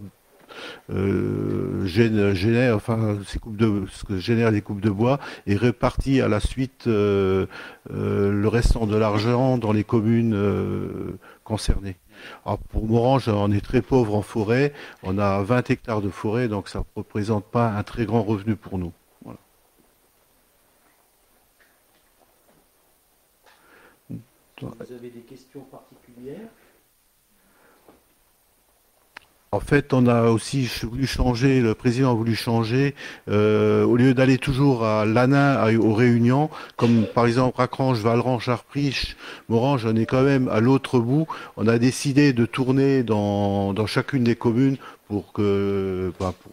euh, génère, enfin, coupes de, ce que les coupes de bois et répartit à la suite euh, euh, le restant de l'argent dans les communes concernées. Alors pour Morange, on est très pauvre en forêt, on a 20 hectares de forêt, donc ça ne représente pas un très grand revenu pour nous. Vous avez des questions particulières? En fait, on a aussi voulu changer, le président a voulu changer, euh, au lieu d'aller toujours à l'ANA, à- aux réunions, comme par exemple Racrange, Valrange, Arprich, Morange, on est quand même à l'autre bout. On a décidé de tourner dans, dans chacune des communes pour que, bah, pour,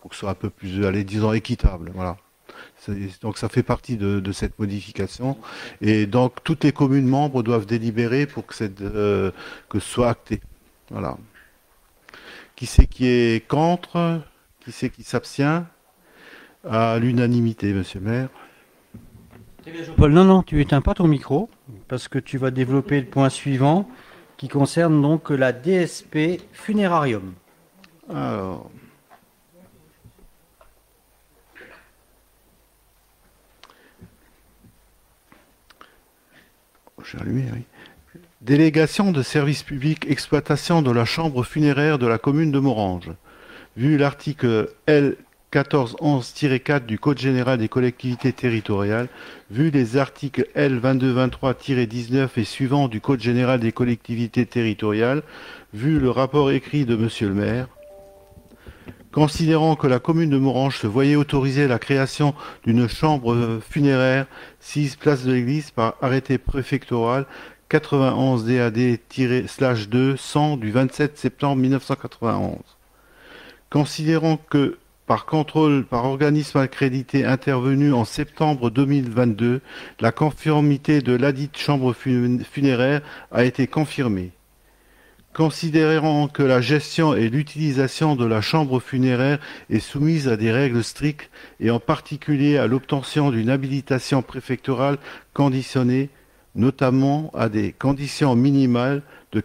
pour que ce soit un peu plus, allez, disons, équitable. Voilà. Donc ça fait partie de, de cette modification. Et donc toutes les communes membres doivent délibérer pour que, cette, euh, que ce soit acté. Voilà. Qui c'est qui est contre? Qui c'est qui s'abstient? À l'unanimité, monsieur le maire. Paul, non, non, tu éteins pas ton micro parce que tu vas développer le point suivant qui concerne donc la DSP funérarium. Alors. J'ai allumé, oui. Délégation de service public exploitation de la chambre funéraire de la commune de Morange. Vu l'article L 1411-4 du Code général des collectivités territoriales, vu les articles L 2223-19 et suivants du Code général des collectivités territoriales, vu le rapport écrit de monsieur le maire, Considérant que la commune de Morange se voyait autoriser la création d'une chambre funéraire 6 place de l'église par arrêté préfectoral 91 DAD-2 100 du 27 septembre 1991. Considérant que par contrôle par organisme accrédité intervenu en septembre 2022, la conformité de ladite chambre fun- funéraire a été confirmée. Considérant que la gestion et l'utilisation de la chambre funéraire est soumise à des règles strictes et en particulier à l'obtention d'une habilitation préfectorale conditionnée, notamment à des conditions minimales de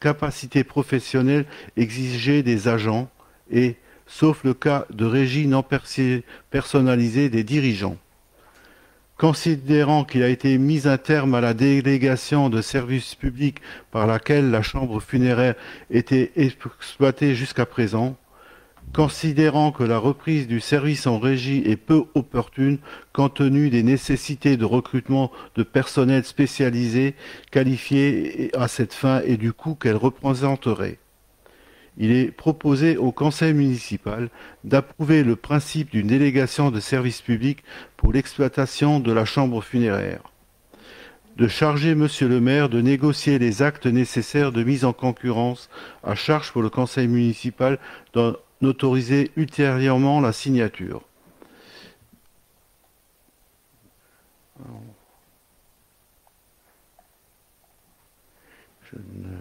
capacité professionnelle exigées des agents et, sauf le cas de régie non personnalisée des dirigeants. Considérant qu'il a été mis un terme à la délégation de services publics par laquelle la chambre funéraire était exploitée jusqu'à présent, considérant que la reprise du service en régie est peu opportune compte tenu des nécessités de recrutement de personnel spécialisé qualifié à cette fin et du coût qu'elle représenterait. Il est proposé au conseil municipal d'approuver le principe d'une délégation de service public pour l'exploitation de la chambre funéraire, de charger monsieur le maire de négocier les actes nécessaires de mise en concurrence à charge pour le conseil municipal d'en autoriser ultérieurement la signature. Je ne...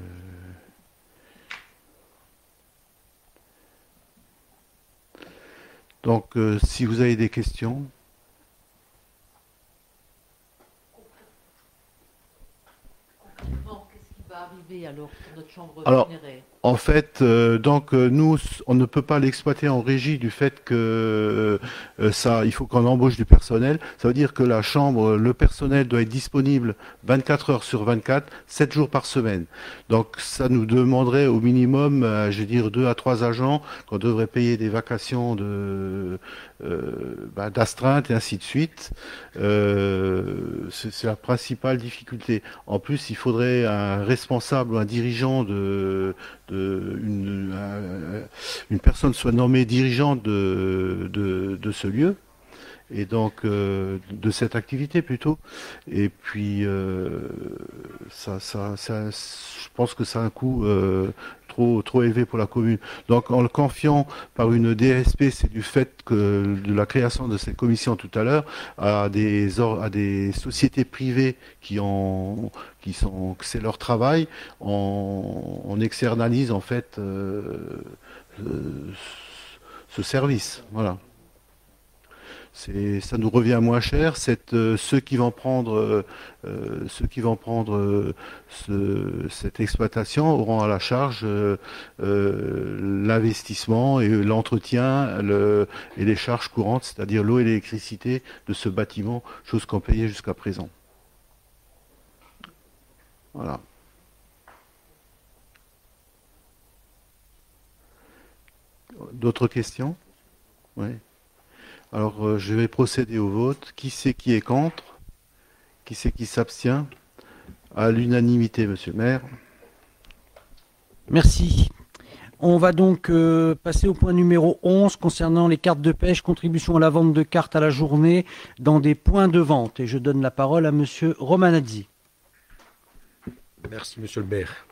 Donc, euh, si vous avez des questions. Qu'est-ce qui va arriver alors pour notre chambre Alors, funéraire? En fait, euh, donc euh, nous, on ne peut pas l'exploiter en régie du fait que euh, ça, il faut qu'on embauche du personnel. Ça veut dire que la chambre, le personnel doit être disponible 24 heures sur 24, 7 jours par semaine. Donc ça nous demanderait au minimum, euh, je veux dire, deux à trois agents qu'on devrait payer des vacations de euh, bah, d'astreinte et ainsi de suite. Euh, c'est la principale difficulté. En plus, il faudrait un responsable ou un dirigeant de, une, un- une personne soit nommée dirigeante de, de, ce lieu et donc euh, de cette activité plutôt. Et puis ça, ça, ça, je pense que c'est un coût trop élevé pour la commune. Donc en le confiant par une DSP, c'est du fait que de la création de cette commission tout à l'heure à des à des sociétés privées qui ont qui sont c'est leur travail, on, on externalise en fait euh, euh, ce service. Voilà. Ça nous revient moins cher. C'est euh, ceux qui vont prendre, euh, euh, ceux qui vont prendre ce- cette exploitation auront à la charge l'investissement et l'entretien le- et les charges courantes, c'est-à-dire l'eau et l'électricité de ce bâtiment, chose qu'on payait jusqu'à présent. Voilà. D'autres questions? Oui. Alors, euh, je vais procéder au vote. Qui c'est qui est contre? Qui c'est qui s'abstient? À l'unanimité, monsieur le maire. Merci. On va donc euh, passer au point numéro 11 concernant les cartes de pêche, contribution à la vente de cartes à la journée dans des points de vente. Et je donne la parole à monsieur Romanazzi. Merci, monsieur le maire.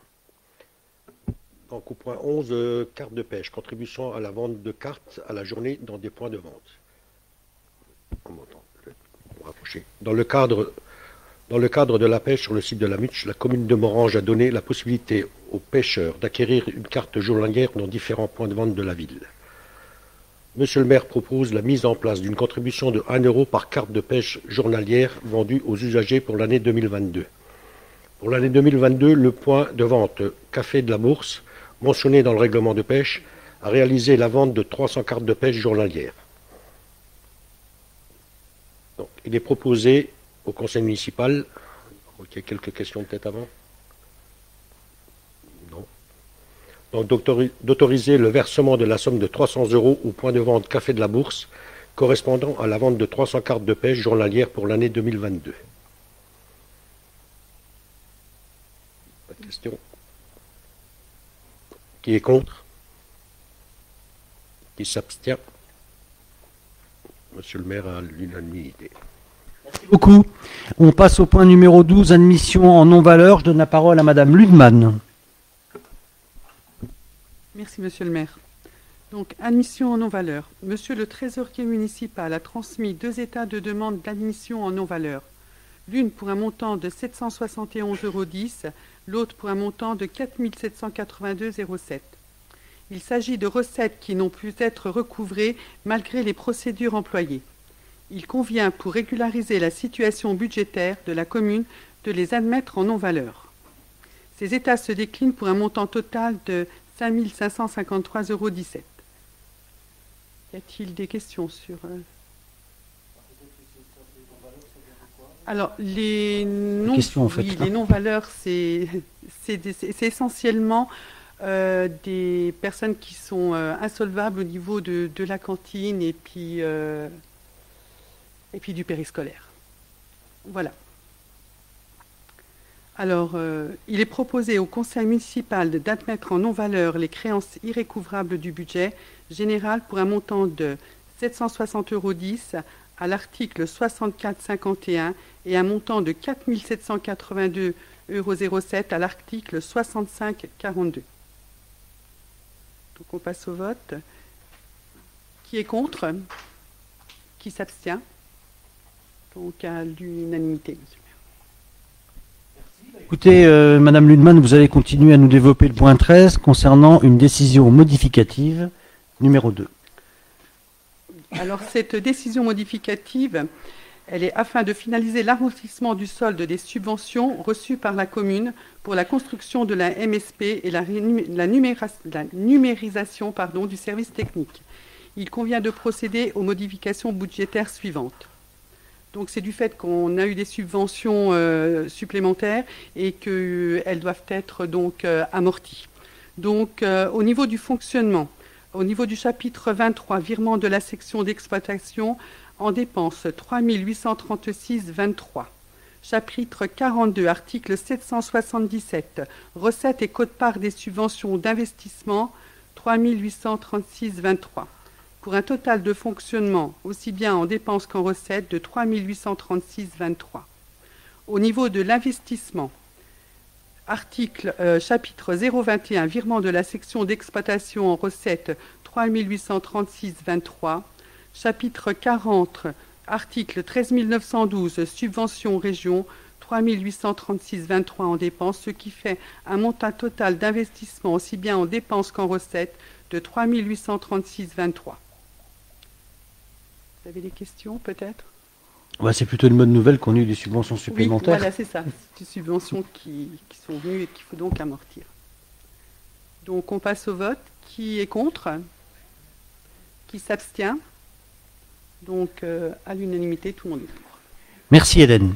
Donc, au point 11, euh, carte de pêche, contribution à la vente de cartes à la journée dans des points de vente. On m'entend, je vais me rapprocher. Dans le cadre, de la pêche sur le site de la Muche, la commune de Morange a donné la possibilité aux pêcheurs d'acquérir une carte journalière dans différents points de vente de la ville. Monsieur le maire propose la mise en place d'une contribution de 1 euro par carte de pêche journalière vendue aux usagers pour l'année 2022. Pour l'année 2022, le point de vente Café de la Bourse, mentionné dans le règlement de pêche, a réalisé la vente de 300 cartes de pêche journalières. Donc, il est proposé au conseil municipal. Ok, quelques questions peut-être avant Non. Donc d'autori- d'autoriser le versement de la somme de 300 euros au point de vente Café de la Bourse, correspondant à la vente de 300 cartes de pêche journalières pour l'année 2022. Pas de question. Qui est contre? Qui s'abstient? Monsieur le maire à l'unanimité. Merci beaucoup. On passe au point numéro 12, admission en non-valeur. Je donne la parole à madame Ludman. Merci, monsieur le maire. Donc, admission en non-valeur. Monsieur le trésorier municipal a transmis deux états de demande d'admission en non-valeur. L'une pour un montant de 771,10 euros, l'autre pour un montant de 4 782,07 euros. Il s'agit de recettes qui n'ont pu être recouvrées malgré les procédures employées. Il convient, pour régulariser la situation budgétaire de la commune, de les admettre en non-valeur. Ces états se déclinent pour un montant total de 5 553,17 euros. Y a-t-il des questions sur... euh, Alors, les non, Question, en fait. oui, les non-valeurs, c'est c'est essentiellement euh, des personnes qui sont euh, insolvables au niveau de, de la cantine et puis, et puis du périscolaire. Voilà. Alors, euh, il est proposé au conseil municipal d'admettre en non-valeur les créances irrécouvrables du budget général pour un montant de 760,10 euros à l'article 6451 et un montant de 4 782,07 euros à l'article 6542. Donc on passe au vote. Qui est contre? Qui s'abstient? Donc à l'unanimité. monsieur. Écoutez, euh, madame Ludman, vous allez continuer à nous développer le point 13 concernant une décision modificative numéro 2. Alors cette décision modificative Elle est afin de finaliser l'amortissement du solde des subventions reçues par la commune pour la construction de la MSP et la, la, la numérisation pardon, du service technique. Il convient de procéder aux modifications budgétaires suivantes. Donc c'est du fait qu'on a eu des subventions euh, supplémentaires et qu'elles doivent être donc euh, amorties. Donc euh, au niveau du fonctionnement, au niveau du chapitre 23, virement de la section d'exploitation en dépenses 3836,23. Chapitre 42, article 777, recettes et code-part des subventions d'investissement 3836,23 pour un total de fonctionnement aussi bien en dépenses qu'en recettes de 3 836,23. Au niveau de l'investissement, article euh, chapitre 021 virement de la section d'exploitation en recettes 3 836,23. Chapitre 40 article 13 912 subvention région 3 836,23 en dépenses, ce qui fait un montant total d'investissement aussi bien en dépenses qu'en recettes de 3 836,23. Vous avez des questions peut-être? C'est plutôt une bonne nouvelle qu'on ait eu des subventions supplémentaires. Oui, voilà, c'est ça. C'est des subventions qui, sont venues et qu'il faut donc amortir. Donc on passe au vote. Qui est contre? Qui s'abstient? Donc euh, à l'unanimité, tout le monde est pour. Merci Eden.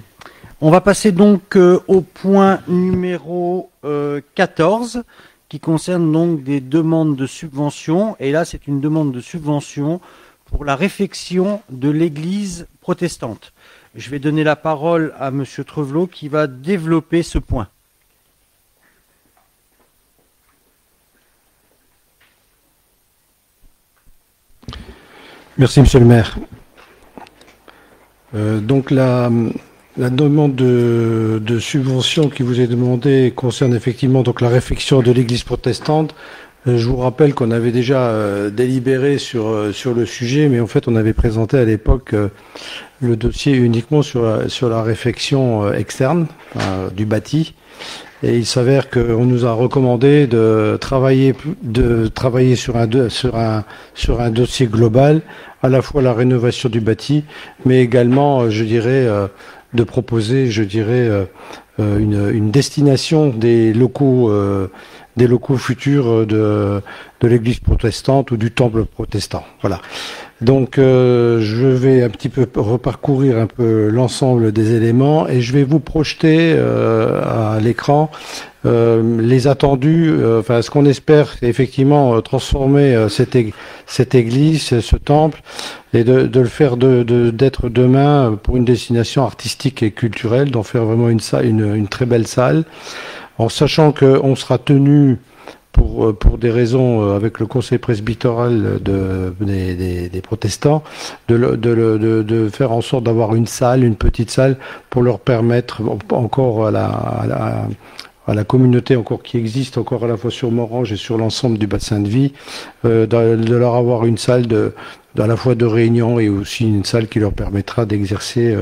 On va passer donc euh, au point numéro 14 euh, qui concerne donc des demandes de subvention. Et là, c'est une demande de subvention pour la réflexion de l'Église protestante. Je vais donner la parole à M. Trevelot qui va développer ce point. Merci, Monsieur le maire. Euh, donc la, demande de, subvention qui vous est demandée concerne effectivement donc la réflexion de l'Église protestante je vous rappelle qu'on avait déjà euh, délibéré sur, euh, sur le sujet, mais en fait on avait présenté à l'époque le dossier uniquement sur la, sur la réflexion externe du bâti. Et il s'avère qu'on nous a recommandé de travailler, de travailler sur, un, sur, un, sur un dossier global, à la fois la rénovation du bâti, mais également, je dirais, de proposer, je dirais, une, une destination des locaux des locaux futurs euh, de, de l'église protestante ou du temple protestant. Voilà. Donc euh, je vais un petit peu reparcourir un peu l'ensemble des éléments et je vais vous projeter euh, à l'écran les attendus, enfin ce qu'on espère effectivement transformer cette, cette, église, ce temple, et de, le faire d'être demain pour une destination artistique et culturelle, d'en faire vraiment une, salle, une, une très belle salle en sachant qu'on sera tenu pour, euh, pour des raisons euh, avec le conseil presbytéral de, des, protestants, de, de, de, faire en sorte d'avoir une salle, une petite salle, pour leur permettre encore à la, communauté encore qui existe encore à la fois sur Morange et sur l'ensemble du bassin de vie, euh, de, leur avoir une salle de, à la fois de réunion et aussi une salle qui leur permettra d'exercer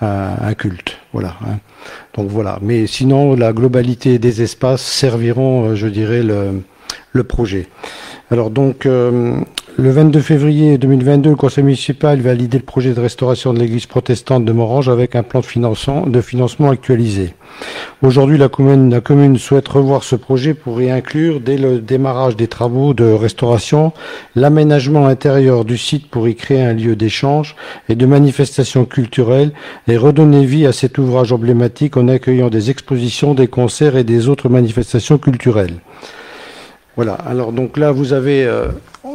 un, culte. Voilà. Hein. Donc voilà. Mais sinon, la globalité des espaces serviront, euh, je dirais, le, le projet. Alors donc, euh, le 22 février 2022, le conseil municipal validé le projet de restauration de l'église protestante de Morange avec un plan de financement, actualisé. Aujourd'hui, la commune, souhaite revoir ce projet pour y inclure, dès le démarrage des travaux de restauration, l'aménagement intérieur du site pour y créer un lieu d'échange et de manifestation culturelle et redonner vie à cet ouvrage emblématique en accueillant des expositions, des concerts et des autres manifestations culturelles. Voilà, alors donc là vous avez, euh,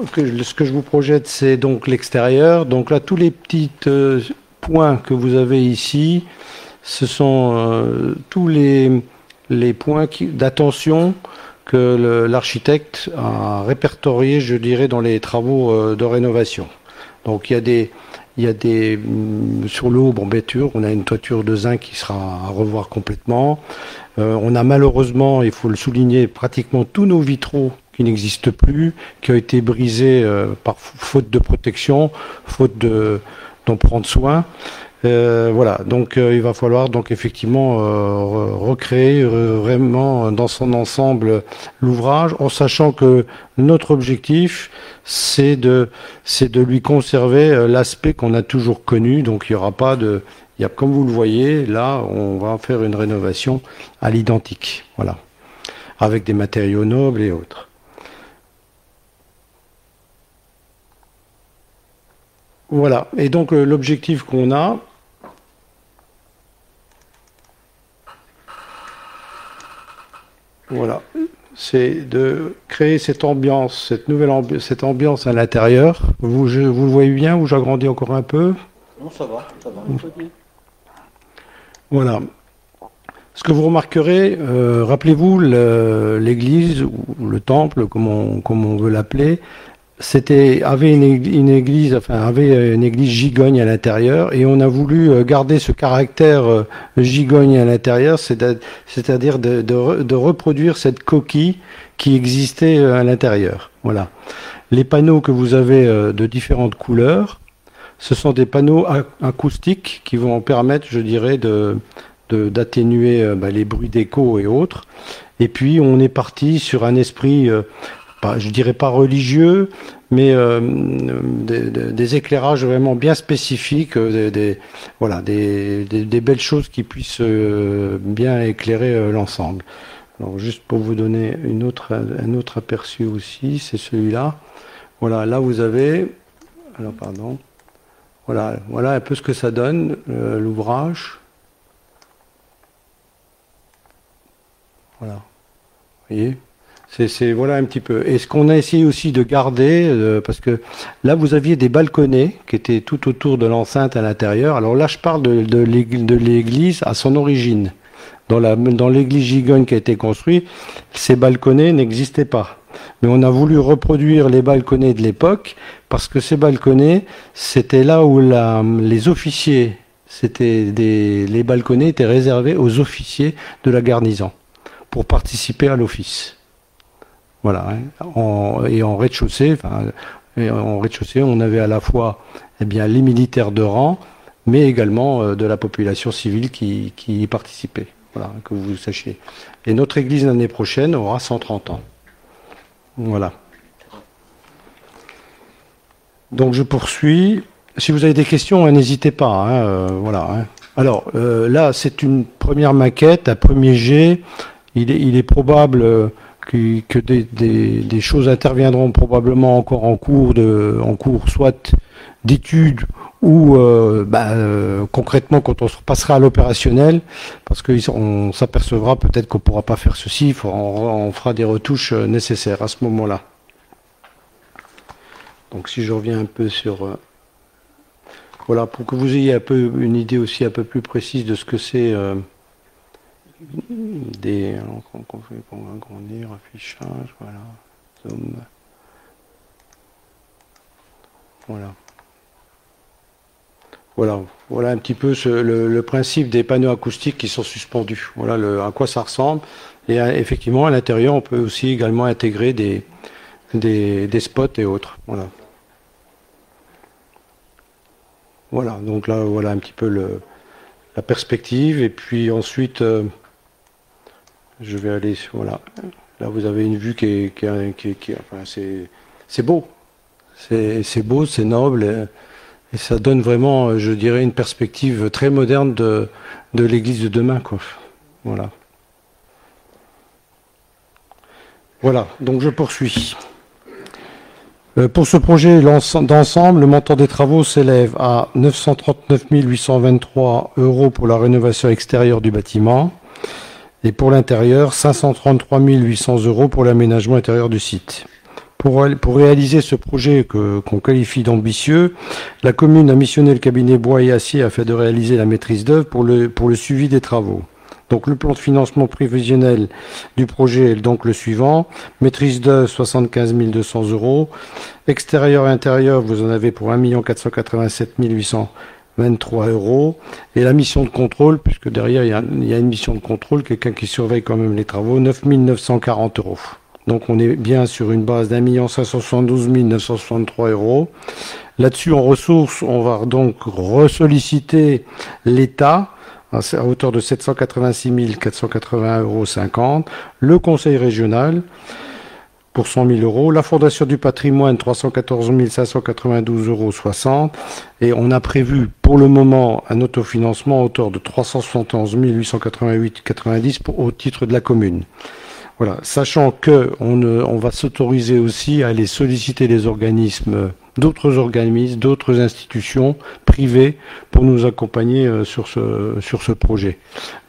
ce que je vous projette c'est donc l'extérieur. Donc là tous les petits euh, points que vous avez ici, ce sont euh, tous les, points d'attention que l'architecte a répertoriés, je dirais, dans les travaux de rénovation. Donc il y a des, il y a des mm, sur le haut, bon, on a une toiture de zinc qui sera à revoir complètement. Euh, on a malheureusement, il faut le souligner, pratiquement tous nos vitraux qui n'existent plus, qui ont été brisés euh, par faute de protection, faute de d'en prendre soin. Euh, voilà, donc il va falloir donc effectivement recréer vraiment dans son ensemble l'ouvrage, en sachant que notre objectif c'est de c'est de lui conserver l'aspect qu'on a toujours connu. Donc il y aura pas de, il y a comme vous le voyez là, on va faire une rénovation à l'identique, voilà, avec des matériaux nobles et autres. Voilà. Et donc l'objectif qu'on a, Voilà. C'est de créer cette ambiance, cette nouvelle ambiance, cette ambiance à l'intérieur. Vous, vous le voyez bien ou j'agrandis encore un peu? Non, ça va, ça va. Voilà. Ce que vous remarquerez, euh, rappelez-vous l'église ou le temple, comme on veut l'appeler, c'était avait une église, enfin avait une église gigogne à l'intérieur, et on a voulu euh, garder ce caractère euh, gigogne à l'intérieur, c'est-à-dire de, reproduire cette coquille qui existait euh, à l'intérieur. Voilà. Les panneaux que vous avez de différentes couleurs, ce sont des panneaux acoustiques qui vont permettre, je dirais, d'atténuer bah, les bruits d'écho et autres. Et puis on est parti sur un esprit pas, je dirais pas religieux, mais euh, des, éclairages vraiment bien spécifiques, euh, des, voilà, des, belles choses qui puissent euh, bien éclairer l'ensemble. Alors juste pour vous donner un autre aperçu aussi, c'est celui-là. Voilà, là vous avez, alors pardon, voilà, un peu ce que ça donne l'ouvrage. Voilà, vous voyez? C'est voilà un petit peu. Et ce qu'on a essayé aussi de garder, euh, parce que là vous aviez des balconnets qui étaient tout autour de l'enceinte à l'intérieur. Alors là je parle de, l'église à son origine. Dans l'église gigogne qui a été construite, ces balconnets n'existaient pas. Mais on a voulu reproduire les balconnets de l'époque parce que ces balconnets, c'était là où les officiers, c'était des, les balconnets étaient réservés aux officiers de la garnison pour participer à l'office. Voilà. Hein. et en rez-de-chaussée, en rez-de-chaussée, on avait à la fois eh les militaires de rang, mais également euh, de la population civile qui, qui y participait. Voilà, que vous sachiez. Et notre église l'année prochaine aura 130 ans. Voilà. Donc je poursuis. Si vous avez des questions, hein, n'hésitez pas. Hein, euh, voilà. Alors euh, là, c'est une première maquette, un premier jet. Il est, probable que, des, choses interviendront probablement encore en cours soit d'études ou euh, bah, euh, concrètement quand on se passera à l'opérationnel, parce qu'on s'apercevra peut-être qu'on ne pourra pas faire ceci, on, fera des retouches euh, nécessaires à ce moment-là. Donc si je reviens un peu sur... voilà, pour que vous ayez un peu une idée aussi un peu plus précise de ce que c'est des qu'on fait pour agrandir, affichage, voilà, zoom. Voilà. Voilà, voilà un petit peu le, principe des panneaux acoustiques qui sont suspendus. Voilà à quoi ça ressemble. Et euh, effectivement, à l'intérieur, on peut aussi également intégrer des, des, des spots et autres. Voilà. Voilà, donc là, voilà un petit peu la perspective. Et puis ensuite, euh, je vais aller. Voilà. Là, vous avez une vue qui est. Qui c'est beau. C'est beau, c'est noble. Et, ça donne vraiment, je dirais, une perspective très moderne de, l'église de demain. Voilà. Voilà, donc je poursuis. Euh, pour ce projet d'ensemble, le montant des travaux s'élève à 939 823 euros pour la rénovation extérieure du bâtiment, et pour l'intérieur, 533 800 euros pour l'aménagement intérieur du site. Pour, réaliser ce projet qu'on qualifie d'ambitieux, la commune a missionné le cabinet Bois et Acier afin de réaliser la maîtrise d'œuvre pour le, pour le suivi des travaux. Donc le plan de financement prévisionnel du projet est donc le suivant. Maîtrise d'œuvre 75 200 euros. Extérieur et intérieur, vous en avez pour 1 487 800 23 euros. Et la mission de contrôle, puisque derrière il y a, une mission de contrôle, quelqu'un qui surveille quand même les travaux, 9 940 euros. Donc on est bien sur une base d'un million 572 963 euros, Là-dessus, en ressources, on va donc ressolliciter l'État à hauteur de 786 481,50 euros, le Conseil régional pour 100 000 euros, la Fondation du patrimoine 314 592,60 euros, et on a prévu pour le moment un autofinancement à hauteur de 371 888,90 au titre de la commune. Voilà, sachant que on, on va s'autoriser aussi à aller solliciter les organismes, d'autres organismes, d'autres institutions privées pour nous accompagner euh, sur ce, projet.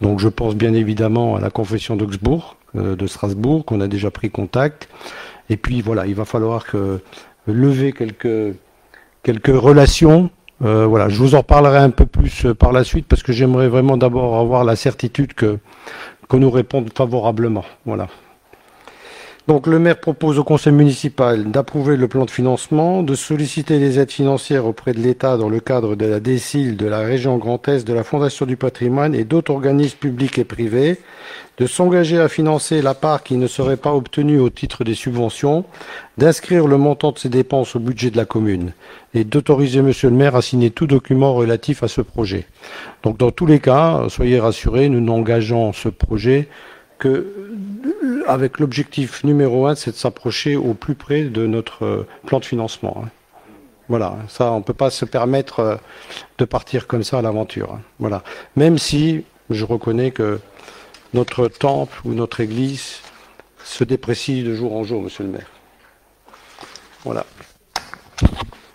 Donc je pense bien évidemment à la confession d'Augsbourg, euh, de Strasbourg, qu'on a déjà pris contact. Et puis voilà, il va falloir que lever quelques, quelques relations. Euh, voilà, je vous en parlerai un peu plus par la suite parce que j'aimerais vraiment d'abord avoir la certitude qu'on nous réponde favorablement. Voilà. Donc le maire propose au conseil municipal d'approuver le plan de financement, de solliciter les aides financières auprès de l'État dans le cadre de la DECIL de la région Grand Est, de la Fondation du patrimoine et d'autres organismes publics et privés, de s'engager à financer la part qui ne serait pas obtenue au titre des subventions, d'inscrire le montant de ces dépenses au budget de la commune et d'autoriser monsieur le maire à signer tout document relatif à ce projet. Donc dans tous les cas, soyez rassurés, nous n'engageons ce projet que avec l'objectif numéro un, c'est de s'approcher au plus près de notre euh, plan de financement. Hein. Voilà, ça, on ne peut pas se permettre euh, de partir comme ça à l'aventure. Hein. Voilà, même si je reconnais que notre temple ou notre église se déprécie de jour en jour, Monsieur le Maire. Voilà.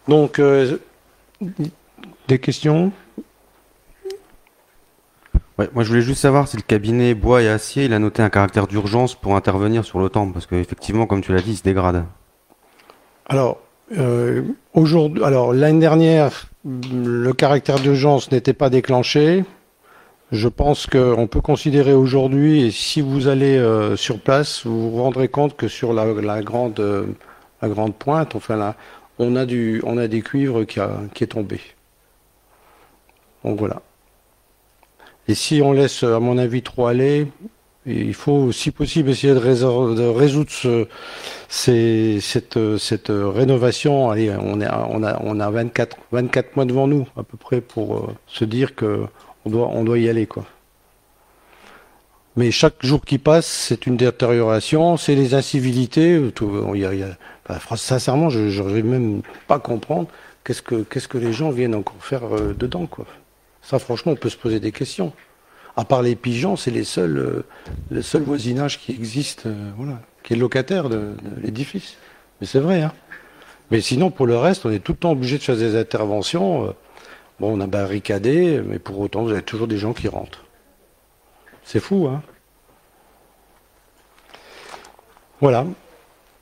Donc, euh, des questions? Moi je voulais juste savoir si le cabinet bois et acier, il a noté un caractère d'urgence pour intervenir sur le temple, parce qu'effectivement, comme tu l'as dit, il se dégrade. Alors, euh, aujourd'hui, alors l'année dernière, le caractère d'urgence n'était pas déclenché. Je pense qu'on peut considérer aujourd'hui, et si vous allez euh, sur place, vous vous rendrez compte que sur la, grande, euh, la grande pointe, enfin là, on a du, on a des cuivres qui, a, qui est tombé. Donc voilà. Et si on laisse, à mon avis, trop aller, il faut, si possible, essayer de, résoudre, cette, cette, rénovation. Allez, on, a, on a 24, 24 mois devant nous, à peu près, pour euh, se dire qu'on doit, on doit y aller. Quoi. Mais chaque jour qui passe, c'est une détérioration, c'est les incivilités. Sincèrement, je n'arrive même pas comprendre qu'est-ce que, qu'est-ce que les gens viennent encore faire euh, dedans. Quoi. Ça, franchement, on peut se poser des questions. À part les pigeons, c'est les seuls, euh, le seul voisinage qui existe, euh, voilà, qui est locataire de, l'édifice. Mais c'est vrai, hein. Mais sinon, pour le reste, on est tout le temps obligé de faire des interventions. Euh, bon, on a barricadé, mais pour autant, vous avez toujours des gens qui rentrent. C'est fou, hein. Voilà.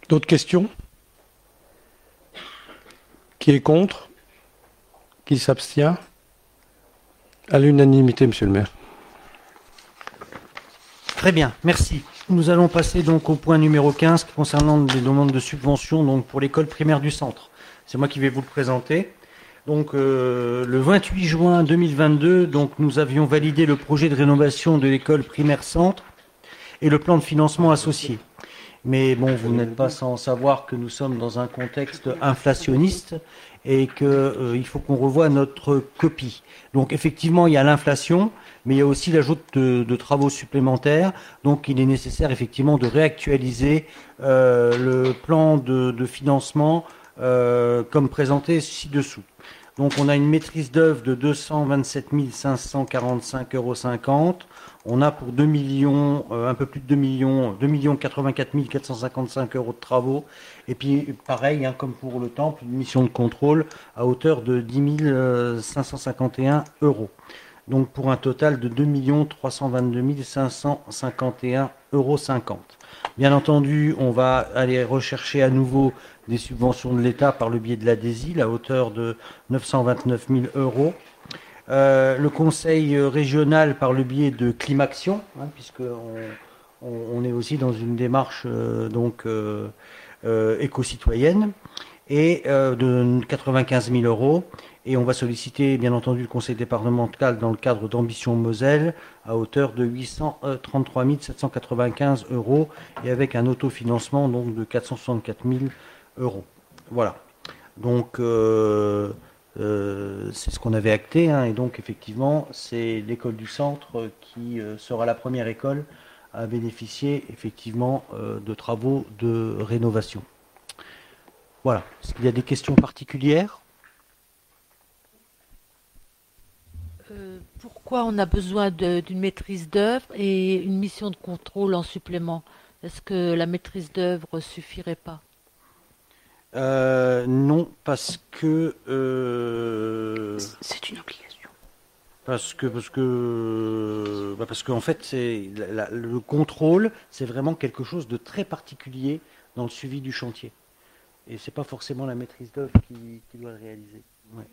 D'autres questions? Qui est contre? Qui s'abstient? À l'unanimité, monsieur le maire. Très bien, merci. Nous allons passer donc au point numéro 15 concernant les demandes de subvention donc pour l'école primaire du centre. C'est moi qui vais vous le présenter. Donc euh, le 28 juin 2022, donc nous avions validé le projet de rénovation de l'école primaire centre et le plan de financement associé. Mais bon, vous n'êtes pas sans savoir que nous sommes dans un contexte inflationniste et qu'il euh, faut qu'on revoie notre copie. Donc effectivement, il y a l'inflation, mais il y a aussi l'ajout de, travaux supplémentaires. Donc il est nécessaire effectivement de réactualiser euh, le plan de, financement euh, comme présenté ci-dessous. Donc on a une maîtrise d'œuvre de 227 545,50 euros. On a pour 2 millions, un peu plus de 2 millions, 2 millions 84 455 euros de travaux. Et puis pareil, hein, comme pour le temple, une mission de contrôle à hauteur de 10 551 euros. Donc pour un total de 2 322 551,50 euros. Bien entendu, on va aller rechercher à nouveau des subventions de l'État par le biais de la à hauteur de 929 000 euros. Euh, le conseil régional par le biais de Climaction, hein, est aussi dans une démarche euh, donc euh, éco-citoyenne, et de 95 000 euros. Et on va solliciter bien entendu le conseil départemental dans le cadre d'Ambition Moselle à hauteur de 833 795 euros et avec un autofinancement donc de 464 000 euros. Voilà. Donc, euh, euh, c'est ce qu'on avait acté. hein, et donc, effectivement, c'est l'école du centre qui euh, sera la première école à bénéficier, effectivement, euh, de travaux de rénovation. Voilà. Est-ce qu'il y a des questions particulières? Euh, pourquoi on a besoin d'une maîtrise d'œuvre et une mission de contrôle en supplément? Est-ce que la maîtrise d'œuvre suffirait pas? Euh, non, parce que euh, C'est une obligation. Parce que parce que bah, parce qu'en fait c'est la- la- le contrôle c'est vraiment quelque chose de très particulier dans le suivi du chantier et c'est pas forcément la maîtrise d'œuvre qui, qui doit le réaliser. Ouais.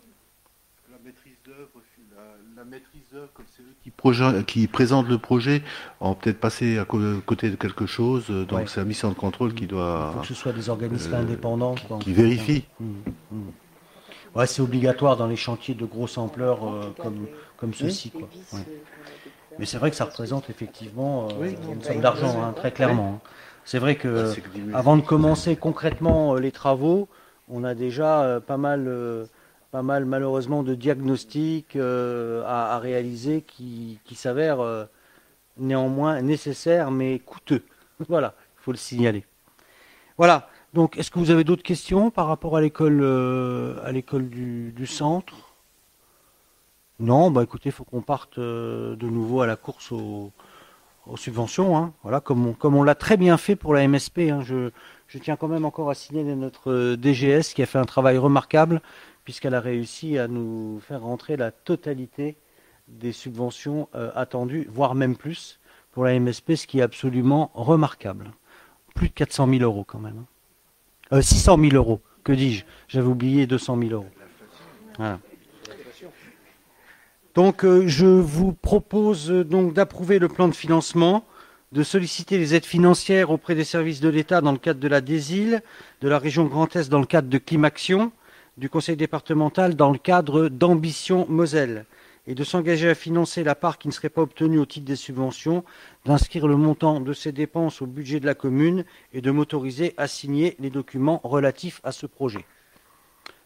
La maîtrise d'œuvre, la, la maîtrise d'œuvre, comme c'est eux qui, projet- qui présentent le projet, ont peut-être passé à côté de quelque chose, euh, donc Ouais. c'est la mission de contrôle qui doit. Il faut que ce soit des organismes euh, indépendants quoi, qui vérifient. Mmh, mmh. Ouais, c'est obligatoire dans les chantiers de grosse ampleur euh, comme comme ceci quoi. Ouais. Mais c'est vrai que ça représente effectivement euh, une somme d'argent, hein, très clairement. hein. C'est vrai que diminuer. avant de commencer concrètement euh, les travaux, on a déjà euh, pas mal, euh, pas mal malheureusement de diagnostics euh, à, à réaliser qui, qui s'avèrent euh, néanmoins nécessaires mais coûteux. [laughs] Voilà, il faut le signaler. Voilà. Donc, est-ce que vous avez d'autres questions par rapport à l'école, euh, à l'école du, du centre? Non, bah écoutez, il faut qu'on parte euh, de nouveau à la course aux, subventions. hein. Voilà, comme on, l'a très bien fait pour la MSP. hein. Je, tiens quand même encore à signaler notre euh, DGS qui a fait un travail remarquable puisqu'elle a réussi à nous faire rentrer la totalité des subventions euh, attendues, voire même plus pour la MSP, ce qui est absolument remarquable. Plus de 400 000 euros quand même. hein. Euh, 600 000 euros, que dis-je? J'avais oublié 200 000 euros. Donc euh, je vous propose euh, donc d'approuver le plan de financement, de solliciter les aides financières auprès des services de l'État dans le cadre de la DESIL, de la région Grand Est dans le cadre de Climaction, du Conseil départemental dans le cadre d'Ambition Moselle, et de s'engager à financer la part qui ne serait pas obtenue au titre des subventions, d'inscrire le montant de ces dépenses au budget de la commune et de m'autoriser à signer les documents relatifs à ce projet.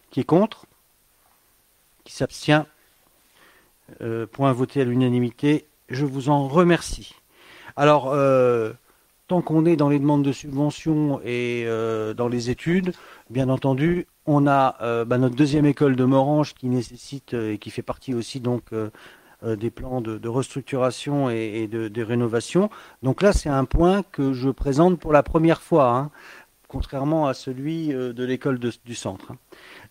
Qui est contre? Qui s'abstient? Euh, point voté à l'unanimité. Je vous en remercie. Alors, euh, tant qu'on est dans les demandes de subventions et euh, dans les études, bien entendu, on a bah, notre deuxième école de Morange qui nécessite et qui fait partie aussi donc des plans de, restructuration et, de rénovation. Donc là, c'est un point que je présente pour la première fois, hein, contrairement à celui euh, de l'école du centre. hein.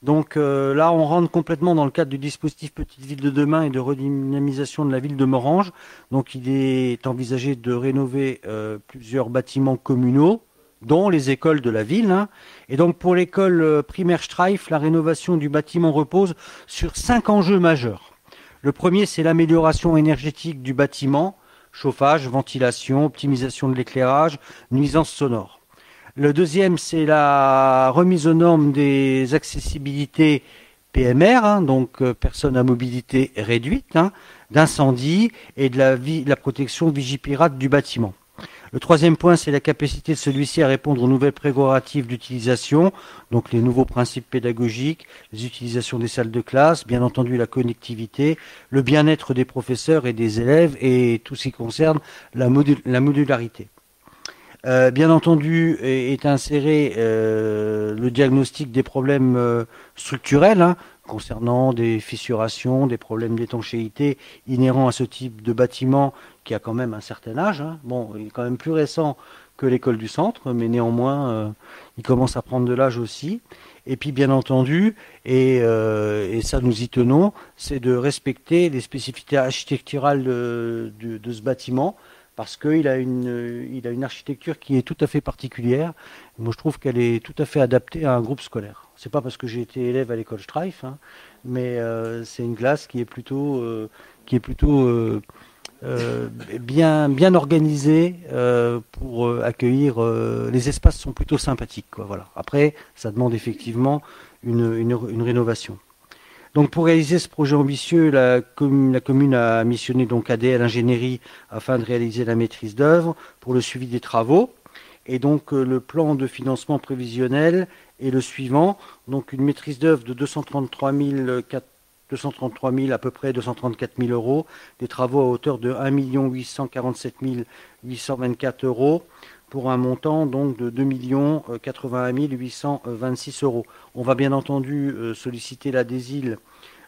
Donc euh, là, on rentre complètement dans le cadre du dispositif Petite Ville de demain et de redynamisation de la ville de Morange. Donc il est envisagé de rénover euh, plusieurs bâtiments communaux, dont les écoles de la ville. hein. Et donc pour l'école primaire Streif, la rénovation du bâtiment repose sur cinq enjeux majeurs. Le premier, c'est l'amélioration énergétique du bâtiment, chauffage, ventilation, optimisation de l'éclairage, nuisances sonores. Le deuxième, c'est la remise aux normes des accessibilités PMR, hein, donc euh, personnes à mobilité réduite, hein, d'incendie et de la, vi- de la protection vigipirate du bâtiment. Le troisième point, c'est la capacité de celui-ci à répondre aux nouvelles prérogatives d'utilisation, donc les nouveaux principes pédagogiques, les utilisations des salles de classe, bien entendu la connectivité, le bien-être des professeurs et des élèves et tout ce qui concerne la modularité. Euh, bien entendu, est, inséré euh, le diagnostic des problèmes euh, structurels hein, concernant des fissurations, des problèmes d'étanchéité inhérents à ce type de bâtiment qui a quand même un certain âge. hein. Bon, il est quand même plus récent que l'école du centre, mais néanmoins, il commence à prendre de l'âge aussi. Et puis, bien entendu, et, ça nous y tenons, c'est de respecter les spécificités architecturales de ce bâtiment, parce qu'il a une, il a une architecture qui est tout à fait particulière. Moi, je trouve qu'elle est tout à fait adaptée à un groupe scolaire. C'est pas parce que j'ai été élève à l'école Streif, hein, mais euh, c'est une classe qui est plutôt, euh, qui est plutôt euh, bien, bien organisée pour accueillir. les espaces sont plutôt sympathiques, quoi. Voilà. Après, ça demande effectivement une, une, une rénovation. Donc pour réaliser ce projet ambitieux, la commune, la commune a missionné donc ADL Ingénierie afin de réaliser la maîtrise d'œuvre pour le suivi des travaux. Et donc euh, le plan de financement prévisionnel est le suivant. Donc une maîtrise d'œuvre de 233 000, 233 000, à peu près 234 000 euros, des travaux à hauteur de 1 847 824 euros pour un montant donc de 2 81 826 euros. On va bien entendu euh, solliciter la DESIL,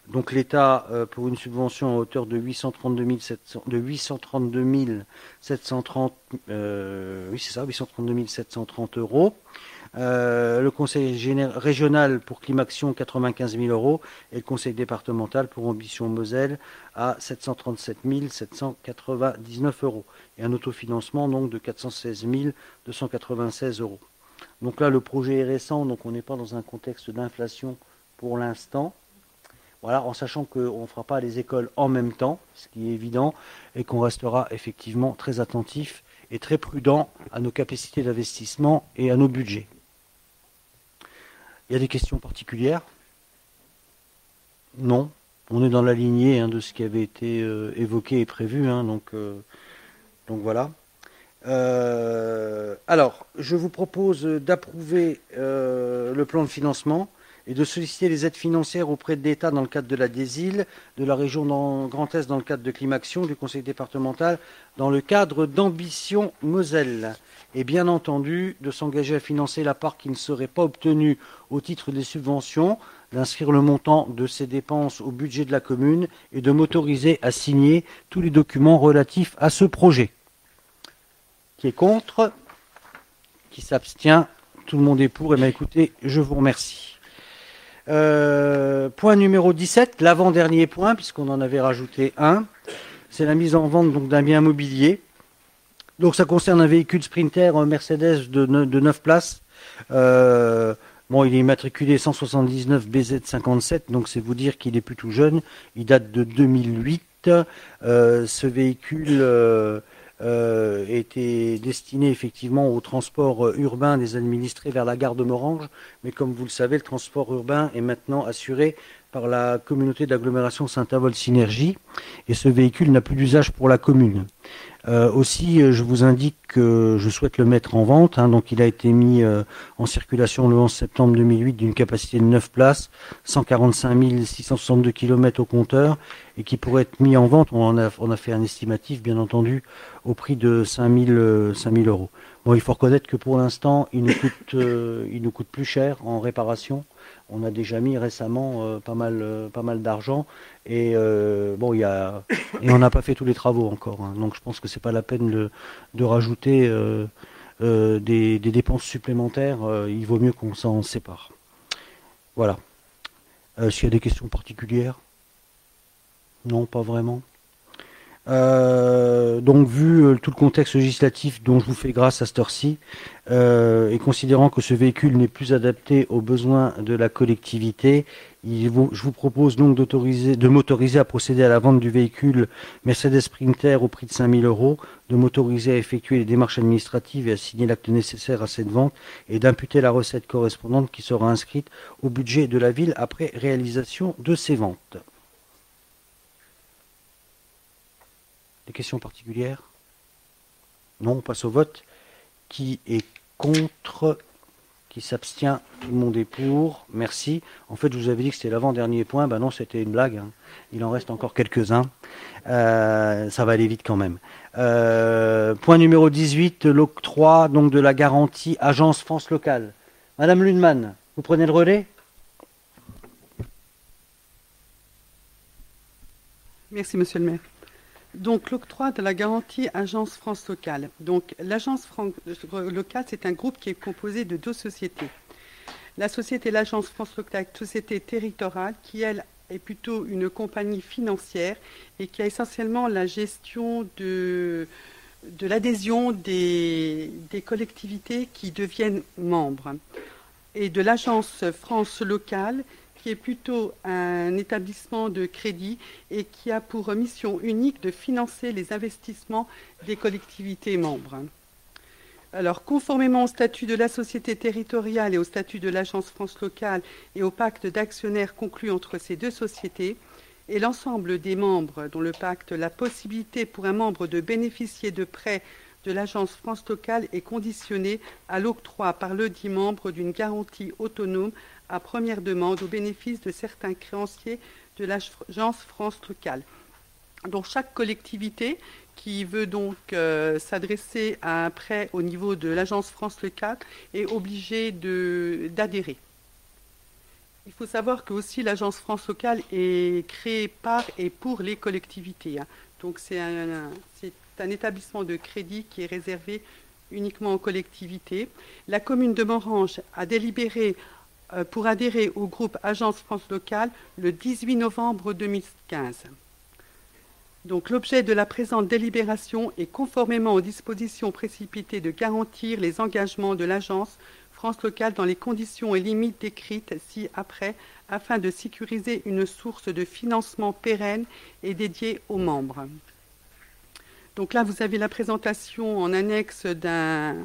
donc l'État, euh, pour une subvention à hauteur de 832 700, de 832 730, euh, oui c'est ça, 832 730 euros. Euh, le conseil régional pour Climaction 95 000 euros et le conseil départemental pour Ambition Moselle à 737 799 euros et un autofinancement donc de 416 296 euros. Donc là le projet est récent donc on n'est pas dans un contexte d'inflation pour l'instant. Voilà, en sachant qu'on ne fera pas les écoles en même temps, ce qui est évident, et qu'on restera effectivement très attentif et très prudent à nos capacités d'investissement et à nos budgets. Il y a des questions particulières Non. On est dans la lignée hein, de ce qui avait été euh, évoqué et prévu. Hein, donc, euh, donc voilà. Euh, alors, je vous propose d'approuver le plan de financement et de solliciter les aides financières auprès de l'État dans le cadre de la DESIL, de la région Grand Est dans le cadre de Climaction, du Conseil départemental dans le cadre d'Ambition Moselle et bien entendu de s'engager à financer la part qui ne serait pas obtenue au titre des subventions, d'inscrire le montant de ces dépenses au budget de la commune et de m'autoriser à signer tous les documents relatifs à ce projet. Qui est contre? Qui s'abstient? Tout le monde est pour. Eh bien écoutez, je vous remercie. Euh, point numéro 17, l'avant-dernier point, puisqu'on en avait rajouté un, c'est la mise en vente d'un bien immobilier donc ça concerne un véhicule Sprinter Mercedes de, 9 places. Euh, bon, il est immatriculé 179 BZ57, donc c'est vous dire qu'il est plus tout jeune. Il date de 2008. Euh, ce véhicule euh, était destiné effectivement au transport urbain des administrés vers la gare de Morange, mais comme vous le savez, le transport urbain est maintenant assuré par la communauté d'agglomération Saint-Avold Synergie, et ce véhicule n'a plus d'usage pour la commune. Euh, aussi, euh, je vous indique que je souhaite le mettre en vente. Hein. donc, il a été mis euh, en circulation le 11 septembre 2008 d'une capacité de 9 places, 145 662 km au compteur, et qui pourrait être mis en vente. On, a, on a fait un estimatif, bien entendu, au prix de 5 000, 5 000 euros. Bon, il faut reconnaître que pour l'instant, il il nous coûte plus cher en réparation on a déjà mis récemment euh, pas mal, euh, pas mal d'argent et euh, bon, il y a, et on n'a pas fait tous les travaux encore. Hein. donc je pense que c'est pas la peine de, rajouter des, dépenses supplémentaires. il vaut mieux qu'on s'en sépare. Voilà. S'il y a des questions particulières, non, pas vraiment. Euh, donc vu euh, tout le contexte législatif dont je vous fais grâce à cette heure-ci, euh, et considérant que ce véhicule n'est plus adapté aux besoins de la collectivité, je vous propose donc d'autoriser, de m'autoriser à procéder à la vente du véhicule Mercedes Sprinter au prix de 5000 euros, de m'autoriser à effectuer les démarches administratives et à signer l'acte nécessaire à cette vente, et d'imputer la recette correspondante qui sera inscrite au budget de la ville après réalisation de ces ventes. Des questions particulières? Non, on passe au vote. Qui est contre? Qui s'abstient? Tout le monde est pour. Merci. En fait, je vous avais dit que c'était l'avant-dernier point. Ben non, c'était une blague. Hein. Il en reste encore quelques-uns. Euh, ça va aller vite quand même. Euh, point numéro 18, l'octroi donc de la garantie Agence France Locale. Madame Lunemann, vous prenez le relais? Merci, monsieur le maire. Donc, l'octroi de la garantie Agence France Locale. Donc, l'Agence France Locale, c'est un groupe qui est composé de deux sociétés. La société l'Agence France Locale, société territoriale, qui, elle, est plutôt une compagnie financière et qui a essentiellement la gestion de, de l'adhésion des, des collectivités qui deviennent membres. Et de l'Agence France Locale, qui est plutôt un établissement de crédit et qui a pour mission unique de financer les investissements des collectivités membres. Alors, conformément au statut de la société territoriale et au statut de l'Agence France locale et au pacte d'actionnaires conclu entre ces deux sociétés, et l'ensemble des membres dont le pacte la possibilité pour un membre de bénéficier de prêts de l'agence France locale est conditionné à l'octroi par le dit membre d'une garantie autonome à première demande au bénéfice de certains créanciers de l'agence France locale. Donc chaque collectivité qui veut donc euh, s'adresser à un prêt au niveau de l'agence France locale est obligée d'adhérer. Il faut savoir que aussi l'agence France locale est créée par et pour les collectivités. hein. Donc c'est un, un établissement de crédit qui est réservé uniquement aux collectivités. La commune de Morange a délibéré pour adhérer au groupe Agence France locale le 18 novembre 2015. Donc l'objet de la présente délibération est conformément aux dispositions précipitées de garantir les engagements de l'agence France locale dans les conditions et limites décrites ci-après afin de sécuriser une source de financement pérenne et dédiée aux membres. Donc là, vous avez la présentation en annexe d'un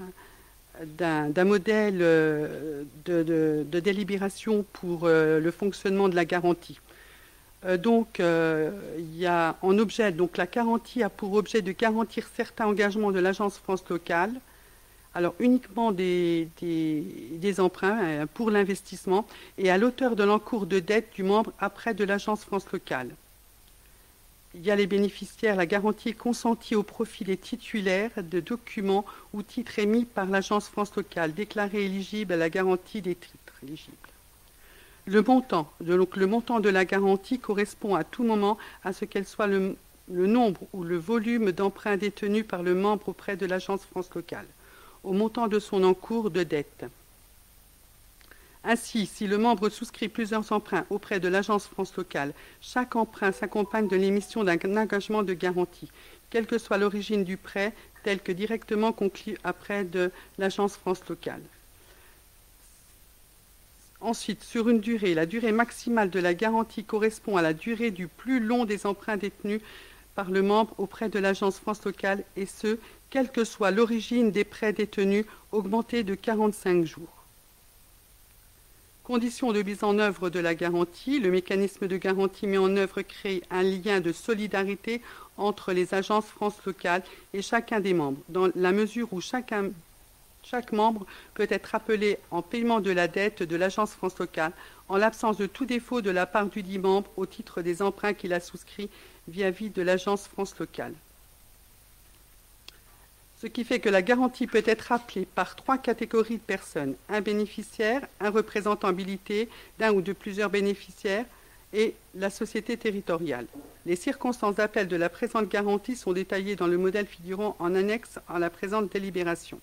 d'un modèle euh, de, délibération pour euh, le fonctionnement de la garantie. Euh, donc, il y a en objet, donc la garantie a pour objet de garantir certains engagements de l'Agence France locale, alors uniquement des, des- des emprunts pour l'investissement et à l'auteur de l'encours de dette du membre après de l'Agence France locale. Il y a les bénéficiaires, la garantie est consentie au profit des titulaires de documents ou titres émis par l'Agence France locale, déclarés éligibles à la garantie des titres éligibles. Le montant, de la garantie correspond à tout moment à ce qu'elle soit le, le nombre ou le volume d'emprunts détenus par le membre auprès de l'Agence France locale, au montant de son encours de dette. Ainsi, si le membre souscrit plusieurs emprunts auprès de l'Agence France locale, chaque emprunt s'accompagne de l'émission d'un engagement de garantie, quelle que soit l'origine du prêt, tel que directement conclu après de l'Agence France locale. Ensuite, sur une durée, la durée maximale de la garantie correspond à la durée du plus long des emprunts détenus par le membre auprès de l'Agence France locale, et ce, quelle que soit l'origine des prêts détenus, augmentés de 45 jours. Condition de mise en œuvre de la garantie. Le mécanisme de garantie mis en œuvre crée un lien de solidarité entre les agences France locale et chacun des membres, dans la mesure où chaque membre peut être appelé en paiement de la dette de l'agence France locale en l'absence de tout défaut de la part du dit membre au titre des emprunts qu'il a souscrits vis-à-vis de l'agence France locale. Ce qui fait que la garantie peut être appelée par trois catégories de personnes. Un bénéficiaire, un représentant habilité d'un ou de plusieurs bénéficiaires et la société territoriale. Les circonstances d'appel de la présente garantie sont détaillées dans le modèle figurant en annexe à la présente délibération.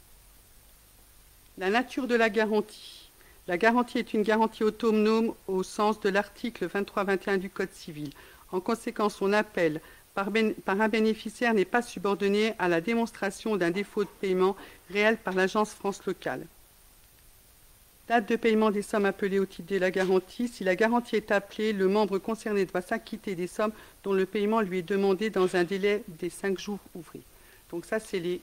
La nature de la garantie. La garantie est une garantie autonome au sens de l'article 23-21 du Code civil. En conséquence, son appel par, un bénéficiaire n'est pas subordonné à la démonstration d'un défaut de paiement réel par l'agence France locale. Date de paiement des sommes appelées au titre de la garantie. Si la garantie est appelée, le membre concerné doit s'acquitter des sommes dont le paiement lui est demandé dans un délai des cinq jours ouvrés. Donc ça, c'est les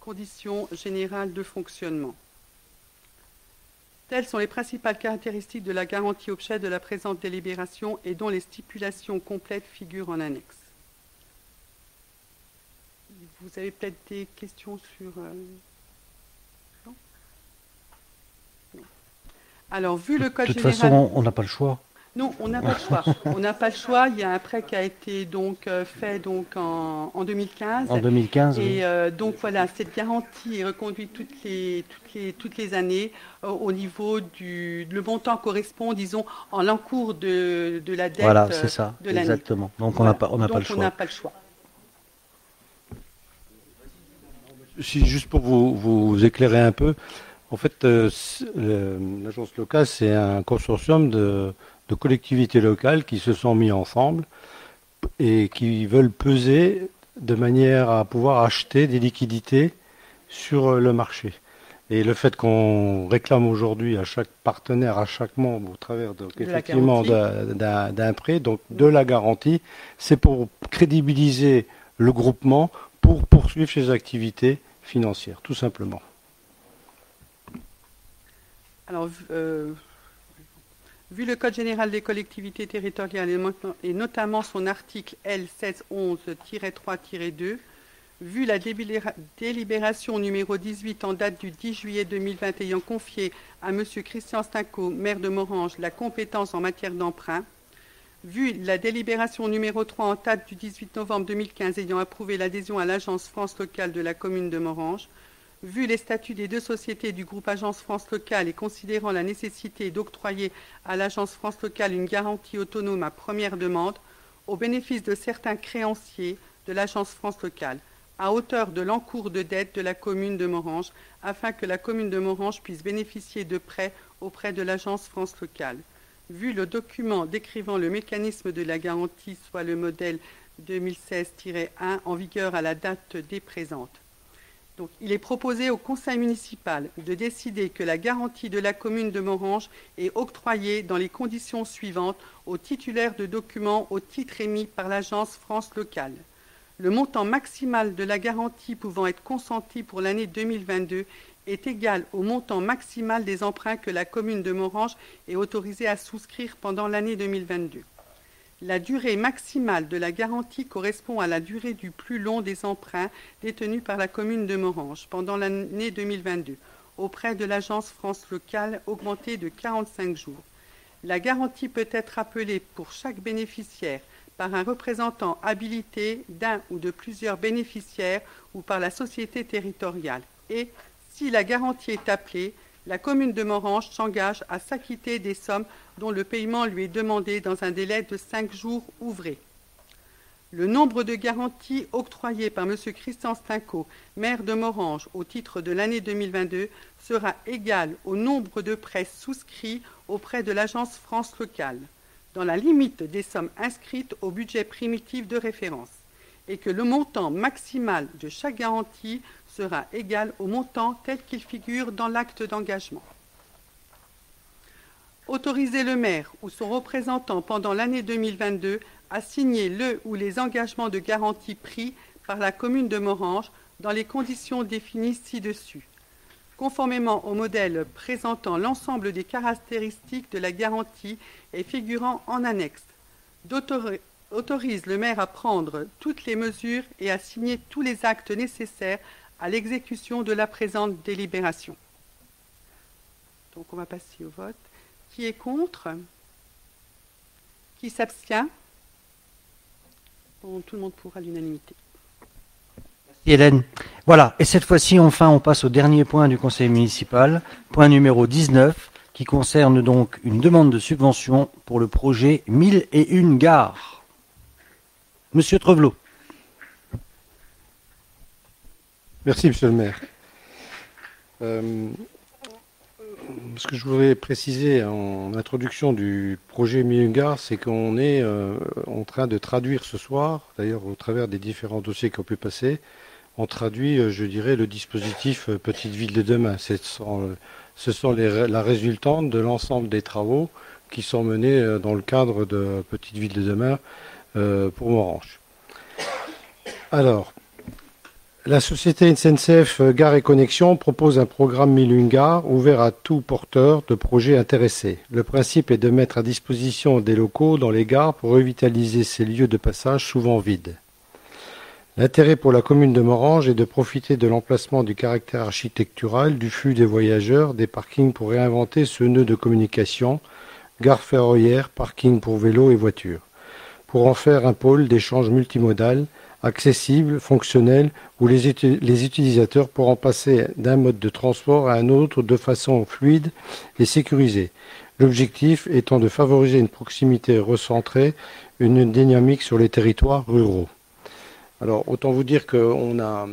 conditions générales de fonctionnement. Telles sont les principales caractéristiques de la garantie objet de la présente délibération et dont les stipulations complètes figurent en annexe. Vous avez peut-être des questions sur... euh, non Non. Alors, vu le De Code toute général... façon, on n'a pas le choix. Non, on n'a pas le choix. [laughs] On n'a pas le choix. Il y a un prêt qui a été donc euh, fait donc en, en 2015. En 2015, Et oui. euh, donc voilà, cette garantie est reconduite toutes les toutes les toutes les années euh, au niveau du le montant correspond, disons, en l'encours de, de la dette. Voilà, c'est ça, de exactement. Donc on n'a pas, on n'a pas le on choix. n'a pas le choix. Si, juste pour vous, vous éclairer un peu, en fait, euh, le- l'agence locale, c'est un consortium de, de collectivités locales qui se sont mis ensemble et qui veulent peser de manière à pouvoir acheter des liquidités sur euh, le marché. Et le fait qu'on réclame aujourd'hui à chaque partenaire, à chaque membre, au travers donc, De effectivement d'un prêt, donc de la garantie, c'est pour crédibiliser le groupement pour poursuivre ses activités financières, tout simplement. Alors, vu- euh, le Code général des collectivités territoriales et, notamment son article L 1611-3-2, Vu la délibéra- délibération numéro 18 en date du 10 juillet 2020 ayant confié à M. Christian Stinco, maire de Morange, la compétence en matière d'emprunt, vu la délibération numéro 3 en date du 18 novembre 2015 ayant approuvé l'adhésion à l'Agence France locale de la commune de Morange, vu les statuts des deux sociétés du groupe Agence France locale et considérant la nécessité d'octroyer à l'Agence France locale une garantie autonome à première demande au bénéfice de certains créanciers de l'Agence France locale, à hauteur de l'encours de dette de la commune de Morange, afin que la commune de Morange puisse bénéficier de prêts auprès de l'Agence France locale. Vu le document décrivant le mécanisme de la garantie, soit le modèle 2016-1 en vigueur à la date des présentes. Il est proposé au conseil municipal de décider que la garantie de la commune de Morange est octroyée dans les conditions suivantes aux titulaires de documents au titre émis par l'agence France locale. Le montant maximal de la garantie pouvant être consenti pour l'année 2022 est égal au montant maximal des emprunts que la commune de Morange est autorisée à souscrire pendant l'année 2022. La durée maximale de la garantie correspond à la durée du plus long des emprunts détenus par la commune de Morange pendant l'année 2022 auprès de l'agence France locale augmentée de 45 jours. La garantie peut être appelée pour chaque bénéficiaire par un représentant habilité d'un ou de plusieurs bénéficiaires ou par la société territoriale. Et, si la garantie est appelée, la commune de Morange s'engage à s'acquitter des sommes dont le paiement lui est demandé dans un délai de cinq jours ouvrés. Le nombre de garanties octroyées par M. Christian Stinco, maire de Morange, au titre de l'année 2022 sera égal au nombre de prêts souscrits auprès de l'agence France locale, dans la limite des sommes inscrites au budget primitif de référence, et que le montant maximal de chaque garantie sera égal au montant tel qu'il figure dans l'acte d'engagement. Autoriser le maire ou son représentant pendant l'année 2022 à signer le ou les engagements de garantie pris par la commune de Morange dans les conditions définies ci-dessus, conformément au modèle présentant l'ensemble des caractéristiques de la garantie et figurant en annexe, autorise le maire à prendre toutes les mesures et à signer tous les actes nécessaires à l'exécution de la présente délibération. Donc on va passer au vote. Qui est contre? Qui s'abstient? Tout le monde pour à l'unanimité. Hélène. Voilà, et cette fois-ci, enfin, on passe au dernier point du conseil municipal, point numéro 19, qui concerne donc une demande de subvention pour le projet 1001 gares. Monsieur Trevelot. Merci, monsieur le maire. Euh, ce que je voudrais préciser en introduction du projet Milungar, c'est qu'on est euh, en train de traduire ce soir, d'ailleurs au travers des différents dossiers qui ont pu passer, on traduit, euh, je dirais, le dispositif Petite Ville de demain. Ce sont, la résultante de l'ensemble des travaux qui sont menés dans le cadre de Petite Ville de demain euh, pour Morange. Alors, la société SNCF euh, Gare et Connexion propose un programme Milunga ouvert à tout porteur de projets intéressés. Le principe est de mettre à disposition des locaux dans les gares pour revitaliser ces lieux de passage souvent vides. L'intérêt pour la commune de Morange est de profiter de l'emplacement du caractère architectural, du flux des voyageurs, des parkings pour réinventer ce nœud de communication, gare ferroviaire, parking pour vélos et voitures, pour en faire un pôle d'échange multimodal accessible, fonctionnel, où les, uti- les utilisateurs pourront passer d'un mode de transport à un autre de façon fluide et sécurisée. L'objectif étant de favoriser une proximité recentrée, une dynamique sur les territoires ruraux. Alors, autant vous dire qu'on a,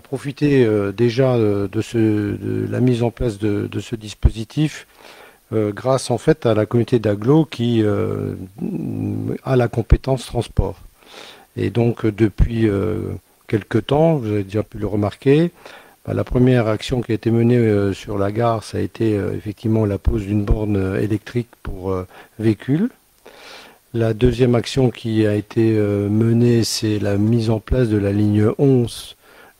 profité euh, déjà euh, de, la mise en place de ce dispositif euh, grâce en fait à la communauté d'Aglo qui euh, a la compétence transport. Et donc, euh, depuis euh, quelque temps, vous avez déjà pu le remarquer, bah, la première action qui a été menée sur la gare, ça a été effectivement la pose d'une borne électrique pour véhicules. La deuxième action qui a été menée, c'est la mise en place de la ligne 11,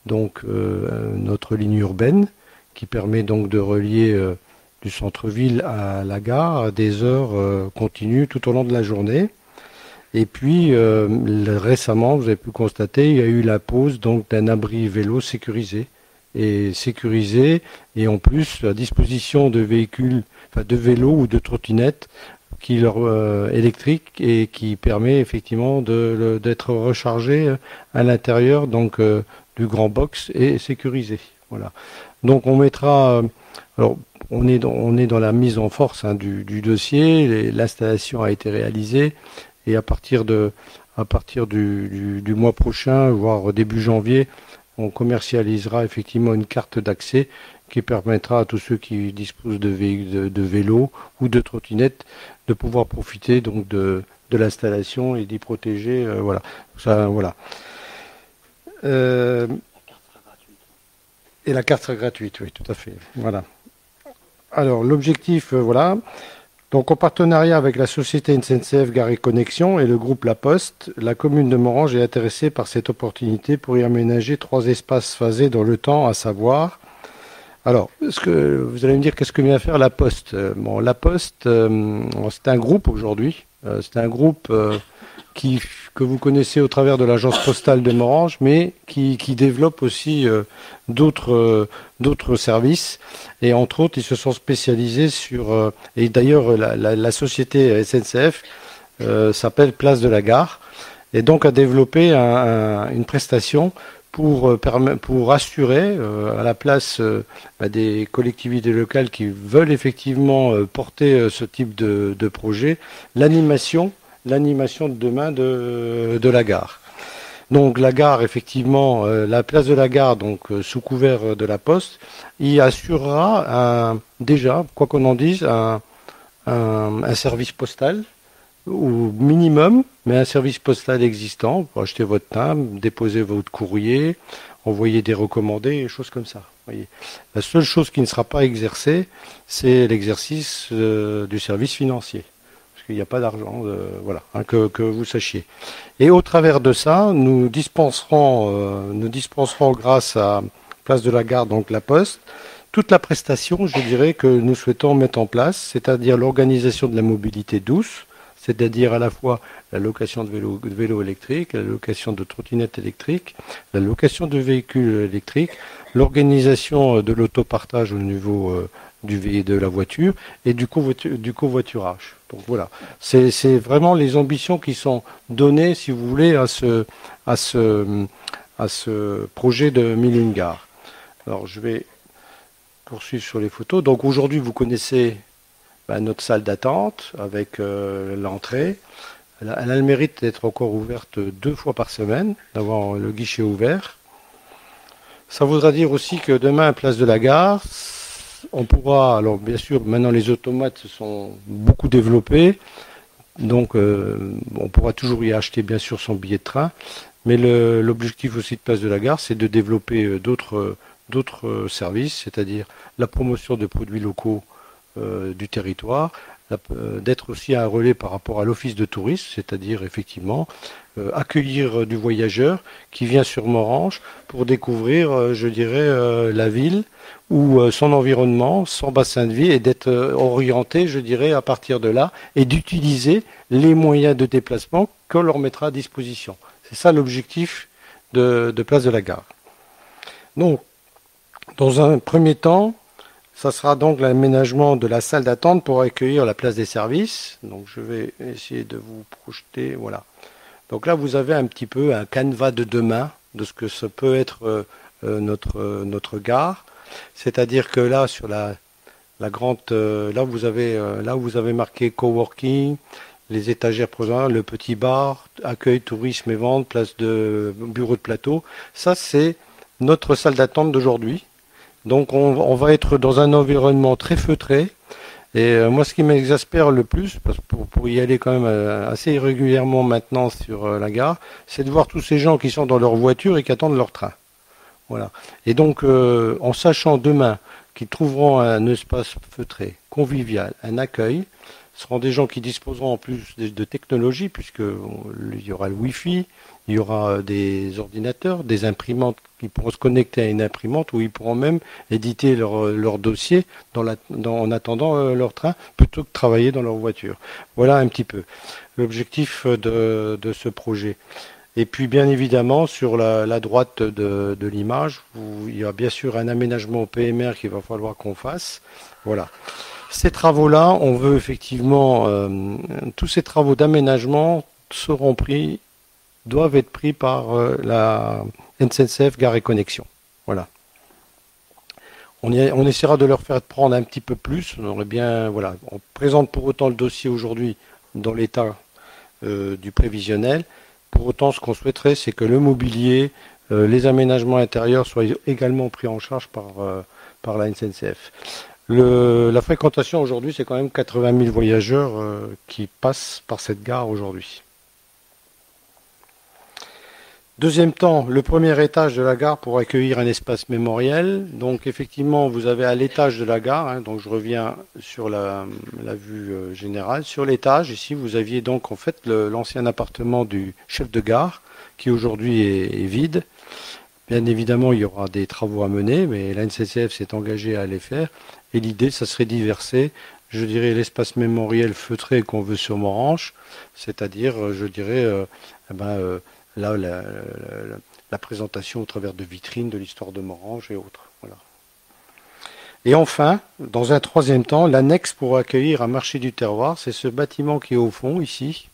donc notre ligne urbaine, qui permet donc de relier du centre-ville à la gare des heures euh, continues tout au long de la journée. Et puis euh, récemment, vous avez pu constater, il y a eu la pose donc d'un abri vélo sécurisé et sécurisé et en plus à disposition de véhicules, enfin de vélos ou de trottinettes qui leur euh, électriques et qui permet effectivement de d'être rechargé euh, à l'intérieur donc euh, du grand box et sécurisé. Voilà. Donc on mettra alors on est dans, la mise en force hein, du, dossier, l'installation a été réalisée et à partir du, mois prochain, voire début janvier, on commercialisera effectivement une carte d'accès qui permettra à tous ceux qui disposent de, vé- de, de vélos ou de trottinettes de pouvoir profiter donc de, de l'installation et d'y protéger. euh, voilà. Ça, voilà. Euh, et la carte sera gratuite, oui, tout à fait. Voilà. Alors, l'objectif, euh, voilà. Donc, en partenariat avec la société SNCF Gare Connexion et le groupe La Poste, la commune de Morange est intéressée par cette opportunité pour y aménager trois espaces phasés dans le temps, à savoir. Alors, ce que vous allez me dire, qu'est-ce que vient faire La Poste Euh, Bon, La Poste, euh, c'est un groupe aujourd'hui. C'est un groupe qui, que vous connaissez au travers de l'agence postale de Morange, mais qui, qui développe aussi d'autres euh, d'autres services. Et entre autres, ils se sont spécialisés sur. euh, et d'ailleurs, la, société SNCF euh, s'appelle Place de la Gare, et donc a développé un- un- une prestation pour, euh, pour assurer à la place bah, des collectivités locales qui veulent effectivement porter ce type de, de projet, l'animation, l'animation de demain de, de la gare. Donc la gare, effectivement, euh, la place de la gare, donc euh, sous couvert de la poste, y assurera déjà, quoi qu'on en dise, un, service postal au minimum, mais un service postal existant pour acheter votre timbre, déposer votre courrier, envoyer des recommandés, choses comme ça. La seule chose qui ne sera pas exercée, c'est l'exercice euh, du service financier. Qu'il n'y a pas d'argent, euh, voilà, hein, que, vous sachiez. Et au travers de ça, nous dispenserons, euh, nous dispenserons grâce à Place de la Gare, donc la Poste, toute la prestation, je dirais, que nous souhaitons mettre en place, c'est-à-dire l'organisation de la mobilité douce, c'est-à-dire à la fois la location de vélos de vélos électriques, la location de trottinettes électriques, la location de véhicules électriques, l'organisation euh, de l'autopartage au niveau du de la voiture et du, du covoiturage. Donc voilà, c'est vraiment les ambitions qui sont données, si vous voulez, à ce, à ce, à ce projet de gares. Alors je vais poursuivre sur les photos. Donc aujourd'hui, vous connaissez bah, notre salle d'attente avec euh, l'entrée. Elle a, le mérite d'être encore ouverte deux fois par semaine, d'avoir le guichet ouvert. Ça voudra dire aussi que demain, Place de la Gare, on pourra, alors bien sûr, maintenant les automates se sont beaucoup développés, donc euh, on pourra toujours y acheter bien sûr son billet de train, mais l'objectif aussi de Place de la Gare, c'est de développer euh, d'autres euh, services, c'est-à-dire la promotion de produits locaux du territoire, d'être aussi un relais par rapport à l'office de tourisme, c'est-à-dire effectivement euh, accueillir euh, du voyageur qui vient sur Morange pour découvrir, euh, je dirais, euh, la ville ou euh, son environnement, son bassin de vie et d'être euh, orienté, je dirais, à partir de là et d'utiliser les moyens de déplacement qu'on leur mettra à disposition. C'est ça l'objectif de Place de la Gare. Donc, dans un premier temps, ça sera donc l'aménagement de la salle d'attente pour accueillir la place des services. Donc je vais essayer de vous projeter. Voilà. Donc là, vous avez un petit peu un canevas de demain de ce que ça peut être euh, euh, notre, euh, notre gare. C'est-à-dire que là, sur la, la grande, là vous avez, là vous avez marqué coworking, les étagères provisoires, le petit bar, accueil, tourisme et vente, place de bureau de plateau. Ça, c'est notre salle d'attente d'aujourd'hui. Donc on, va être dans un environnement très feutré. Et euh, moi, ce qui m'exaspère le plus, parce que pour, y aller quand même euh, assez régulièrement maintenant sur euh, la gare, c'est de voir tous ces gens qui sont dans leur voiture et qui attendent leur train. Voilà. Et donc, en sachant demain qu'ils trouveront un espace feutré, convivial, un accueil, seront des gens qui disposeront en plus de, de technologie, puisque il y aura le Wi-Fi, il y aura des ordinateurs, des imprimantes qui pourront se connecter à une imprimante, où ils pourront même éditer leur, leur dossier en attendant euh, leur train, plutôt que travailler dans leur voiture. Voilà un petit peu l'objectif de, ce projet. Et puis bien évidemment, sur la, droite de, l'image, il y a bien sûr un aménagement au PMR qu'il va falloir qu'on fasse. Voilà. Ces travaux-là, on veut effectivement, euh, tous ces travaux d'aménagement seront pris, doivent être pris par euh, la NCNCF Gare et Connexion. Voilà. On, essaiera de leur faire prendre un petit peu plus. On aurait bien, voilà. On présente pour autant le dossier aujourd'hui dans l'état euh, du prévisionnel. Pour autant, ce qu'on souhaiterait, c'est que le mobilier, euh, les aménagements intérieurs soient également pris en charge par, par la. Le- la fréquentation aujourd'hui, c'est quand même 80 000 voyageurs qui passent par cette gare aujourd'hui. Deuxième temps, le premier étage de la gare pour accueillir un espace mémoriel. Donc effectivement, vous avez à l'étage de la gare, hein, donc je reviens sur la, vue euh, générale, sur l'étage, ici vous aviez donc en fait l'ancien appartement du chef de gare qui aujourd'hui est, vide. Bien évidemment, il y aura des travaux à mener, mais la NCCF s'est engagée à les faire. Et l'idée, ça serait d'y verser, je dirais, l'espace mémoriel feutré qu'on veut sur Moranche, c'est-à-dire, euh, je dirais, euh, eh ben, euh, là, la, présentation au travers de vitrines de l'histoire de Morange et autres. Voilà. Et enfin, dans un troisième temps, l'annexe pour accueillir un marché du terroir, c'est ce bâtiment qui est au fond, ici.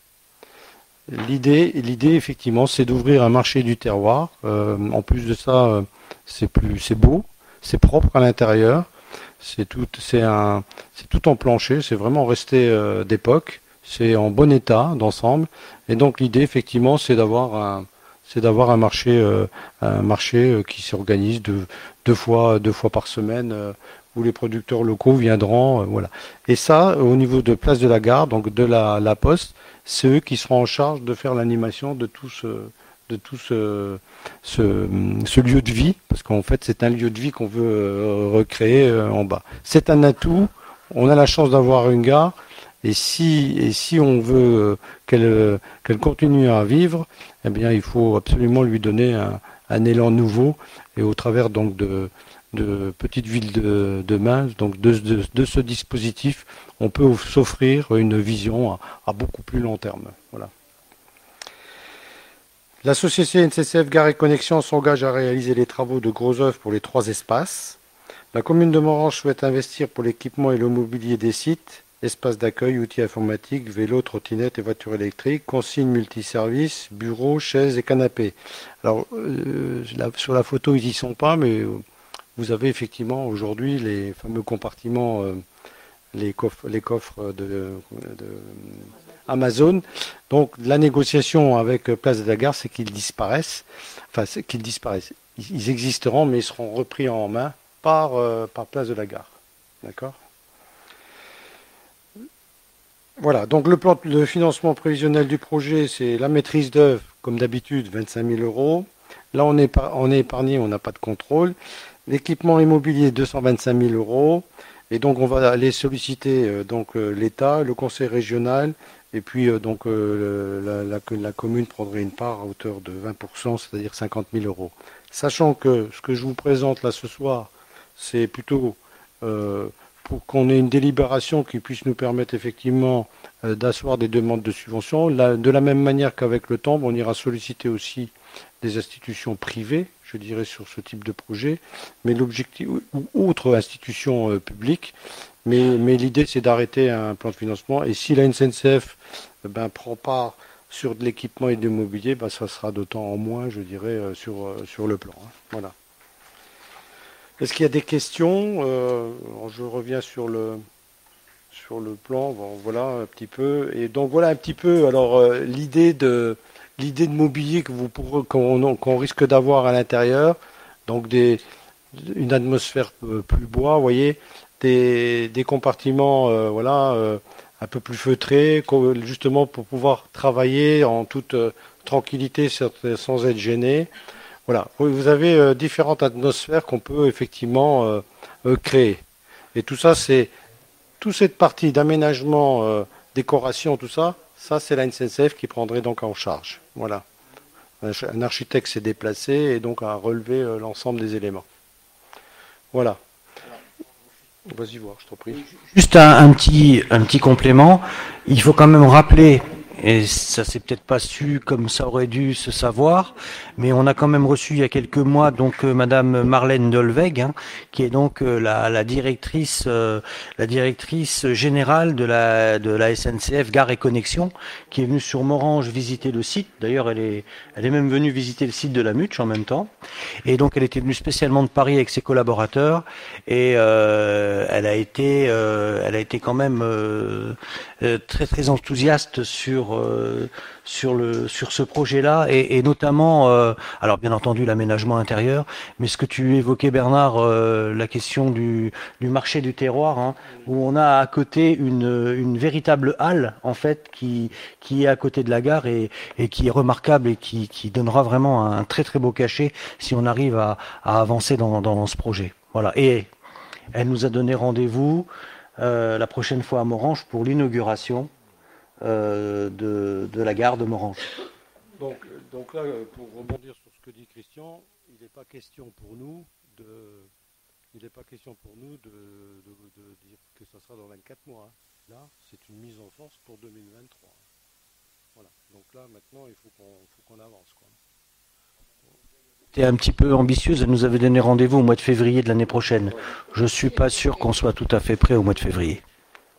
L'idée, effectivement, c'est d'ouvrir un marché du terroir. Euh, en plus de ça, euh, c'est beau, c'est propre à l'intérieur. C'est tout en plancher. C'est vraiment resté euh, d'époque. C'est en bon état d'ensemble. Et donc l'idée, effectivement, c'est d'avoir un, c'est d'avoir un marché, euh, un marché euh, qui s'organise deux, deux fois, deux fois par semaine, euh, où les producteurs locaux viendront, voilà. Et ça, au niveau de place de la gare, donc de la, la poste, c'est eux qui seront en charge de faire l'animation de tout ce, de tout ce, ce, lieu de vie, parce qu'en fait, c'est un lieu de vie qu'on veut recréer en bas. C'est un atout. On a la chance d'avoir une gare. Et si, et si on veut euh, qu'elle euh, qu'elle continue à vivre, eh bien, il faut absolument lui donner un, un élan nouveau et au travers donc de, de petites villes de, demain, donc de, de, de ce dispositif, on peut s'offrir une vision à, à beaucoup plus long terme. Voilà. La société NCCF Gare et Connexion s'engage à réaliser les travaux de gros œuvres pour les trois espaces. La commune de Morange souhaite investir pour l'équipement et le mobilier des sites, espaces d'accueil, outils informatiques, vélos, trottinettes et voitures électriques, consignes multiservices, bureaux, chaises et canapés. Alors, euh, sur la photo, ils n'y sont pas, mais euh, vous avez effectivement aujourd'hui les fameux compartiments, euh, les, coffres, les de, Amazon. Donc, la négociation avec Place de la Gare, c'est qu'ils disparaissent. Enfin, qu'ils disparaissent. Ils, existeront, mais ils seront repris en main par, par Place de la Gare. D'accord? Voilà, donc le plan de financement prévisionnel du projet, c'est la maîtrise d'œuvre, comme d'habitude, 25 000 euros. Là, on est, on est épargné, on n'a pas de contrôle. L'équipement immobilier, 225 000 euros. Et donc, on va aller solliciter euh, donc euh, l'État, le Conseil régional, et puis euh, donc la, la- la commune prendrait une part à hauteur de 20%, c'est-à-dire 50 000 euros. Sachant que ce que je vous présente là ce soir, c'est plutôt euh, pour qu'on ait une délibération qui puisse nous permettre effectivement euh, d'asseoir des demandes de subvention. De la même manière qu'avec le temps, on ira solliciter aussi des institutions privées, je dirais, sur ce type de projet, mais l'objectif ou autres institutions euh, publiques. Mais, l'idée, c'est d'arrêter un plan de financement. Et si la NCNCF eh ben, prend part sur de l'équipement et de l'immobilier, ben, ça sera d'autant en moins, je dirais, euh, sur, euh, sur le plan. hein. Voilà. Est-ce qu'il y a des questions Euh, Je reviens sur le, sur le plan. Bon, voilà un petit peu. Et donc voilà un petit peu. Alors euh, l'idée de l'idée de mobilier que vous qu'on risque d'avoir à l'intérieur. Donc des une atmosphère plus bois, vous voyez, des, des compartiments, euh, voilà, un peu plus feutrés, justement pour pouvoir travailler en toute tranquillité sans être gêné. Voilà, vous avez euh, différentes atmosphères qu'on peut effectivement euh, euh, créer. Et tout ça, c'est toute cette partie d'aménagement décoration, tout ça, ça c'est la qui prendrait donc en charge. Voilà. Un, architecte s'est déplacé et donc a relevé l'ensemble des éléments. Voilà. Vas-y voir, je t'en prie. Juste un petit, un petit complément. Il faut quand même rappeler, et ça s'est peut-être pas su comme ça aurait dû se savoir, mais on a quand même reçu il y a quelques mois donc euh, Madame Marlène Dolveg, hein, qui est donc euh, la, la directrice, euh, la directrice générale de la de la SNCF Gare et Connexion, qui est venue sur Morange visiter le site. D'ailleurs, elle est elle est même venue visiter le site de la Muche en même temps. Et donc, elle était venue spécialement de Paris avec ses collaborateurs, et euh, elle a été elle a été quand même très très enthousiaste sur euh, sur le sur ce projet-là et, et notamment euh, alors bien entendu l'aménagement intérieur mais ce que tu évoquais Bernard euh, la question du, du marché du terroir hein, où on a à côté une, une véritable halle en fait qui qui est à côté de la gare et, et qui est remarquable et qui, qui donnera vraiment un très très beau cachet si on arrive à, à avancer dans, dans ce projet. Voilà. Et elle nous a donné rendez-vous euh, la prochaine fois à Morange pour l'inauguration euh, de, la gare de Morange. Donc, donc là, euh, pour rebondir sur ce que dit Christian, il n'est pas question pour nous de, il n'est pas question pour nous de, dire que ça sera dans 24 mois. hein. Là, c'est une mise en force pour 2023. Voilà. Donc là, maintenant, il faut qu'on avance. Quoi. C'était un petit peu ambitieuse, elle nous avait donné rendez-vous au mois de février de l'année prochaine. Je suis pas sûr qu'on soit tout à fait prêt au mois de février.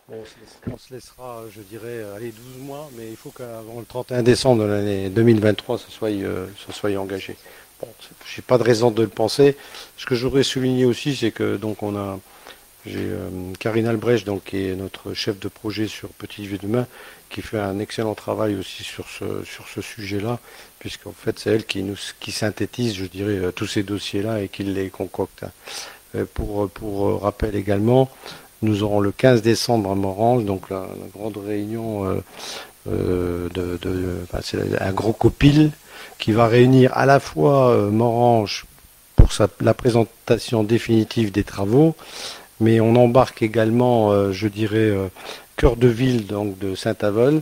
On, se laissera, je dirais, allez, 12 mois, mais il faut qu'avant le 31 décembre de l'année 2023, ça soit, euh, soit engagé. Bon, j'ai pas de raison de le penser. Ce que j'aurais souligné aussi, c'est que donc on a, j'ai euh, Karine Albrecht, donc qui est notre chef de projet sur Petit Vieux Demain, qui fait un excellent travail aussi sur ce sur ce sujet-là, puisqu'en fait c'est elle qui nous qui synthétise, je dirais, euh, tous ces dossiers-là et qui les concocte. Euh, Pour pour euh, rappel également, nous aurons le 15 décembre à Morange, donc la, grande réunion de, c'est un gros copil qui va réunir à la fois Morange pour la présentation définitive des travaux, mais on embarque également, je dirais, cœur de ville donc de Saint-Avold,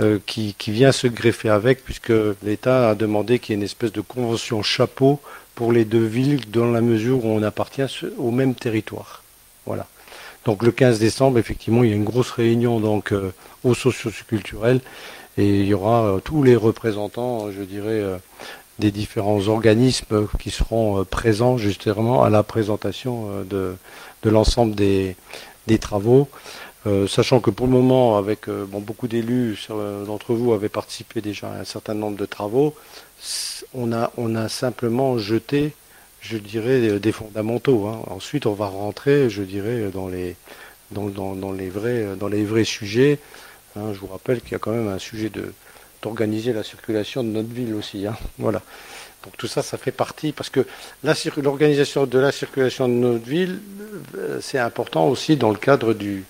euh, qui, qui vient se greffer avec, puisque l'État a demandé qu'il y ait une espèce de convention chapeau pour les deux villes, dans la mesure où on appartient au même territoire. Voilà. Donc le 15 décembre, effectivement, il y a une grosse réunion donc euh, au socio-culturel et il y aura euh, tous les représentants, je dirais, euh, des différents organismes qui seront présents justement à la présentation de, de l'ensemble des, des travaux. Euh, sachant que pour le moment, avec euh, beaucoup d'élus d'entre vous avaient participé déjà à un certain nombre de travaux, on a, simplement jeté, je dirais, euh, des fondamentaux. hein. Ensuite, on va rentrer, je dirais, dans les, vrais, sujets. hein. je vous rappelle qu'il y a quand même un sujet d'organiser la circulation de notre ville aussi. hein. [laughs] Voilà. Donc tout ça, ça fait partie, parce que l'organisation de la circulation de notre ville, c'est important aussi dans le cadre du,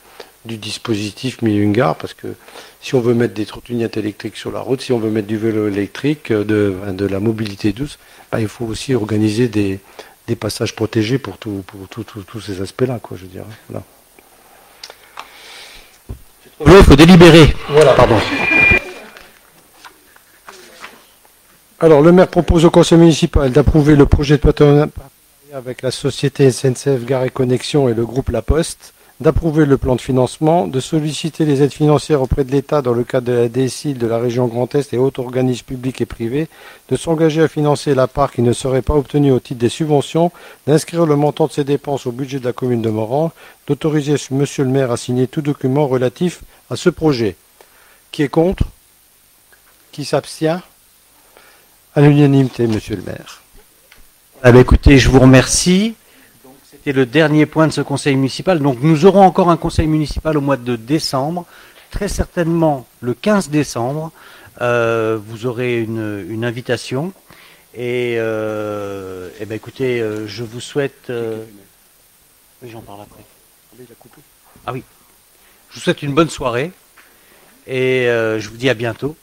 du dispositif gare, parce que si on veut mettre des trottinettes électriques sur la route, si on veut mettre du vélo électrique, euh, de, de la mobilité douce, bah, il faut aussi organiser des, des passages protégés pour, tout, pour tout- tout- tous ces aspects-là, quoi, je dirais. Voilà. Il faut délibérer. Voilà. Pardon. Alors, le maire propose au conseil municipal d'approuver le projet de partenariat avec la société SNCF Gare et Connexion et le groupe La Poste, d'approuver le plan de financement, de solliciter les aides financières auprès de l'État dans le cadre de la DSI de la région Grand Est et autres organismes publics et privés, de s'engager à financer la part qui ne serait pas obtenue au titre des subventions, d'inscrire le montant de ces dépenses au budget de la commune de Moran, d'autoriser monsieur le maire à signer tout document relatif à ce projet. Qui est contre? Qui s'abstient? À l'unanimité, monsieur le maire. Ah bah écoutez, je vous remercie. C'était le dernier point de ce conseil municipal. Donc nous aurons encore un conseil municipal au mois de décembre. Très certainement le 15 décembre, euh, vous aurez une, une invitation. Et, euh, eh ben écoutez, euh, je vous souhaite. euh, Oui, j'en parle après. Ah oui. Je vous souhaite une bonne soirée. Et je vous dis à bientôt.